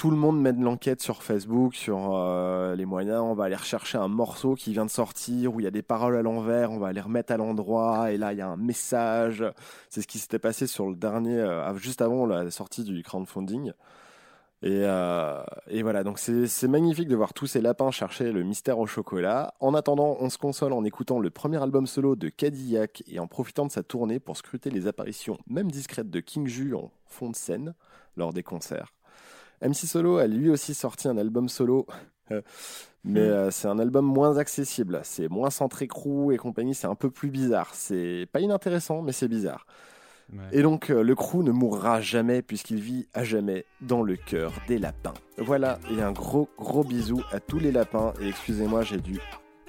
tout le monde mène l'enquête sur Facebook, sur euh, les moyens. On va aller rechercher un morceau qui vient de sortir où il y a des paroles à l'envers. On va les remettre à l'endroit et là il y a un message. C'est ce qui s'était passé sur le dernier, euh, juste avant la sortie du crowdfunding. Et, euh, et voilà, donc c'est magnifique de voir tous ces lapins chercher le mystère au chocolat. En attendant, on se console en écoutant le premier album solo de Cadillac et en profitant de sa tournée pour scruter les apparitions, même discrètes, de King Ju en fond de scène lors des concerts. MC Solo a lui aussi sorti un album solo, mais euh, c'est un album moins accessible. C'est moins centré crew et compagnie, c'est un peu plus bizarre. C'est pas inintéressant, mais c'est bizarre. Et donc, euh, le crew ne mourra jamais puisqu'il vit à jamais dans le cœur des lapins. Voilà, et un gros, gros bisou à tous les lapins. Et excusez-moi, j'ai dû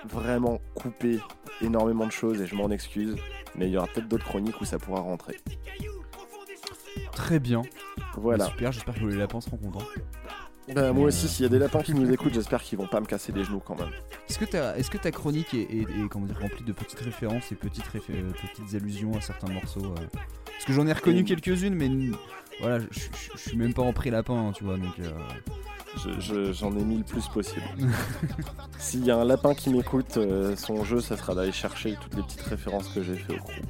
vraiment couper énormément de choses et je m'en excuse. Mais il y aura peut-être d'autres chroniques où ça pourra rentrer. Très bien. Voilà. Super, j'espère que les lapins seront contents. Bah, moi aussi, s'il y a des lapins qui nous écoutent, j'espère qu'ils vont pas me casser les genoux quand même. Est-ce que, ta- est-ce que ta chronique est, est- est, comment dire, remplie de petites références et petites, réfé- euh, petites allusions à certains morceaux euh? Parce que j'en ai reconnu quelques-unes, mais n- voilà, je- je je- je suis même pas en pré-lapin, hein, tu vois, donc. euh, Je- je- J'en ai mis le plus possible. S'il y a un lapin qui m'écoute, euh, son jeu, ça sera d'aller chercher toutes les petites références que j'ai fait au crew.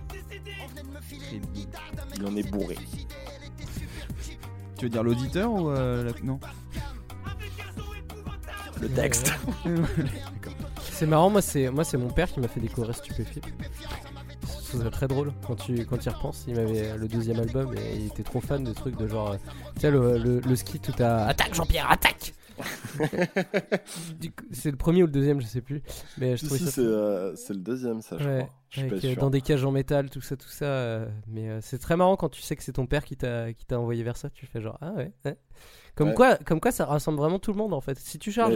Il en est bourré. Tu veux dire l'auditeur ou euh, la- non Le texte. C'est marrant, moi c'est moi c'est mon père qui m'a fait découvrir trouve ça très drôle quand tu quand y repenses. Il m'avait le deuxième album et il était trop fan de trucs de genre, euh, tu sais le, le, le ski tout à attaque Jean-Pierre attaque. C'est le premier ou le deuxième, je sais plus. Mais je Si, si, c'est euh, c'est le deuxième, ça, je Ouais, crois. Je avec, euh, dans des cages en métal, tout ça, tout ça. euh, mais c'est très marrant quand tu sais que c'est ton père qui t'a envoyé vers ça. Tu fais genre ah ouais. ouais. Comme Ouais. quoi, comme quoi, ça rassemble vraiment tout le monde en fait. Si tu charges.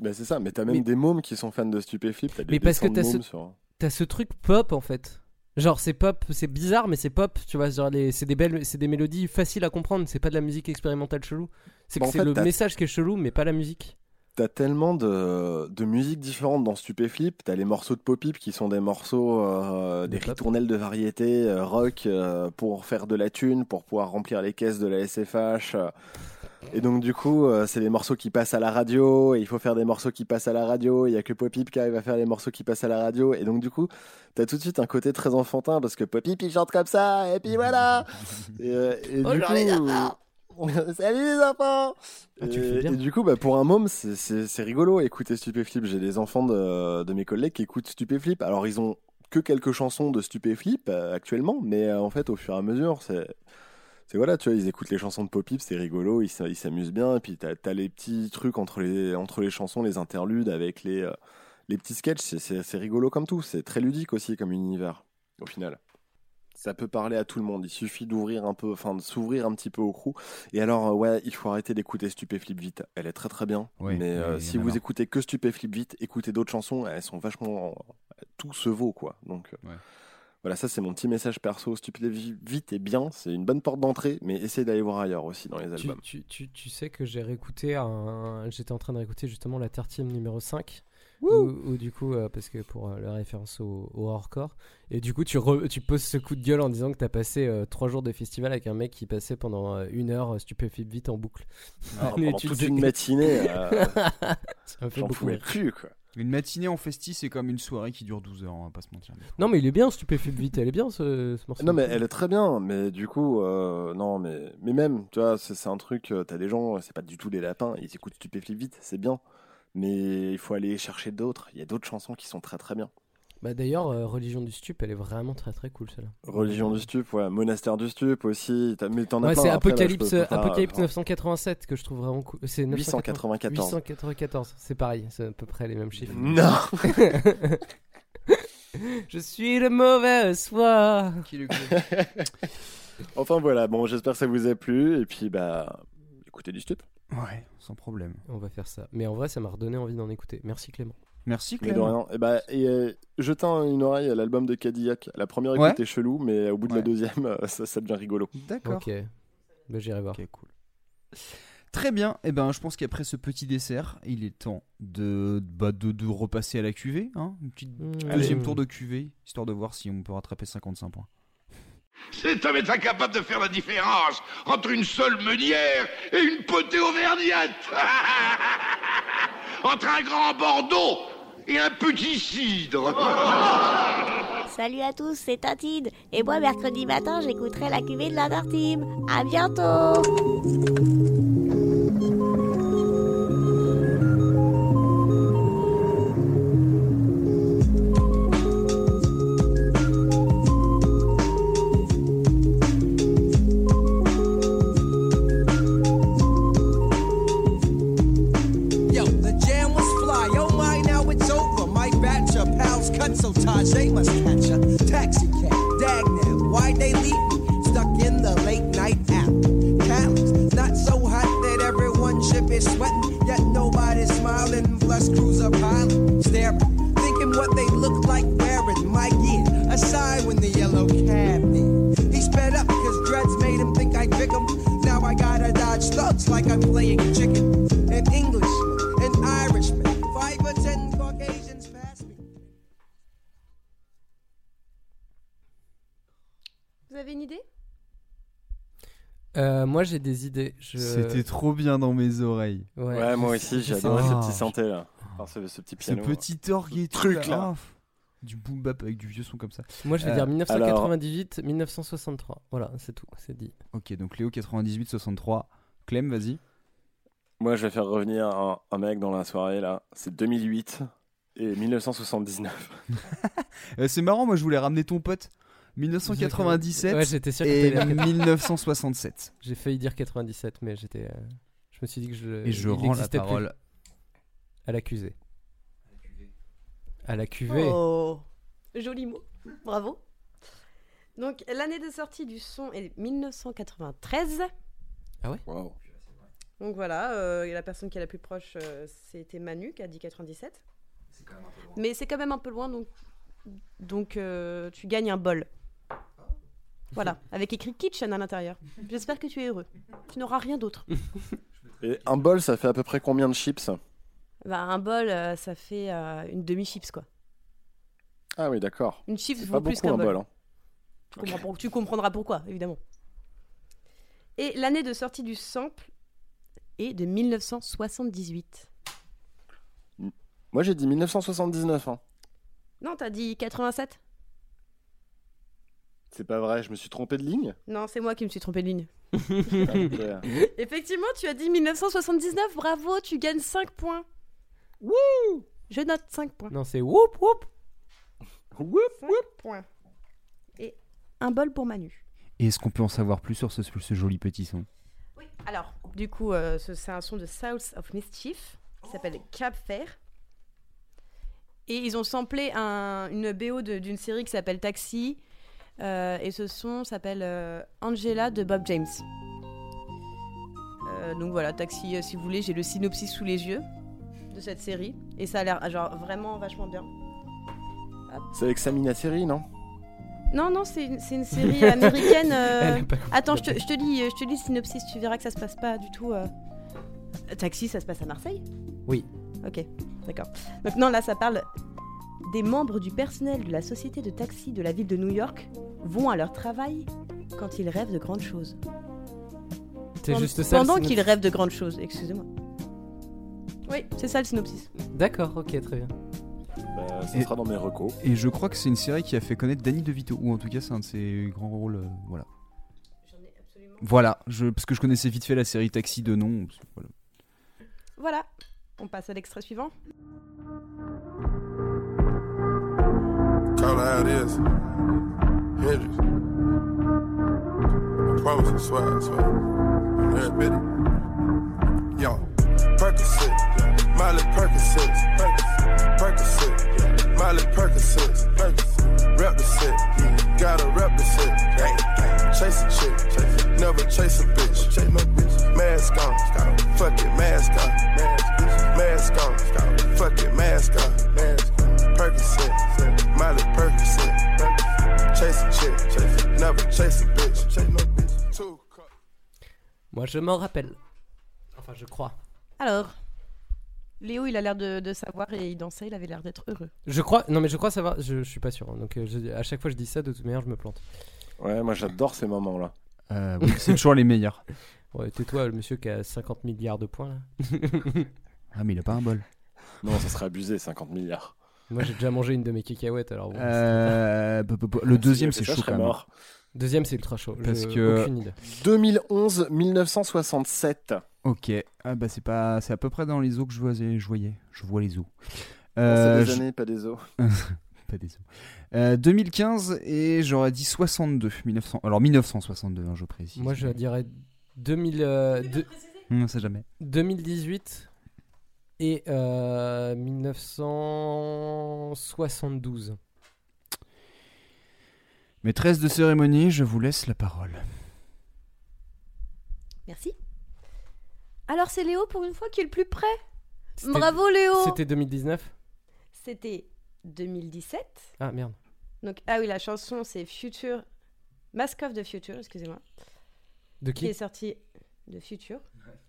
Mais c'est ça, mais t'as même mais- des mômes qui sont fans de Stupéflip. mais parce que t'as ce, sur- t'as ce truc pop en fait. Genre c'est pop, c'est bizarre mais c'est pop, tu vois, genre les, c'est des belles, c'est des mélodies faciles à comprendre, c'est pas de la musique expérimentale chelou. C'est Bah, le message qui est chelou mais pas la musique. T'as tellement de, de musiques différentes dans Stupéflip. T'as les morceaux de pop-up qui sont des morceaux, euh, des ritournelles de variété, euh, rock, euh, pour faire de la thune, pour pouvoir remplir les caisses de la SFH. Et donc, du coup, c'est les morceaux qui passent à la radio, et il faut faire des morceaux qui passent à la radio. Il y a que Popip qui arrive à faire les morceaux qui passent à la radio. Et donc, du coup, t'as tout de suite un côté très enfantin, parce que Popip, il chante comme ça, et puis voilà! Et, et du coup, les enfants. Salut les enfants Ah, tu et, du coup, bah, pour un môme, c'est- rigolo écouter Stupéflip. J'ai des enfants de, de mes collègues qui écoutent Stupéflip. Alors, ils ont que quelques chansons de Stupéflip euh, actuellement, mais euh, en fait, au fur et à mesure, c'est. Voilà, tu vois, ils écoutent les chansons de Popip, c'est rigolo, ils s'a- ils s'amusent bien, et puis t'as as les petits trucs entre les, entre les chansons, les interludes avec les, euh, les petits sketchs, c'est rigolo comme tout, c'est très ludique aussi comme univers, au final. Ça peut parler à tout le monde. Il suffit d'ouvrir un peu, enfin de s'ouvrir un petit peu au crew. Et alors, euh, ouais, il faut arrêter d'écouter Stupéflip vite. Elle est très très bien. Oui, mais euh, si vous écoutez que Stupéflip vite, écoutez d'autres chansons. Elles sont vachement, tout se vaut quoi. Donc euh, voilà, ça c'est mon petit message perso. Stupéflip vite est bien, c'est une bonne porte d'entrée, mais essayez d'aller voir ailleurs aussi dans les albums. tu, tu, tu sais que j'ai réécouté un... J'étais en train de réécouter justement la tartine numéro 5. Où du coup, euh, parce que pour euh, la référence au, au hardcore, et du coup tu, re- tu poses ce coup de gueule en disant que t'as passé euh, trois jours de festival avec un mec qui passait pendant euh, une heure stupéflip vite en boucle. Ah, pendant tu toute une matinée, euh, Ça m'a fait j'en pouvais plus quoi. Une matinée en festi, c'est comme une soirée qui dure 12 heures, on va pas se mentir. Non mais il est bien stupéflip vite, elle est bien ce, ce morceau. Non mais elle est très bien, mais du coup, euh, non mais mais même, tu vois, c'est un truc, t'as des gens, c'est pas du tout des lapins, ils écoutent Stupéflip vite, c'est bien, mais il faut aller chercher d'autres. Il y a d'autres chansons qui sont très très bien. Bah d'ailleurs, euh, Religion du Stup, elle est vraiment très très cool celle-là. Religion du stup, ouais, monastère du stup aussi. t'as- Mais t'en as Ouais, c'est là, Apocalypse, peux- peux pas- Apocalypse enfin, 987 que je trouve vraiment cool. C'est 894. 894, c'est pareil, c'est à peu près les mêmes chiffres. Non. Je suis le mauvais soir. Enfin voilà, bon, j'espère que ça vous a plu et puis bah, écoutez du stup. Ouais, sans problème. On va faire ça. Mais en vrai, ça m'a redonné envie d'en écouter. Merci Clément. Merci Mais de Clément. rien. Et bah, et euh, une oreille à l'album de Cadillac. La première Ouais. écoute est chelou, mais au bout de la deuxième, euh, ça, ça devient rigolo. D'accord. Ok. Bah, j'irai voir. Ok, cool. Très bien, et ben je pense qu'après ce petit dessert, il est temps de, bah, de, de repasser à la cuvée, hein Une petite Mmh. deuxième tour de cuvée, histoire de voir si on peut rattraper 55 points. Cet homme est incapable de faire la différence entre une seule meunière et une potée auvergnate. entre un grand Bordeaux et un petit cidre. Salut à tous, c'est Tatine. Et moi, mercredi matin, j'écouterai la cuvée de la Dartime. À bientôt they must catch a taxi cab. Dagnab, why'd they leave me stuck in the late night app? Callous, not so hot that everyone ship is sweating, yet nobody's smiling. Plus cruiser pilot, staring, thinking what they look like wearing my gear. Aside when the yellow cab near. He sped up because dreads made him think I'd pick him. Now I gotta dodge thugs like I'm playing chicken. Avez une idée? Euh, moi, j'ai des idées. Je... C'était trop bien dans mes oreilles. Ouais, moi aussi, j'ai adoré ce petit synthé là. Enfin, ce, ce petit Ce piano. petit orgue et tout, truc là. ah, du boom bap avec du vieux son comme ça. Moi, je vais Euh, dire 1998, 1963. Voilà, c'est tout, c'est dit. Ok, donc Léo 98, 63. Clem, vas-y. Moi, je vais faire revenir un, un mec dans la soirée là. C'est 2008 et 1979. Euh, c'est marrant, moi je voulais ramener ton pote. 1997 Ouais, j'étais sûr que et t'allais dire 1967. J'ai failli dire 97, mais j'étais. euh, Je me suis dit que je. Et je rends la parole. À l'accusé. À la cuvée. Oh, joli mot. Bravo. Donc, l'année de sortie du son est 1993. Ah ouais? Wow. Donc voilà, euh, et la personne qui est la plus proche, euh, c'était Manu qui a dit 97. Mais c'est quand même un peu loin, donc, donc euh, tu gagnes un bol. Voilà, avec écrit Kitchen à l'intérieur. J'espère que tu es heureux. Tu n'auras rien d'autre. Et un bol, ça fait à peu près combien de chips? Bah, un bol, euh, ça fait euh, une demi-chips, quoi. Ah oui, d'accord. Une chips vaut pas plus beaucoup qu'un un bol. bol. hein. Tu, comprends pour- tu comprendras pourquoi, évidemment. Et l'année de sortie du sample est de 1978. Moi, j'ai dit 1979. hein. Non, t'as dit 87 C'est pas vrai, je me suis trompé de ligne. Non, c'est moi qui me suis trompé de ligne. Effectivement, tu as dit 1979, bravo, tu gagnes 5 points. Wouh Je note 5 points. Non, c'est whoop whoop. Whoop 5 points. Et un bol pour Manu. Et est-ce qu'on peut en savoir plus sur ce, ce joli petit son? Alors, du coup, euh, ce- c'est un son de South of Mischief qui s'appelle Cap Fair. Et ils ont samplé un- une BO de- d'une série qui s'appelle Taxi Euh, et ce son s'appelle euh, Angela de Bob James. Euh, donc voilà, Taxi, euh, si vous voulez, j'ai le synopsis sous les yeux de cette série. Et ça a l'air genre vraiment vachement bien. C'est avec Samina Seri, non? Non, non, c'est une, c'est une série américaine. euh, Attends, je te, je te lis, je te lis le synopsis, tu verras que ça se passe pas du tout. euh. Taxi, ça se passe à Marseille? Oui. Ok, d'accord. Donc non, là, ça parle des membres du personnel de la société de taxi de la ville de New York vont à leur travail quand ils rêvent de grandes choses. C'est juste ça. Pendant qu'ils rêvent de grandes choses, excusez-moi. Oui, c'est ça le synopsis. D'accord, ok, très bien. Bah, ça Et- sera dans mes recos. Et je crois que c'est une série qui a fait connaître Danny DeVito, ou en tout cas c'est un de ses grands rôles. euh, voilà. Voilà, je, parce que je connaissais vite fait la série Taxi de nom. Voilà. Voilà, on passe à l'extrait suivant. Call her how it is. Hendrix. I promise I swear, I swear. Every bit. Yo, Percocet, Miley Percocet, Percocet, Miley Percocet, rep the gotta rep the. Chase a chick, never chase a bitch. Chase no bitch. Mask on, fuck it, mask on, mask on, fuck it, mask on. Percocet, chase a chick, never chase a bitch. Chase no bitch. Two Moi, je m'en rappelle. Enfin, je crois. Alors, Léo, il a l'air de, de savoir et il dansait, il avait l'air d'être heureux. Je crois, non mais je crois savoir, je, je suis pas sûr. hein. Donc euh, je- à chaque fois je dis ça, de toute manière je me plante. Ouais, moi j'adore ces moments-là. Euh, oui, c'est toujours les meilleurs. Ouais, tais-toi, le monsieur qui a 50 milliards de points là. Ah, mais il a pas un bol. Non, ça serait abusé, 50 milliards. Moi j'ai déjà mangé une de mes cacahuètes alors. bon, Euh, b- b- b- le deuxième, c'est chaud quand même. mort. Deuxième c'est ultra chaud. Parce Je- que- aucune idée. 2011-1967. Ok, ah bah c'est pas, c'est à peu près dans les eaux que je voyais, je voyais, je vois les eaux. c'est Euh, des je- années, pas des os. pas des. Euh, 2015 et j'aurais dit 62, 1900, alors 1962, hein, je précise. Moi je dirais 2000, euh, On sait jamais. 2018 et euh, 1972. Maîtresse de cérémonie, je vous laisse la parole. Merci. Alors, c'est Léo pour une fois qui est le plus près. C'était- Bravo Léo C'était 2019 C'était 2017. Ah merde. Donc, ah oui, la chanson c'est Future. Mask of the Future, excusez-moi. De qui est sorti de Future.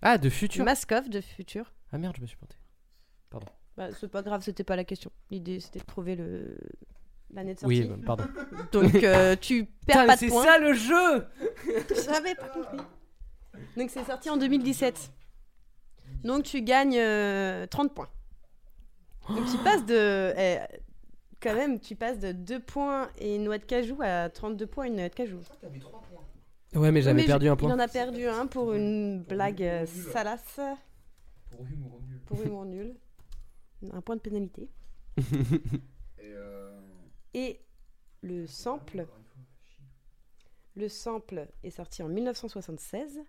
Ah, de Future Mask of de Future. Ah merde, je me suis planté. Pardon. Bah, c'est pas grave, c'était pas la question. L'idée c'était de trouver le l'année de sortie. Oui, bah, pardon. Donc euh, tu perds pas de c'est points. ça le jeu J'avais pas compris. Donc c'est sorti en 2017. Donc tu gagnes euh, 30 points. Donc tu passes de eh, quand même tu passes de 2 points et une noix de cajou à 32 points et une noix de cajou. Ouais, mais j'avais perdu je- un point. Il en a perdu un pour une blague euh, salace. Pour humour nul. Pour humour nul. Un point de pénalité. euh, Et le sample. Le sample est sorti en 1976.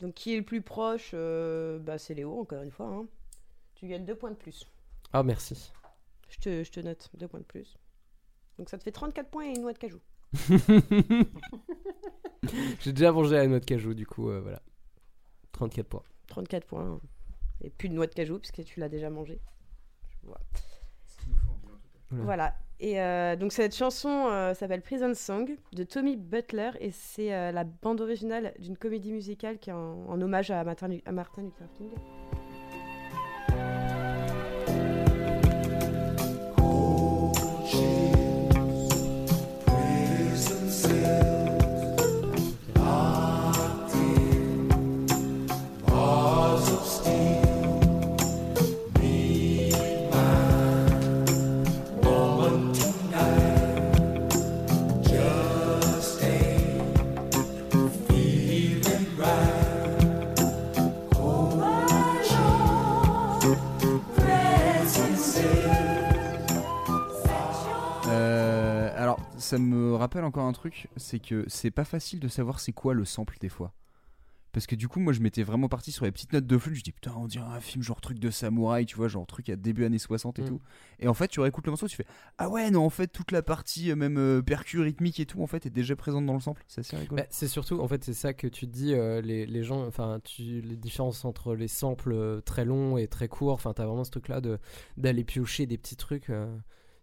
Donc qui est le plus proche euh, bah, C'est Léo, encore une fois. hein. Tu gagnes deux points de plus. Ah merci. Je te, je te note deux points de plus. Donc ça te fait 34 points et une noix de cajou. J'ai déjà mangé la noix de cajou, du coup, euh, voilà. 34 points. 34 points. Et plus de noix de cajou, puisque tu l'as déjà mangé. Je vois. Oula. Voilà. Et euh, donc cette chanson euh, s'appelle Prison Song de Tommy Butler et c'est euh, la bande originale d'une comédie musicale qui est en, en hommage à Martin, à Martin Luther King. Ça me rappelle encore un truc, c'est que c'est pas facile de savoir c'est quoi le sample des fois. Parce que du coup, moi, je m'étais vraiment parti sur les petites notes de flux. Je dis, putain, on dirait un film genre truc de samouraï, tu vois, genre truc à début années 60 et Mm. tout. Et en fait, tu réécoutes le morceau, tu fais, ah ouais, non, en fait, toute la partie, euh, même euh, percu, rythmique et tout, en fait, est déjà présente dans le sample. C'est assez rigolo. Bah, c'est surtout, en fait, c'est ça que tu dis, euh, les, les gens, enfin, les différences entre les samples euh, très longs et très courts, enfin, t'as vraiment ce truc-là d'aller piocher des petits trucs. euh,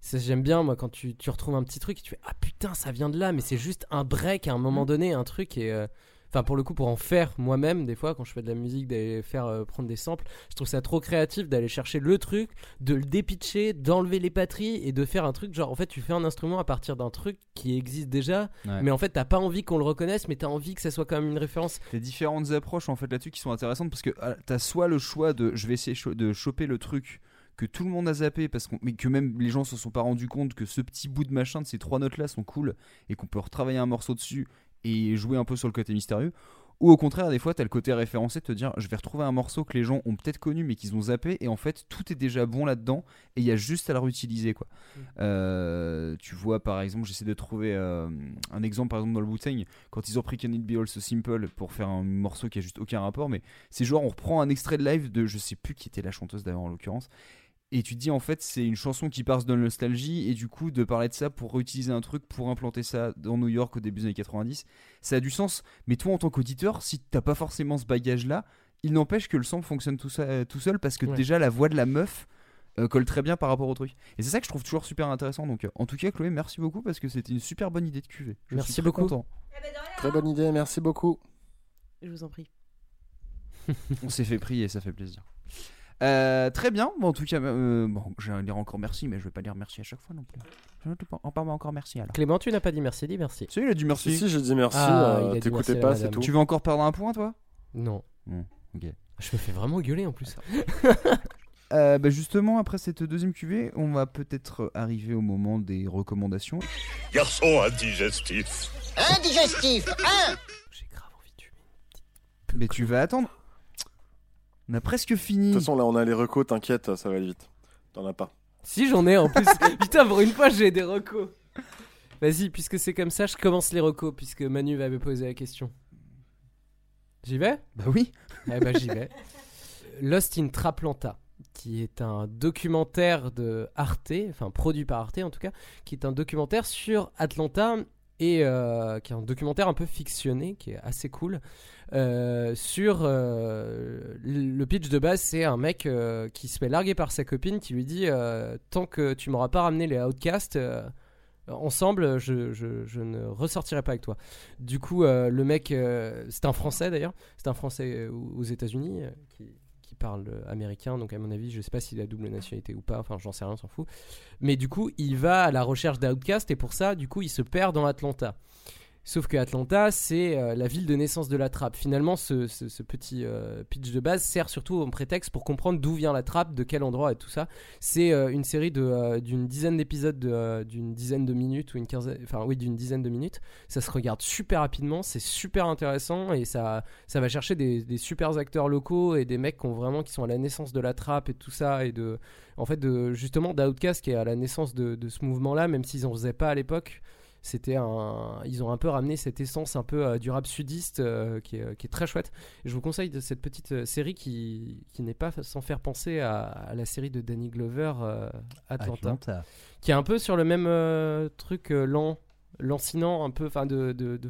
j'aime bien, moi, quand tu, tu retrouves un petit truc et tu fais, ah putain, ça vient de là, mais c'est juste un break à un moment donné, un truc et. euh, Enfin, pour le coup, pour en faire moi-même, des fois, quand je fais de la musique, d'aller faire euh, prendre des samples, je trouve ça trop créatif d'aller chercher le truc, de le dépitcher, d'enlever les batteries et de faire un truc genre, en fait, tu fais un instrument à partir d'un truc qui existe déjà, Ouais. mais en fait, t'as pas envie qu'on le reconnaisse, mais t'as envie que ça soit quand même une référence. T'as différentes approches en fait là-dessus qui sont intéressantes parce que ah, t'as soit le choix de je vais essayer de choper le truc que tout le monde a zappé parce qu'on mais que même les gens se sont pas rendus compte que ce petit bout de machin de ces trois notes là sont cool et qu'on peut retravailler un morceau dessus et jouer un peu sur le côté mystérieux. Ou au contraire des fois t'as le côté référencé de te dire je vais retrouver un morceau que les gens ont peut-être connu mais qu'ils ont zappé et en fait tout est déjà bon là-dedans et il y a juste à le réutiliser quoi. Euh, tu vois par exemple j'essaie de trouver euh, un exemple par exemple dans le Wu-Tang quand ils ont pris Can It Be All So Simple pour faire un morceau qui a juste aucun rapport mais c'est genre on reprend un extrait de live de je sais plus qui était la chanteuse d'ailleurs en l'occurrence et tu te dis en fait c'est une chanson qui passe de la nostalgie et du coup de parler de ça pour réutiliser un truc pour implanter ça dans New York au début des années 90 ça a du sens mais toi en tant qu'auditeur si t'as pas forcément ce bagage là il n'empêche que le sample fonctionne tout, ça- tout seul parce que Ouais. déjà la voix de la meuf euh, colle très bien par rapport au truc et c'est ça que je trouve toujours super intéressant donc euh, en tout cas Chloé merci beaucoup parce que c'était une super bonne idée de Je Merci suis très beaucoup. content. Très bonne idée, merci beaucoup. Je vous en prie. On s'est fait prier, ça fait plaisir. Euh, très bien, bon, en tout cas, euh, bon, je vais dire encore merci, mais je vais pas dire merci à chaque fois non plus. En parler encore merci alors. Clément, tu n'as pas dit merci, dis merci. Si, il a dit merci. Si, si, j'ai dit merci, Ah, euh, t'écoutais pas, c'est tout. Tu veux encore perdre un point, toi? Non. Ok. Je me fais vraiment gueuler en plus. Euh, bah, justement, après cette deuxième cuvée, on va peut-être arriver au moment des recommandations. Garçon indigestif. Indigestif, hein? Mais tu vas attendre. On a presque fini. De toute façon, là, on a les recos, t'inquiète, ça va aller vite. T'en as pas. Si j'en ai en plus. Putain, pour une fois, j'ai des recos. Vas-y, puisque c'est comme ça, je commence les recos, puisque Manu va me poser la question. J'y vais? Bah oui. Eh bah j'y vais. Lost in Traplanta, qui est un documentaire de Arte, enfin produit par Arte en tout cas, qui est un documentaire sur Atlanta et euh, qui est un documentaire un peu fictionné, qui est assez cool. euh, sur euh, le pitch de base, c'est un mec qui se fait larguer par sa copine qui lui dit Tant que tu m'auras pas ramené les outcasts, ensemble, je, je- ne ressortirai pas avec toi. Du coup, le mec, c'est un Français d'ailleurs, c'est un Français aux États-Unis qui parle euh, américain, donc à mon avis, je sais pas s'il a double nationalité ou pas, enfin j'en sais rien, on s'en fout. Mais du coup, il va à la recherche d'Outcast et pour ça, du coup, il se perd dans Atlanta. Sauf que Atlanta, c'est euh, la ville de naissance de la trappe. Finalement, ce, ce- petit euh, pitch de base sert surtout en prétexte pour comprendre d'où vient la trappe, de quel endroit et tout ça. C'est euh, une série d'une dizaine d'épisodes de, d'une dizaine de minutes ou une enfin oui, d'une dizaine de minutes. Ça se regarde super rapidement, c'est super intéressant et ça, ça va chercher des, des super acteurs locaux et des mecs qui ont vraiment qui sont à la naissance de la trappe et tout ça et de, en fait, de justement d'Outcast qui est à la naissance de, de ce mouvement-là, même s'ils en faisaient pas à l'époque c'était un ils ont un peu ramené cette essence un peu euh, du rap sudiste euh, qui, est, qui est très chouette et je vous conseille de cette petite euh, série qui, qui n'est pas sans faire penser à, à la série de Danny Glover euh, Atlanta, Atlanta. qui est un peu sur le même euh, truc euh, lent lancinant un peu enfin de, de, de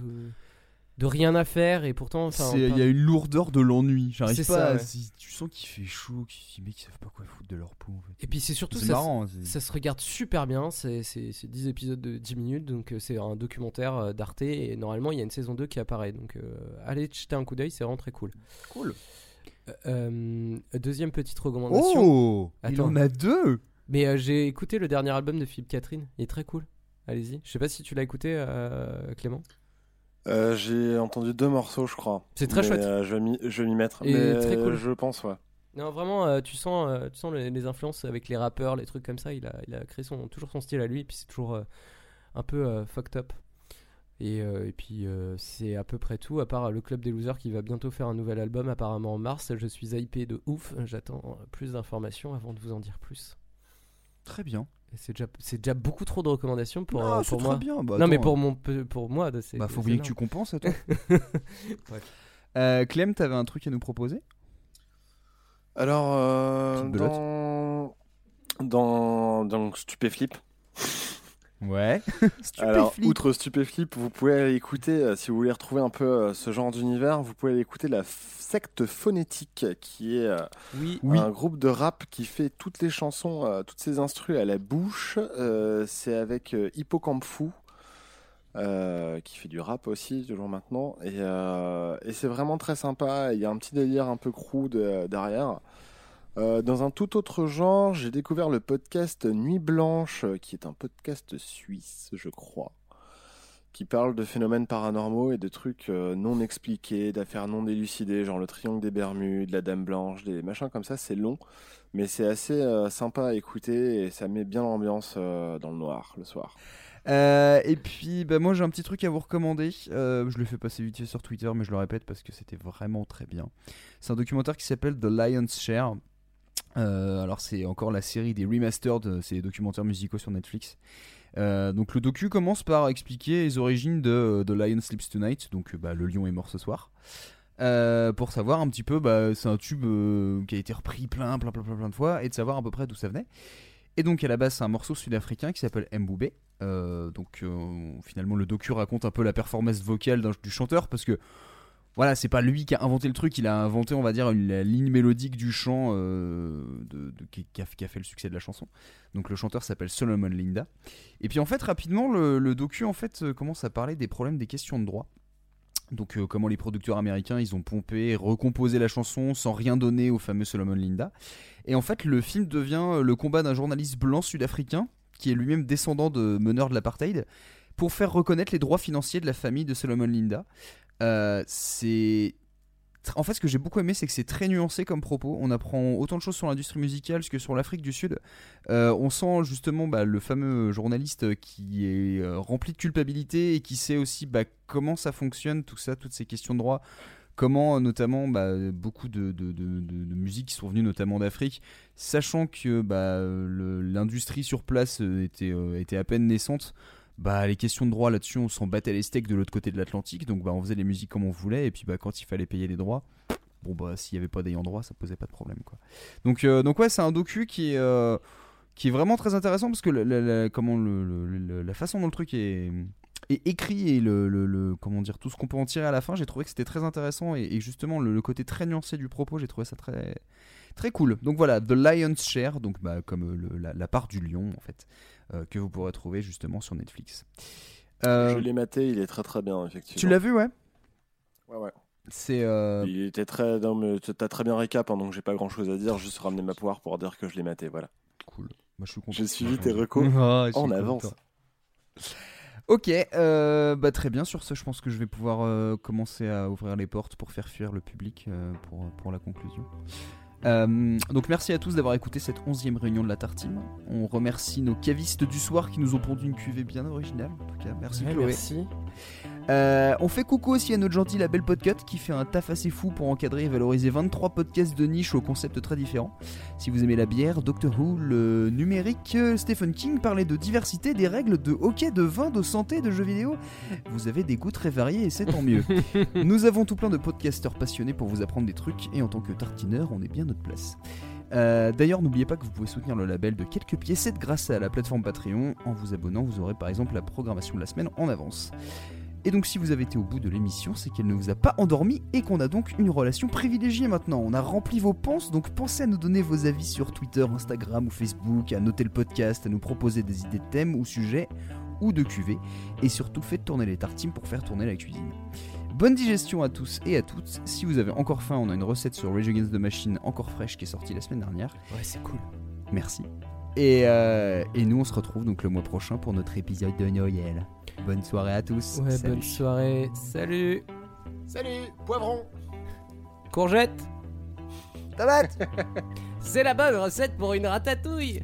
de rien à faire et pourtant Il y a une lourdeur de l'ennui. J'arrive C'est pas. ça, à- ouais. si- tu sens qu'il fait chaud, qu'ils mecs ils savent pas quoi foutre de leur peau. En fait. Et puis c'est surtout ça, marrant. c'est- ça se regarde super bien, c'est c'est- c'est 10 épisodes de 10 minutes, donc euh, c'est un documentaire euh, d'Arte et normalement il y a une saison 2 qui apparaît, donc euh, allez jeter un coup d'œil, c'est vraiment très cool. Cool. Euh, deuxième petite recommandation. Oh Il en a deux Mais euh, j'ai écouté le dernier album de Philippe Catherine, il est très cool. Allez-y. Je sais pas si tu l'as écouté, euh, Clément. Euh, J'ai entendu deux morceaux, je crois. C'est très Mais, chouette. euh, je vais m'y- mettre. Et mais très cool. Je pense, ouais. Non, vraiment, euh, tu sens, euh, tu sens les, les influences avec les rappeurs, les trucs comme ça. Il a, il a créé son, toujours son style à lui, et puis c'est toujours euh, un peu euh, fucked up. Et, euh, et puis euh, c'est à peu près tout, à part le Club des Losers qui va bientôt faire un nouvel album, apparemment en mars. Je suis hypé de ouf. J'attends plus d'informations avant de vous en dire plus. Très bien. C'est déjà, c'est déjà beaucoup trop de recommandations pour, Non, euh, c'est pour très moi. bien. Bah, non, mais attends, pour, mon, pour moi, c'est. Bah, faut bien que tu compenses à toi. Euh, Clem, t'avais un truc à nous proposer? Alors, euh, dans... dans dans Stupéflip. Ouais. Alors, outre Stupéflip, vous pouvez aller écouter, euh, si vous voulez retrouver un peu euh, ce genre d'univers, vous pouvez aller écouter la secte phonétique, qui est euh, Oui. Oui. un groupe de rap qui fait toutes les chansons, euh, toutes ses instrus à la bouche. Euh, c'est avec euh, Hippocampe Fou, euh, qui fait du rap aussi, toujours maintenant. Et, euh, et c'est vraiment très sympa. Il y a un petit délire un peu crew de- derrière. Euh, dans un tout autre genre, j'ai découvert le podcast Nuit Blanche, euh, qui est un podcast suisse, je crois, qui parle de phénomènes paranormaux et de trucs euh, non expliqués, d'affaires non délucidées, genre le triangle des Bermudes, la Dame Blanche, des machins comme ça. C'est long, mais c'est assez sympa à écouter et ça met bien l'ambiance dans le noir le soir. Et puis, bah, moi j'ai un petit truc à vous recommander. Je le fais passer vite fait sur Twitter, mais je le répète parce que c'était vraiment très bien. C'est un documentaire qui s'appelle The Lion's Share. Euh, alors, c'est encore la série des remastered, c'est documentaires musicaux sur Netflix. Euh, donc, le docu commence par expliquer les origines de The Lion Sleeps Tonight, donc bah, le lion est mort ce soir. Euh, pour savoir un petit peu, bah, c'est un tube qui a été repris plein, plein, plein, plein, plein de fois et de savoir à peu près d'où ça venait. Et donc à la base c'est un morceau sud-africain qui s'appelle Mboubé. Donc finalement le docu raconte un peu la performance vocale du chanteur parce que voilà c'est pas lui qui a inventé le truc, il a inventé on va dire une, la ligne mélodique du chant euh, qui, a, fait le succès de la chanson. Donc le chanteur s'appelle Solomon Linda. Et puis en fait rapidement le, docu en fait euh, commence à parler des problèmes des questions de droit. Donc euh, comment les producteurs américains ils ont pompé recomposé la chanson sans rien donner au fameux Solomon Linda. Et en fait le film devient le combat d'un journaliste blanc sud-africain qui est lui-même descendant de meneurs de l'apartheid pour faire reconnaître les droits financiers de la famille de Solomon Linda. Euh, c'est en fait, ce que j'ai beaucoup aimé, c'est que c'est très nuancé comme propos. On apprend autant de choses sur l'industrie musicale que sur l'Afrique du Sud. Euh, on sent justement bah, le fameux journaliste qui est euh, rempli de culpabilité et qui sait aussi bah, comment ça fonctionne, tout ça, toutes ces questions de droit. Comment, euh, notamment, bah, beaucoup de, de, musiques qui sont venues notamment d'Afrique, sachant que l'industrie sur place euh, était, euh, était à peine naissante, bah, les questions de droit là-dessus, on s'en battait les steaks de l'autre côté de l'Atlantique, donc bah, on faisait les musiques comme on voulait, et puis bah, quand il fallait payer les droits, bon bah s'il n'y avait pas d'ayant droit, ça posait pas de problème quoi. Donc, euh, donc ouais, c'est un docu qui est, euh, qui est vraiment très intéressant parce que la, la- comment la façon dont le truc est, écrit et le, comment dire tout ce qu'on peut en tirer à la fin, j'ai trouvé que c'était très intéressant et, justement le, côté très nuancé du propos, j'ai trouvé ça très très cool. Donc voilà, The Lion's Share, donc bah, comme euh, la, part du lion en fait, que vous pourrez trouver justement sur Netflix. Euh, Je l'ai maté, il est très très bien effectivement. tu l'as vu ouais? Ouais ouais. C'est euh, Il était très. T'as très bien récap, hein, donc j'ai pas grand chose à dire, juste ramener ma poire pour dire que je l'ai maté, voilà. Cool. Moi je suis content. J'ai suivi tes recos Ah, en content. avance. Ok, euh, bah très bien. Sur ce, je pense que je vais pouvoir euh, commencer à ouvrir les portes pour faire fuir le public euh, pour, pour la conclusion. Euh, donc merci à tous d'avoir écouté cette onzième réunion de la Tartine. On remercie nos cavistes du soir qui nous ont pondu une cuvée bien originale. En tout cas, merci Ouais, Chloé. merci. Euh, on fait coucou aussi à notre gentil label Podcut qui fait un taf assez fou pour encadrer et valoriser 23 podcasts de niche aux concepts très différents. Si vous aimez la bière, Doctor Who, le numérique, Stephen King parlait de diversité, des règles de hockey, de vin, de santé, de jeux vidéo. Vous avez des goûts très variés et c'est tant mieux. Nous avons tout plein de podcasteurs passionnés pour vous apprendre des trucs et en tant que tartineur, on est bien notre place. Euh, D'ailleurs, n'oubliez pas que vous pouvez soutenir le label de quelques piécettes grâce à la plateforme Patreon. En vous abonnant, vous aurez par exemple la programmation de la semaine en avance. Et donc si vous avez été au bout de l'émission, c'est qu'elle ne vous a pas endormi et qu'on a donc une relation privilégiée maintenant. On a rempli vos penses, donc pensez à nous donner vos avis sur Twitter, Instagram ou Facebook, à noter le podcast, à nous proposer des idées de thèmes ou sujets ou de cuvées, et surtout faites tourner les tartines pour faire tourner la cuisine. Bonne digestion à tous et à toutes. Si vous avez encore faim, on a une recette sur Rage Against the Machine encore fraîche qui est sortie la semaine dernière. Ouais, c'est cool. Merci. Et, euh, et nous, on se retrouve donc le mois prochain pour notre épisode de Noël. Bonne soirée à tous. Ouais, Salut. bonne soirée. Salut. Salut, poivron Courgette. Tomate C'est la bonne recette pour une ratatouille.